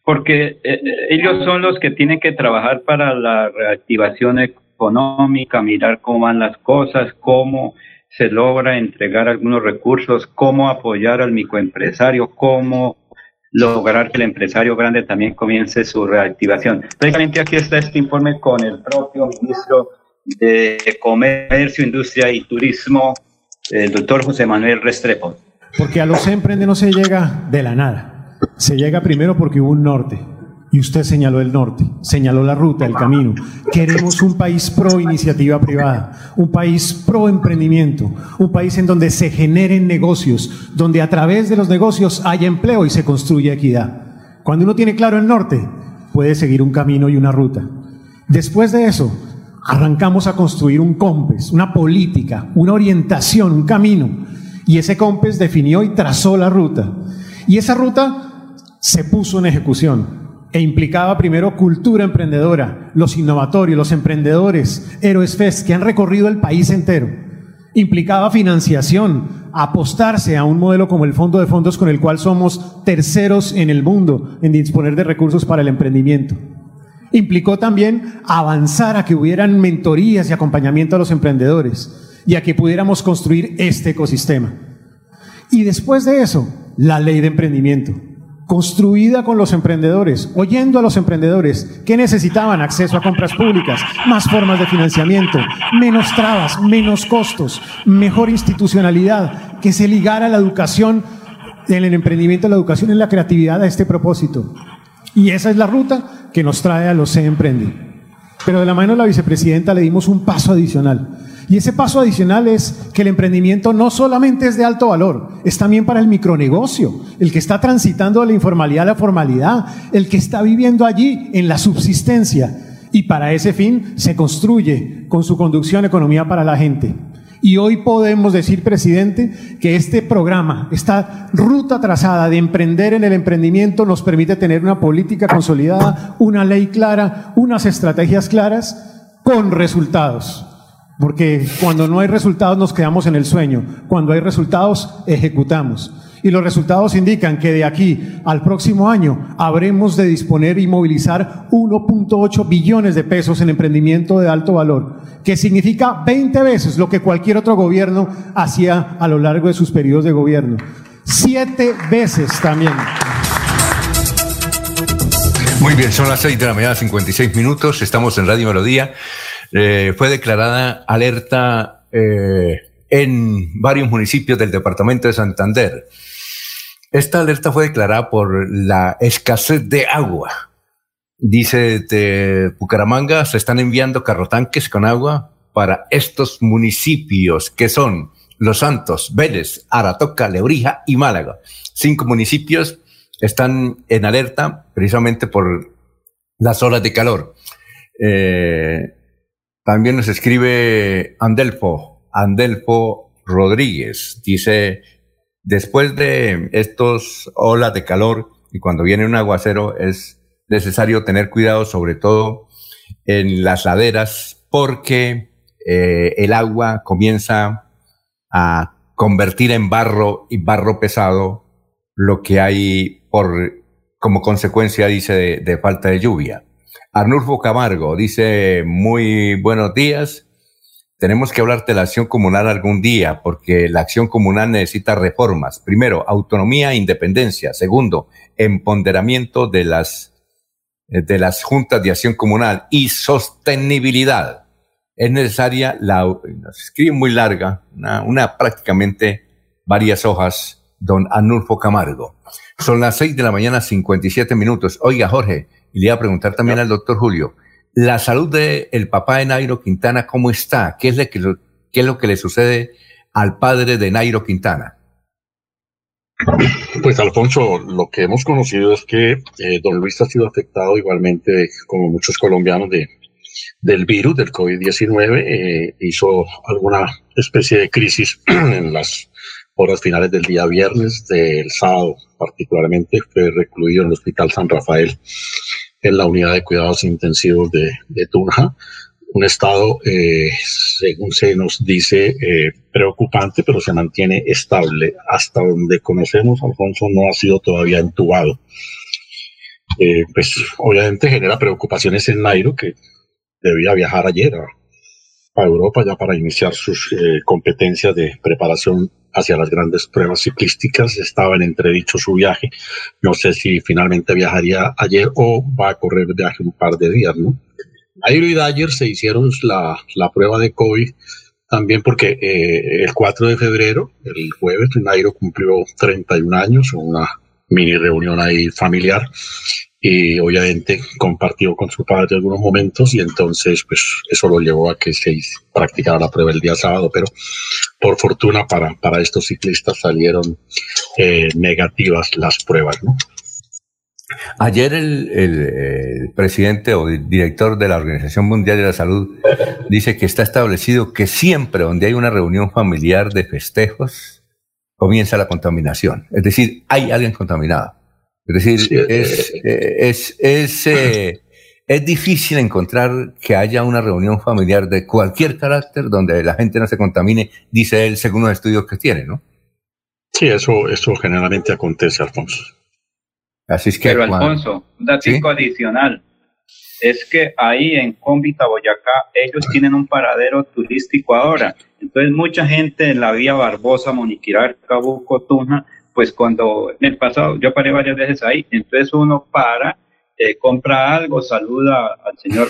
porque eh, ellos son los que tienen que trabajar para la reactivación económica, mirar cómo van las cosas, cómo se logra entregar algunos recursos, cómo apoyar al microempresario, cómo lograr que el empresario grande también comience su reactivación. Prácticamente aquí está este informe con el propio ministro de Comercio, Industria y Turismo, el doctor José Manuel Restrepo. Porque a los emprendedores no se llega de la nada. Se llega primero porque hubo un norte. Y usted señaló el norte, señaló la ruta, el camino. Queremos un país pro iniciativa privada, un país pro emprendimiento, un país en donde se generen negocios, donde a través de los negocios haya empleo y se construya equidad. Cuando uno tiene claro el norte, puede seguir un camino y una ruta. Después de eso, arrancamos a construir un COMPES, una política, una orientación, un camino. Y ese COMPES definió y trazó la ruta. Y esa ruta se puso en ejecución e implicaba primero cultura emprendedora, los innovatorios, los emprendedores, Héroes Fest, que han recorrido el país entero. Implicaba financiación, apostarse a un modelo como el Fondo de Fondos con el cual somos terceros en el mundo en disponer de recursos para el emprendimiento. Implicó también avanzar a que hubieran mentorías y acompañamiento a los emprendedores y a que pudiéramos construir este ecosistema. Y después de eso, la ley de emprendimiento construida con los emprendedores, oyendo a los emprendedores que necesitaban acceso a compras públicas, más formas de financiamiento, menos trabas, menos costos, mejor institucionalidad, que se ligara la educación, en el emprendimiento, la educación en la creatividad a este propósito. Y esa es la ruta que nos trae a los Se Emprende. Pero de la mano de la vicepresidenta le dimos un paso adicional y ese paso adicional es que el emprendimiento no solamente es de alto valor, es también para el micronegocio, el que está transitando de la informalidad a la formalidad, el que está viviendo allí en la subsistencia. Y para ese fin se construye con su conducción economía para la gente. Y hoy podemos decir, presidente, que este programa, esta ruta trazada de emprender en el emprendimiento nos permite tener una política consolidada, una ley clara, unas estrategias claras con resultados. Porque cuando no hay resultados nos quedamos en el sueño. Cuando hay resultados, ejecutamos. Y los resultados indican que de aquí al próximo año habremos de disponer y movilizar 1.8 billones de pesos en emprendimiento de alto valor, que significa 20 veces lo que cualquier otro gobierno hacía a lo largo de sus periodos de gobierno. Siete veces también. Muy bien, son las 6 de la mañana, 56 minutos. Estamos en Radio Melodía. Eh, fue declarada alerta eh, en varios municipios del departamento de Santander. Esta alerta fue declarada por la escasez de agua. Dice de Bucaramanga, se están enviando carrotanques con agua para estos municipios que son Los Santos, Vélez, Aratoca, Lebrija y Málaga. Cinco municipios están en alerta precisamente por las olas de calor. Eh, también nos escribe Andelfo, Andelfo Rodríguez. Dice, después de estos olas de calor y cuando viene un aguacero es necesario tener cuidado sobre todo en las laderas porque eh, el agua comienza a convertir en barro y barro pesado lo que hay por como consecuencia, dice, de, falta de lluvia. Arnulfo Camargo dice, muy buenos días. Tenemos que hablar de la acción comunal algún día, porque la acción comunal necesita reformas. Primero, autonomía e independencia. Segundo, empoderamiento de las, de las juntas de acción comunal y sostenibilidad. Es necesaria la, escribe muy larga, una, una prácticamente varias hojas, don Arnulfo Camargo. Son las seis de la mañana, 57 minutos. Oiga, Jorge, y le iba a preguntar también al doctor Julio, la salud del el papá de Nairo Quintana, ¿cómo está? ¿Qué es, lo que, ¿Qué es lo que le sucede al padre de Nairo Quintana? Pues Alfonso, lo que hemos conocido es que eh, don Luis ha sido afectado igualmente como muchos colombianos de, del virus, del COVID-19, eh, hizo alguna especie de crisis *clears throat* en las horas finales del día viernes, del sábado particularmente, fue recluido en el Hospital San Rafael, en la unidad de cuidados intensivos de, Tunja. Un estado, eh, según se nos dice, eh, preocupante, pero se mantiene estable. Hasta donde conocemos, Alfonso no ha sido todavía entubado. Eh, pues obviamente genera preocupaciones en Nairo, que debía viajar ayer a, Europa ya para iniciar sus competencias de preparación hacia las grandes pruebas ciclísticas. Estaba en entredicho su viaje. No sé si finalmente viajaría ayer o va a correr viaje un par de días, ¿no? Nairo y Dyer se hicieron la, la prueba de COVID también porque eh, el 4 de febrero, el jueves, Nairo cumplió 31 años, una mini reunión ahí familiar y obviamente compartió con su padre algunos momentos y entonces pues eso lo llevó a que se practicara la prueba el día sábado, pero por fortuna para, para estos ciclistas salieron eh, negativas las pruebas, ¿no? Ayer el, el, presidente o director de la Organización Mundial de la Salud dice que está establecido que siempre donde hay una reunión familiar de festejos comienza la contaminación. Es decir, hay alguien contaminado. Es decir, es, eh, es, es, eh, *laughs* es, difícil encontrar que haya una reunión familiar de cualquier carácter donde la gente no se contamine, dice él, según los estudios que tiene, ¿no? Sí, eso, eso generalmente acontece, Alfonso. Así es que. Pero, Alfonso, un dato adicional. Es que ahí en Cómbita, Boyacá, ellos tienen un paradero turístico ahora. Entonces, mucha gente en la vía Barbosa, Moniquirar, Cabuco, Tuna, pues cuando en el pasado yo paré varias veces ahí, entonces uno para, eh, compra algo, saluda al señor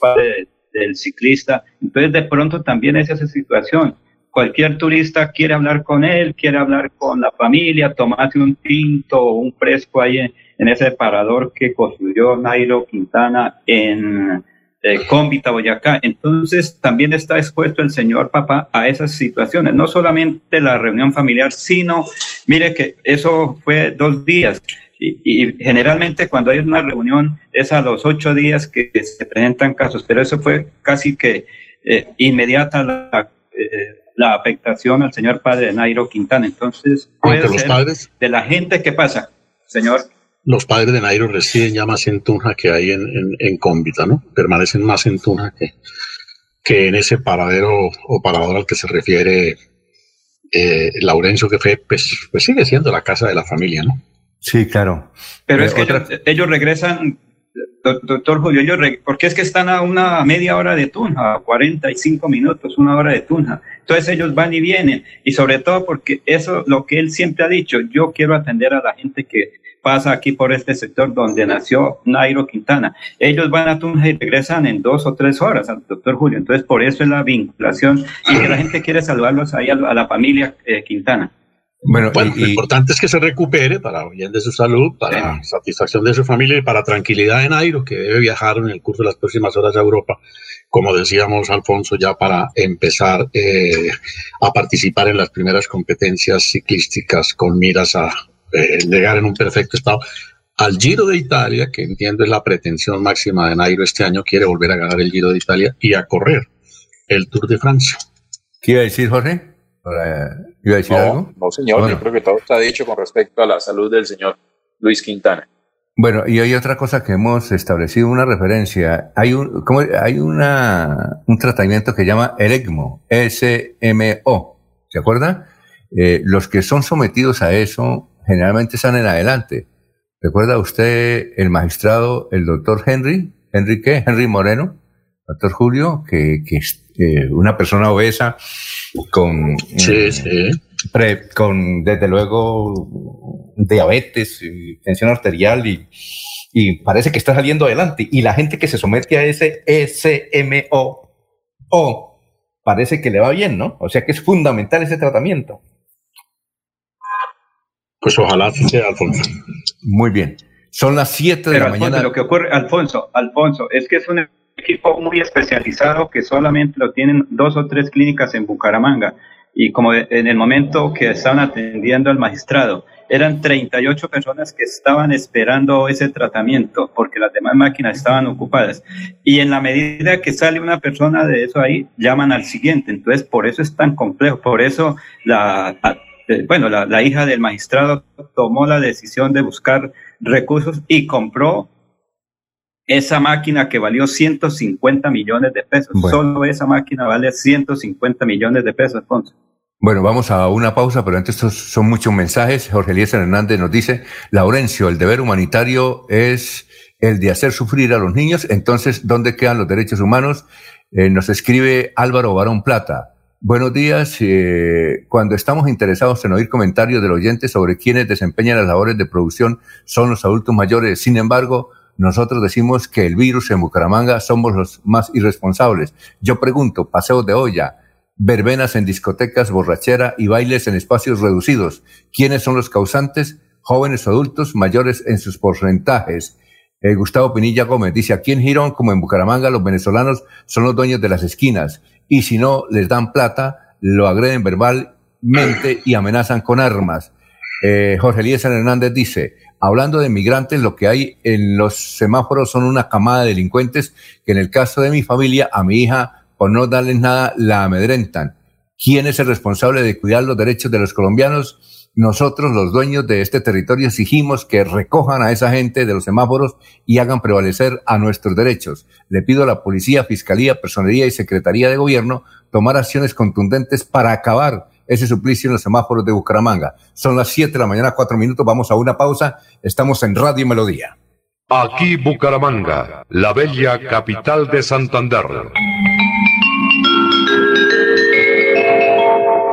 padre del ciclista, entonces de pronto también es esa situación. Cualquier turista quiere hablar con él, quiere hablar con la familia, tomarse un tinto o un fresco ahí en, en ese parador que construyó Nairo Quintana en, eh, Cómbita, Boyacá. Entonces también está expuesto el señor papá a esas situaciones, no solamente la reunión familiar, sino, mire que eso fue dos días. Y, generalmente cuando hay una reunión es a los ocho días que se presentan casos, pero eso fue casi que eh, inmediata la, eh, la afectación al señor padre Nairo Quintana. Entonces, puede ser de la gente que pasa, señor los padres de Nairo residen ya más en Tunja que ahí en, en, Cómbita, ¿no? Permanecen más en Tunja que, que en ese paradero o parador al que se refiere eh, Laurencio, que fue, pues, pues, sigue siendo la casa de la familia, ¿no? Sí, claro. Pero es que ellos, regresan, doctor Julio, ellos porque es que están a una media hora de Tunja, a 45 minutos, una hora de Tunja. Entonces ellos van y vienen, y sobre todo porque eso, lo que él siempre ha dicho, yo quiero atender a la gente que pasa aquí por este sector donde nació Nairo Quintana. Ellos van a Tunja y regresan en dos o tres horas al doctor Julio. Entonces, por eso es la vinculación y que la gente quiere saludarlos ahí a, la familia eh, Quintana. Bueno, lo importante es que se recupere para bien de su salud, para satisfacción de su familia y para tranquilidad de Nairo, que debe viajar en el curso de las próximas horas a Europa, como decíamos, Alfonso, ya para empezar eh, a participar en las primeras competencias ciclísticas con miras a eh, llegar en un perfecto estado. al Giro de Italia, que entiendo es la pretensión máxima de Nairo este año, quiere volver a ganar el Giro de Italia y a correr el Tour de Francia. ¿Qué iba a decir, Jorge? ¿Iba a decir no, algo? No, señor, Bueno. yo creo que todo está dicho con respecto a la salud del señor Luis Quintana. Bueno, y hay otra cosa que hemos establecido, una referencia. Hay un, ¿cómo? hay una, un tratamiento que llama el ECMO, S-M-O. ¿Se acuerda? Eh, los que son sometidos a eso generalmente salen adelante. ¿Recuerda usted el magistrado, el doctor Henry? ¿Henry qué? Henry Moreno, doctor Julio, que, que es eh, una persona obesa con, Sí, sí. pre- con desde luego diabetes, y tensión arterial y, y parece que está saliendo adelante. Y la gente que se somete a ese SMO o parece que le va bien, ¿no? O sea que es fundamental ese tratamiento. Pues ojalá así sea, Alfonso. Muy bien. Son las 7 de Pero la Alfonso, mañana. lo que ocurre, Alfonso, Alfonso, es que es un equipo muy especializado que solamente lo tienen dos o tres clínicas en Bucaramanga. Y como en el momento que estaban atendiendo al magistrado, eran 38 personas que estaban esperando ese tratamiento porque las demás máquinas estaban ocupadas. Y en la medida que sale una persona de eso ahí, llaman al siguiente. Entonces, por eso es tan complejo. Por eso la, bueno, la, la hija del magistrado tomó la decisión de buscar recursos y compró esa máquina que valió 150 millones de pesos. Bueno. Solo esa máquina vale 150 millones de pesos, Alfonso. Bueno, vamos a una pausa, pero antes estos son muchos mensajes. Jorge Eliezer Hernández nos dice, Laurencio, el deber humanitario es el de hacer sufrir a los niños, entonces, ¿dónde quedan los derechos humanos? Eh, nos escribe Álvaro Barón Plata. Buenos días. eh, cuando estamos interesados en oír comentarios del oyente sobre quienes desempeñan las labores de producción son los adultos mayores. Sin embargo, nosotros decimos que el virus en Bucaramanga somos los más irresponsables. Yo pregunto, paseos de olla, verbenas en discotecas, borrachera y bailes en espacios reducidos. ¿Quiénes son los causantes? Jóvenes o adultos mayores en sus porcentajes. Eh, Gustavo Pinilla Gómez dice, aquí en Girón, como en Bucaramanga, los venezolanos son los dueños de las esquinas y si no les dan plata, lo agreden verbalmente y amenazan con armas. Eh, Jorge Eliezer Hernández dice, hablando de migrantes, lo que hay en los semáforos son una camada de delincuentes que en el caso de mi familia, a mi hija, por no darles nada, la amedrentan. ¿Quién es el responsable de cuidar los derechos de los colombianos? Nosotros, los dueños de este territorio, exigimos que recojan a esa gente de los semáforos y hagan prevalecer a nuestros derechos. Le pido a la policía, fiscalía, personería y secretaría de gobierno tomar acciones contundentes para acabar ese suplicio en los semáforos de Bucaramanga. Son las 7 de la mañana, 4 minutos. Vamos a una pausa. Estamos en Radio Melodía. Aquí Bucaramanga, la bella capital de Santander.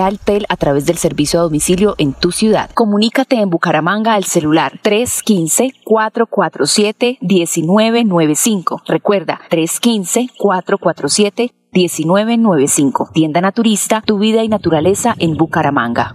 a través del servicio a domicilio en tu ciudad. Comunícate en Bucaramanga al celular 315-447-1995. Recuerda, 315-447-1995. Tienda Naturista, tu vida y naturaleza en Bucaramanga.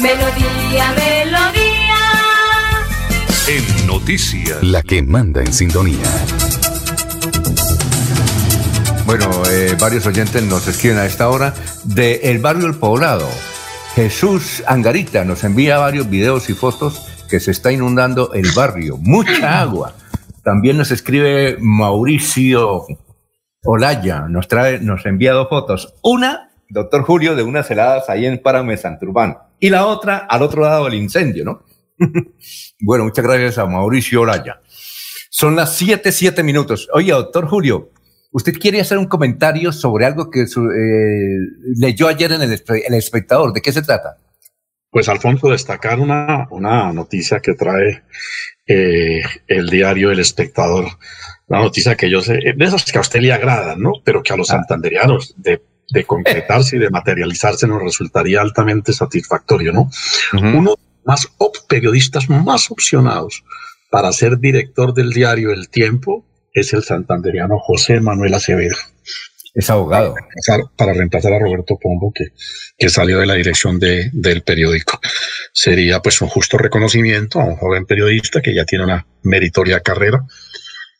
Melodía, melodía. En Noticias. La que manda en sintonía. Bueno, eh, varios oyentes nos escriben a esta hora de El Barrio El Poblado. Jesús Angarita nos envía varios videos y fotos que se está inundando el barrio. Mucha *clears throat* agua. También nos escribe Mauricio Olaya, nos trae, nos envía dos fotos. Una, doctor Julio, de unas heladas ahí en Párame Santurbán. Y la otra, al otro lado del incendio, ¿no? *laughs* bueno, muchas gracias a Mauricio Olaya. Son las siete, siete minutos. Oye, doctor Julio, ¿usted quiere hacer un comentario sobre algo que eh, leyó ayer en el, el, espectador? ¿De qué se trata? Pues, Alfonso, destacar una, una noticia que trae eh, el diario El Espectador. Una noticia que yo sé, de esas que a usted le agradan, ¿no? Pero que a los ah. santanderianos, de, de concretarse y de materializarse, nos resultaría altamente satisfactorio, ¿no? Uno más periodistas más opcionados para ser director del diario El Tiempo es el santanderiano José Manuel Acevedo. Es abogado. Para reemplazar, a Roberto Pombo, que, que salió de la dirección de, del periódico. Sería pues un justo reconocimiento a un joven periodista que ya tiene una meritoria carrera.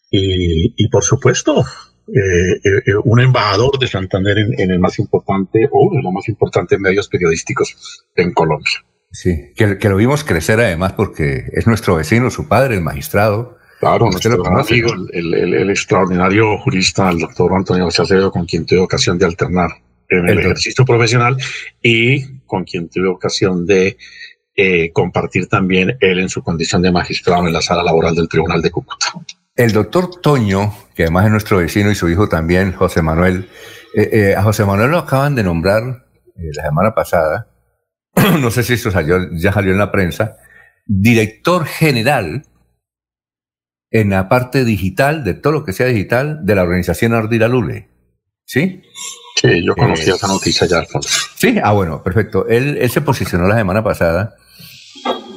Y, y por supuesto, eh, eh, un embajador de Santander en, en, el más importante o de los más importantes medios periodísticos en Colombia. Sí, que, que, lo vimos crecer además porque es nuestro vecino, su padre, el magistrado. Claro, nuestro amigo, el, el, el, extraordinario jurista, el doctor Antonio Acevedo, con quien tuve ocasión de alternar en el, ejercicio profesional y con quien tuve ocasión de eh, compartir también él en su condición de magistrado en la sala laboral del Tribunal de Cúcuta. El doctor Toño, que además es nuestro vecino y su hijo también, José Manuel, eh, eh, a José Manuel lo acaban de nombrar la semana pasada *clears throat* no sé si eso salió, ya salió en la prensa, director general en la parte digital, de todo lo que sea digital, de la organización Ardira Lule. ¿Sí? Sí, yo conocía eh, esa noticia ya, Alfonso. Sí, ah, bueno, perfecto. Él, él se posicionó la semana pasada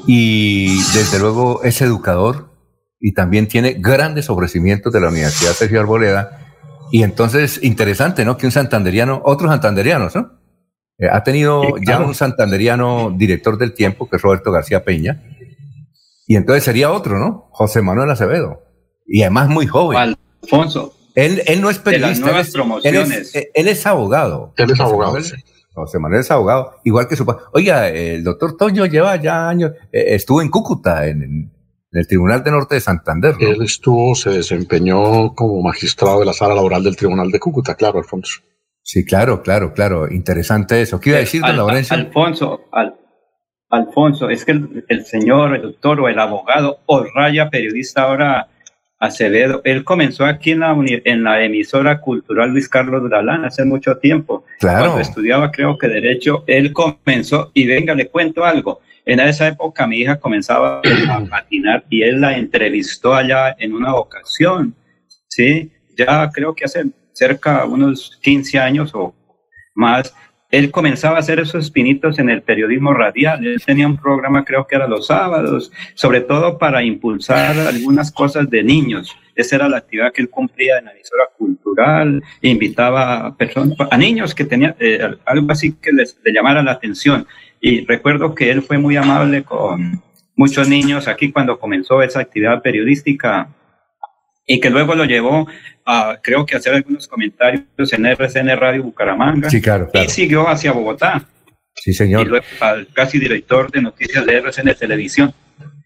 y desde luego es educador y también tiene grandes ofrecimientos de la Universidad Sergio Arboleda. Y entonces, interesante, ¿no? Que un santanderiano, otros santanderianos, ¿no? Eh, ha tenido ya un santanderiano director del tiempo, que es Roberto García Peña, y entonces sería otro, ¿no? José Manuel Acevedo, y además muy joven. Alfonso. Él, él no es periodista, él es, promociones. Él, es, abogado. Él es abogado. José Manuel, es abogado, igual que su padre. Oiga, el doctor Toño lleva ya años, eh, estuvo en Cúcuta, en, el Tribunal de Norte de Santander. Él estuvo, se desempeñó como magistrado de la sala laboral del Tribunal de Cúcuta, claro, Alfonso. Sí, claro, claro, claro. Interesante eso. ¿Qué iba a decir, don Laurencio? Alfonso, Alfonso, es que el, señor, el doctor o el abogado o raya periodista ahora Acevedo, él comenzó aquí en la, en la emisora cultural Luis Carlos Dalán hace mucho tiempo. Claro. Cuando estudiaba, creo que Derecho, él comenzó, y venga, le cuento algo. En esa época mi hija comenzaba a patinar y él la entrevistó allá en una ocasión. Sí, ya creo que hace cerca de unos 15 años o más, él comenzaba a hacer esos pinitos en el periodismo radial. Él tenía un programa, creo que era los sábados, sobre todo para impulsar algunas cosas de niños. Esa era la actividad que él cumplía en la emisora cultural. Invitaba a, personas, a niños que tenían eh, algo así que les, les llamara la atención. Y recuerdo que él fue muy amable con muchos niños aquí cuando comenzó esa actividad periodística y que luego lo llevó a, creo que, hacer algunos comentarios en RCN Radio Bucaramanga. Sí, claro, Y siguió hacia Bogotá. Sí, señor. Y luego al casi director de noticias de RCN Televisión.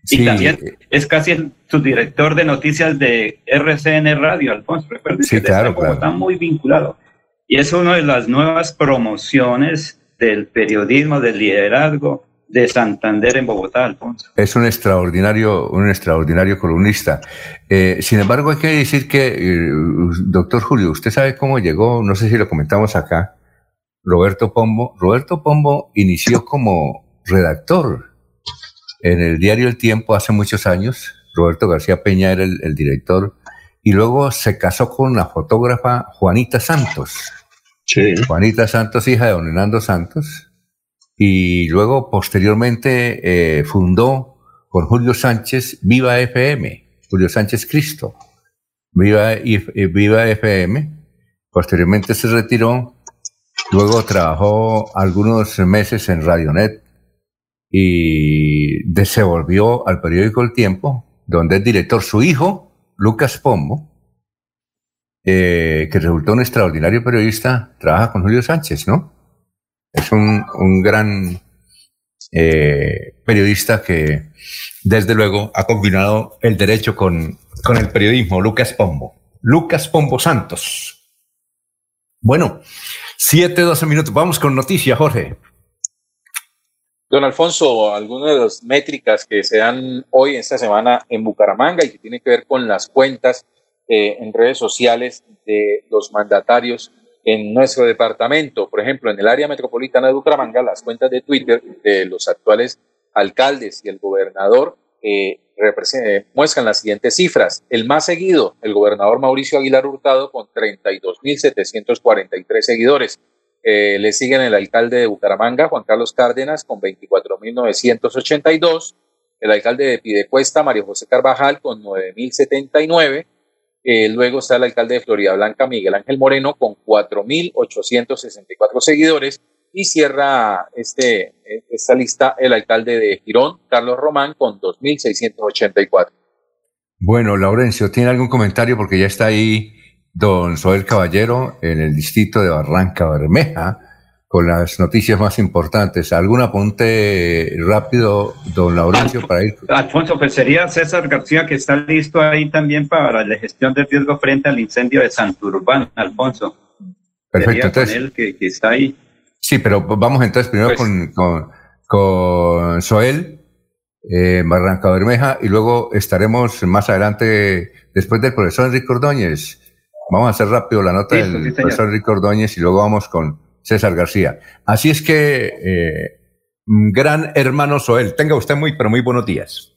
Y también es casi el subdirector de noticias de RCN Radio, Alfonso. Sí, que claro, claro. está muy vinculado. Y es una de las nuevas promociones del periodismo, del liderazgo, de Santander en Bogotá, Alfonso. Es un extraordinario, un extraordinario columnista. Eh, sin embargo, hay que decir que, eh, doctor Julio, usted sabe cómo llegó, no sé si lo comentamos acá, Roberto Pombo. Roberto Pombo inició como redactor en el diario El Tiempo hace muchos años. Roberto García Peña era el, el director y luego se casó con la fotógrafa Juanita Santos. Juanita Santos, hija de don Hernando Santos y luego posteriormente eh, fundó con Julio Sánchez Viva FM, Julio Sánchez Cristo, Viva, Viva FM, posteriormente se retiró, luego trabajó algunos meses en Radionet y se volvió al periódico El Tiempo, donde es director su hijo, Lucas Pombo, eh, que resultó un extraordinario periodista, trabaja con Julio Sánchez, ¿no? Es un, un gran eh, periodista que, desde luego, ha combinado el derecho con, con el periodismo, Lucas Pombo. Lucas Pombo Santos. Bueno, siete, doce minutos. Vamos con noticias, Jorge. Don Alfonso, algunas de las métricas que se dan hoy, esta semana, en Bucaramanga y que tienen que ver con las cuentas eh, en redes sociales de los mandatarios en nuestro departamento. Por ejemplo, en el área metropolitana de Bucaramanga, las cuentas de Twitter de los actuales alcaldes y el gobernador eh, muestran las siguientes cifras. El más seguido, el gobernador Mauricio Aguilar Hurtado, con 32.743 seguidores. Eh, le siguen el alcalde de Bucaramanga, Juan Carlos Cárdenas, con 24.982. El alcalde de Pidecuesta, Mario José Carvajal, con 9.079 eh, luego está el alcalde de Florida Blanca, Miguel Ángel Moreno, con 4.864 seguidores. Y cierra este, esta lista el alcalde de Girón, Carlos Román, con 2.684. Bueno, Laurencio, ¿tiene algún comentario? Porque ya está ahí don Soel Caballero en el distrito de Barranca Bermeja con las noticias más importantes. ¿Algún apunte rápido, don Laurencio, para ir? Alfonso, pues sería César García, que está listo ahí también para la gestión de riesgo frente al incendio de Santurbán, Alfonso. Perfecto, entonces. Él que, está ahí. Sí, pero vamos entonces primero pues con, con, con, Soel, eh, Barranca Bermeja, y luego estaremos más adelante, después del profesor Enrique Ordóñez. Vamos a hacer rápido la nota del profesor Enrique Ordóñez y luego vamos con César García. Así es que, eh, gran hermano Soel, tenga usted muy, pero muy buenos días.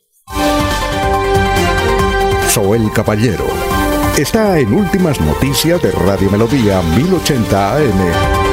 Soel Caballero está en Últimas Noticias de Radio Melodía 1080 AM.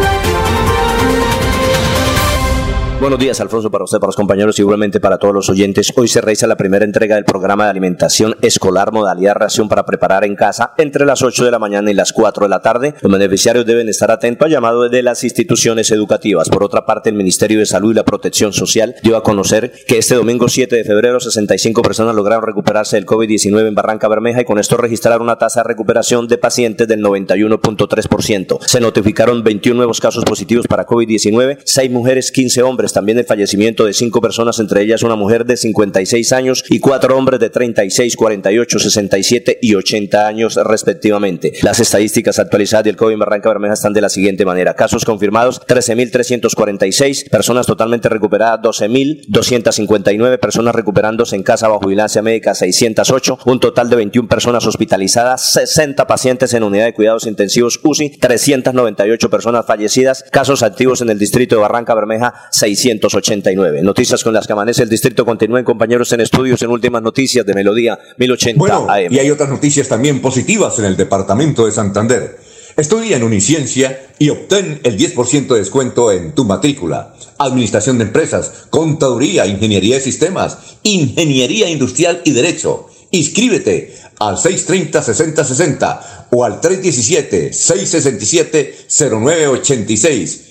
Buenos días, Alfonso, para usted, para los compañeros y igualmente para todos los oyentes. Hoy se realiza la primera entrega del programa de alimentación escolar modalidad ración para preparar en casa entre las 8 de la mañana y las 4 de la tarde. Los beneficiarios deben estar atentos al llamado de las instituciones educativas. Por otra parte, el Ministerio de Salud y la Protección Social dio a conocer que este domingo 7 de febrero 65 personas lograron recuperarse del COVID-19 en Barranca Bermeja y con esto registraron una tasa de recuperación de pacientes del 91.3%. Se notificaron 21 nuevos casos positivos para COVID-19, 6 mujeres, 15 hombres también el fallecimiento de cinco personas, entre ellas una mujer de 56 años y cuatro hombres de 36, 48, 67 y 80 años respectivamente. Las estadísticas actualizadas del COVID en Barranca Bermeja están de la siguiente manera. Casos confirmados 13.346, personas totalmente recuperadas 12.259, personas recuperándose en casa bajo vigilancia médica 608, un total de 21 personas hospitalizadas, 60 pacientes en unidad de cuidados intensivos UCI, 398 personas fallecidas, casos activos en el distrito de Barranca Bermeja 600 689. Noticias con las que amanece el distrito. Continúen compañeros en estudios en últimas noticias de Melodía 1080 bueno, AM. Y hay otras noticias también positivas en el departamento de Santander. Estudia en Uniciencia y obtén el 10% de descuento en tu matrícula. Administración de empresas, contaduría, ingeniería de sistemas, ingeniería industrial y derecho. Inscríbete al 630-6060 o al 317-667-0986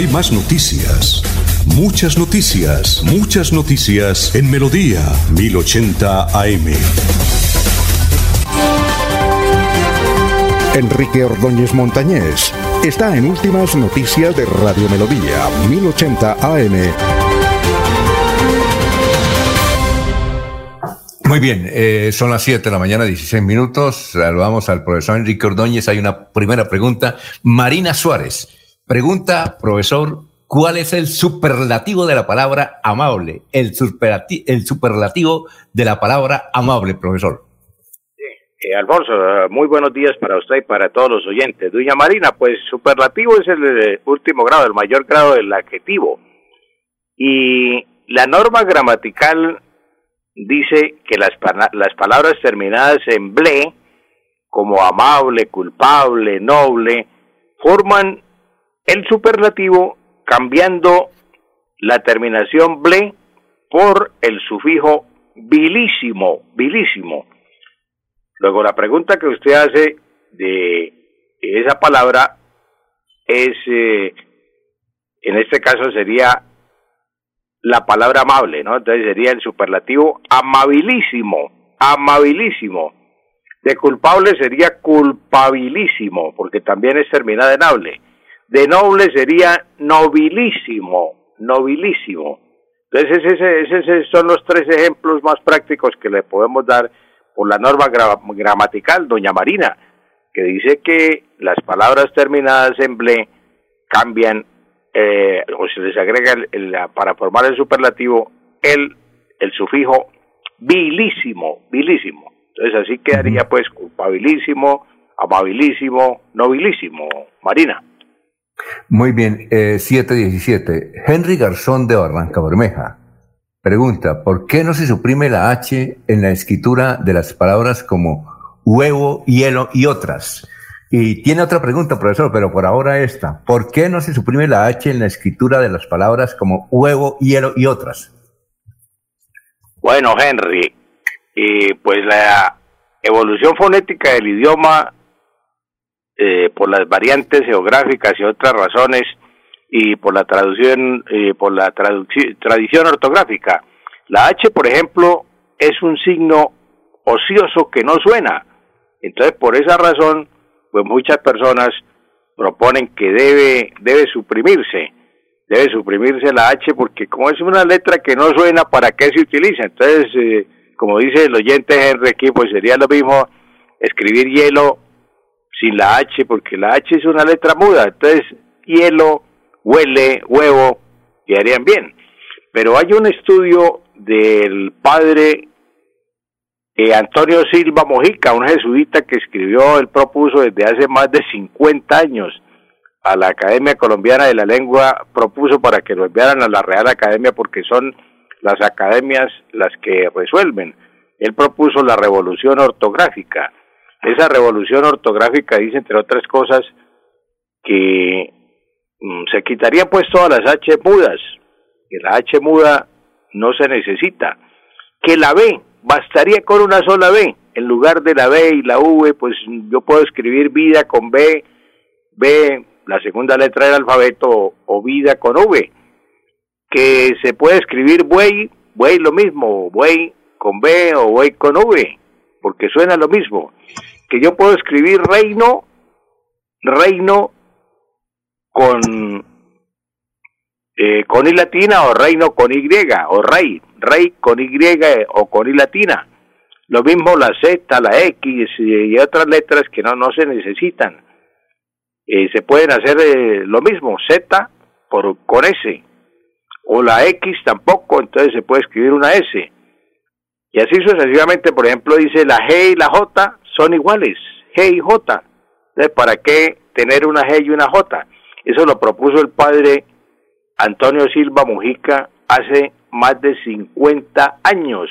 Hay más noticias. Muchas noticias, muchas noticias en Melodía 1080 AM. Enrique Ordóñez Montañés está en Últimas Noticias de Radio Melodía 1080 AM. Muy bien, eh, son las 7 de la mañana, 16 minutos. Saludamos al profesor Enrique Ordóñez. Hay una primera pregunta. Marina Suárez Pregunta, profesor, ¿cuál es el superlativo de la palabra amable? El, superlativo, el superlativo de la palabra amable, profesor. Eh, Alfonso, muy buenos días para usted y para todos los oyentes. Doña Marina, pues superlativo es el, el último grado, el mayor grado del adjetivo. Y la norma gramatical dice que las, las palabras terminadas en ble, como amable, culpable, noble, forman el superlativo cambiando la terminación ble por el sufijo vilísimo, vilísimo. Luego la pregunta que usted hace de esa palabra es, eh, en este caso sería la palabra amable, ¿no? Entonces sería el superlativo amabilísimo, amabilísimo. De culpable sería culpabilísimo, porque también es terminada en hable. De noble sería nobilísimo, nobilísimo. Entonces, esos son los tres ejemplos más prácticos que le podemos dar por la norma gramatical, doña Marina, que dice que las palabras terminadas en ble cambian eh, o se les agrega para formar el superlativo el, el sufijo bilísimo, bilísimo. Entonces así quedaría pues culpabilísimo, amabilísimo, nobilísimo. Marina. Muy bien, eh, 717. Henry Garzón de Barranca Bermeja pregunta, ¿por qué no se suprime la H en la escritura de las palabras como huevo, hielo y otras? Y tiene otra pregunta, profesor, pero por ahora esta. ¿Por qué no se suprime la H en la escritura de las palabras como huevo, hielo y otras? Bueno, Henry, y pues la evolución fonética del idioma eh, por las variantes geográficas y otras razones y por la traducción eh, por la tradición ortográfica. La H por ejemplo es un signo ocioso que no suena. Entonces por esa razón pues muchas personas proponen que debe debe suprimirse. Debe suprimirse la H porque como es una letra que no suena para qué se utiliza entonces eh, como dice el oyente Henry pues sería lo mismo escribir hielo sin la H, porque la H es una letra muda, entonces hielo, huele, huevo, quedarían bien. Pero hay un estudio del padre eh, Antonio Silva Mojica, un jesuita que escribió, él propuso desde hace más de 50 años a la Academia Colombiana de la Lengua, propuso para que lo enviaran a la Real Academia porque son las academias las que resuelven. Él propuso la revolución ortográfica esa revolución ortográfica dice, entre otras cosas, que mm, se quitarían pues todas las H mudas, que la H muda no se necesita, que la B, bastaría con una sola B, en lugar de la B y la V, pues yo puedo escribir vida con B, B, la segunda letra del alfabeto, o vida con V, que se puede escribir buey, buey lo mismo, buey con B o buey con V, porque suena lo mismo que yo puedo escribir reino, reino con eh, con I latina o reino con Y o rey, rey con Y o con I latina. Lo mismo la Z, la X y otras letras que no, no se necesitan. Eh, se pueden hacer eh, lo mismo, Z por, con S. O la X tampoco, entonces se puede escribir una S. Y así sucesivamente, por ejemplo, dice la G y la J son iguales, G y J. ¿para qué tener una G y una J? Eso lo propuso el padre Antonio Silva Mujica hace más de 50 años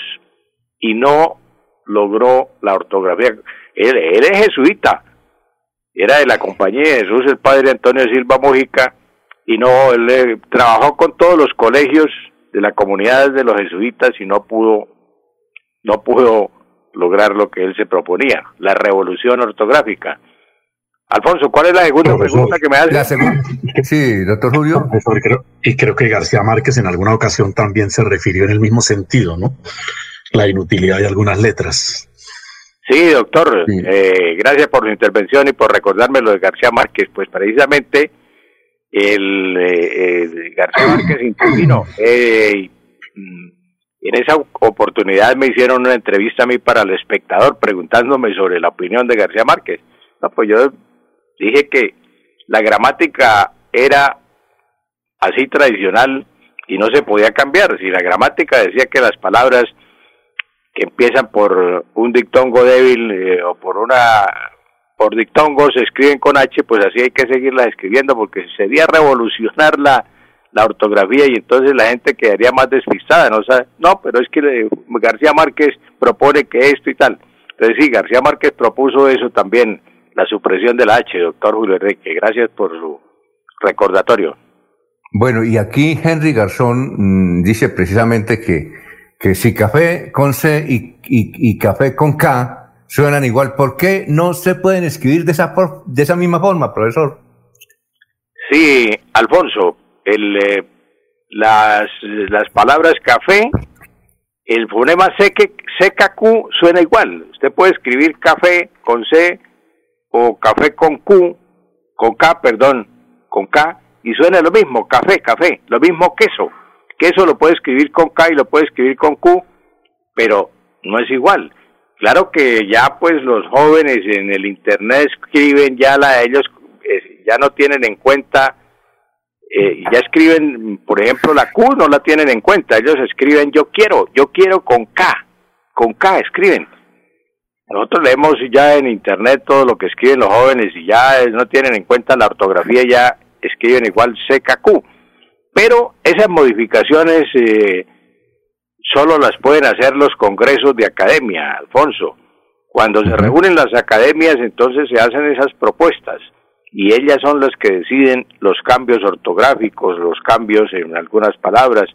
y no logró la ortografía. Él, él es jesuita, era de la compañía de Jesús el padre Antonio Silva Mujica y no, él eh, trabajó con todos los colegios de la comunidad de los jesuitas y no pudo, no pudo lograr lo que él se proponía, la revolución ortográfica. Alfonso, ¿cuál es la segunda pregunta que me hace? La segunda. Sí, doctor Julio. y creo que García Márquez en alguna ocasión también se refirió en el mismo sentido, ¿no? La inutilidad de algunas letras. Sí, doctor. Eh, gracias por su intervención y por recordarme lo de García Márquez. Pues precisamente el eh, García Márquez intervino. En esa oportunidad me hicieron una entrevista a mí para el espectador preguntándome sobre la opinión de García Márquez. No, pues yo dije que la gramática era así tradicional y no se podía cambiar. Si la gramática decía que las palabras que empiezan por un dictongo débil eh, o por una por dictongo se escriben con H, pues así hay que seguirlas escribiendo porque sería revolucionar la, la ortografía y entonces la gente quedaría más despistada, ¿no? sabe no, pero es que García Márquez propone que esto y tal. Entonces sí, García Márquez propuso eso también, la supresión de la H, doctor Julio Enrique. Gracias por su recordatorio. Bueno, y aquí Henry Garzón mm, dice precisamente que, que si café con C y, y, café con K suenan igual, ¿por qué no se pueden escribir de esa, de esa misma forma, profesor? Sí, Alfonso, el, eh, las, las palabras café, el fonema CKQ suena igual. Usted puede escribir café con C o café con Q, con K, perdón, con K, y suena lo mismo, café, café, lo mismo queso. Queso lo puede escribir con K y lo puede escribir con Q, pero no es igual. Claro que ya pues los jóvenes en el internet escriben ya la ellos eh, ya no tienen en cuenta eh, ya escriben, por ejemplo, la Q no la tienen en cuenta, ellos escriben yo quiero, yo quiero con K, con K escriben. Nosotros leemos ya en internet todo lo que escriben los jóvenes y ya no tienen en cuenta la ortografía, ya escriben igual CKQ. Pero esas modificaciones eh, solo las pueden hacer los congresos de academia, Alfonso. Cuando se reúnen las academias, entonces se hacen esas propuestas y ellas son las que deciden los cambios ortográficos, los cambios en algunas palabras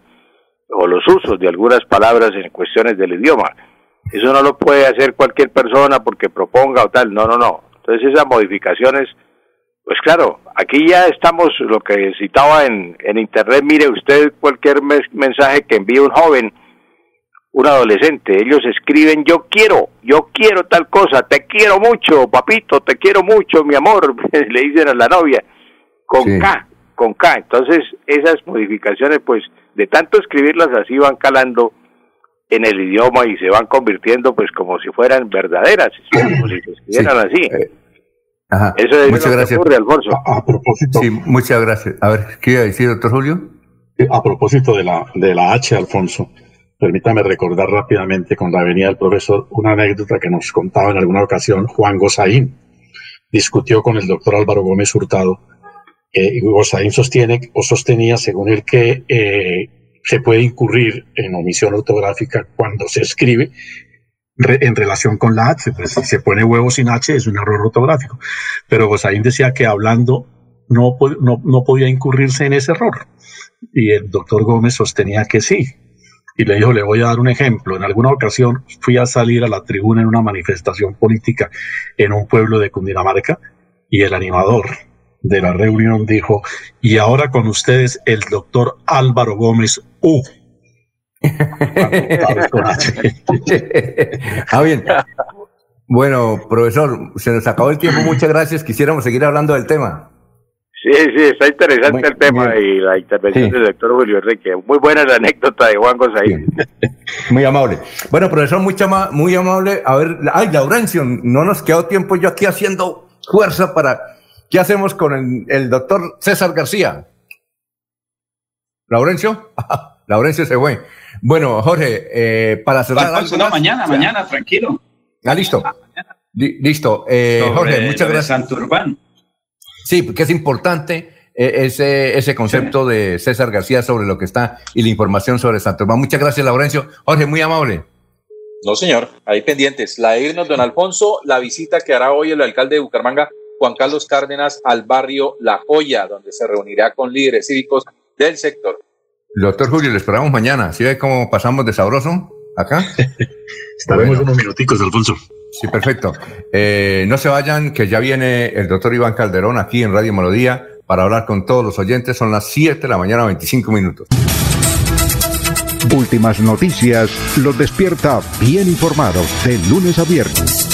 o los usos de algunas palabras en cuestiones del idioma. Eso no lo puede hacer cualquier persona porque proponga o tal, no, no, no. Entonces esas modificaciones, pues claro, aquí ya estamos, lo que citaba en, en Internet, mire usted cualquier mensaje que envíe un joven, un adolescente, ellos escriben yo quiero, yo quiero tal cosa, te quiero mucho, papito, te quiero mucho, mi amor, *laughs* le dicen a la novia, con K, con K. Entonces, esas modificaciones, pues, de tanto escribirlas así van calando en el idioma y se van convirtiendo, pues, como si fueran verdaderas, como si se escribieran así. Eh, ajá. Eso es muchas lo gracias. que ocurre, Alfonso. A, a propósito, Sí, muchas gracias. A ver, ¿qué iba a decir, doctor Julio? a propósito de la, de la H, Alfonso, permítame recordar rápidamente con la venida del profesor una anécdota que nos contaba en alguna ocasión Juan Gozaín. Discutió con el doctor Álvaro Gómez Hurtado. Eh, Gozaín sostiene o sostenía, según él, que eh, se puede incurrir en omisión ortográfica cuando se escribe en relación con la H. Pues si se pone huevo sin H es un error ortográfico. Pero Gozaín decía que hablando no, no podía incurrirse en ese error. Y el doctor Gómez sostenía que sí. Y le dijo, le voy a dar un ejemplo. En alguna ocasión fui a salir a la tribuna en una manifestación política en un pueblo de Cundinamarca y el animador de la reunión dijo, y ahora con ustedes el doctor Álvaro Gómez U. *laughs* ah, bien. Bueno, profesor, se nos acabó el tiempo. Muchas gracias. Quisiéramos seguir hablando del tema. Sí, sí, está interesante el tema y la intervención Sí. del doctor Julio Enrique. Muy buena la anécdota de Juan Gozaín. Muy amable. Bueno, profesor, muy, chama- muy amable. A ver, ay, Laurencio, no nos quedó tiempo yo aquí haciendo fuerza para. ¿Qué hacemos con el, el doctor César García? ¿Laurencio? *laughs* Laurencio se fue. Bueno, Jorge, eh, para cerrar. No, mañana, mañana, tranquilo. Ah, listo. Li- listo. Eh, Jorge, muchas gracias. Santurbán. Sí, porque es importante eh, ese, ese concepto de César García sobre lo que está y la información sobre Santurbán. Muchas gracias, Laurencio. Jorge, muy amable. No, señor, ahí pendientes. La de irnos, don Alfonso, la visita que hará hoy el alcalde de Bucaramanga, Juan Carlos Cárdenas, al barrio La Joya, donde se reunirá con líderes cívicos del sector. Doctor Julio, le esperamos mañana. ¿Sí ve cómo pasamos de sabroso acá? *laughs* Estaremos unos minuticos, Alfonso. Sí, perfecto. Eh, no se vayan, que ya viene el doctor Iván Calderón aquí en Radio Melodía para hablar con todos los oyentes. Son las 7 de la mañana, 25 minutos. Últimas noticias los despierta bien informados de lunes a viernes.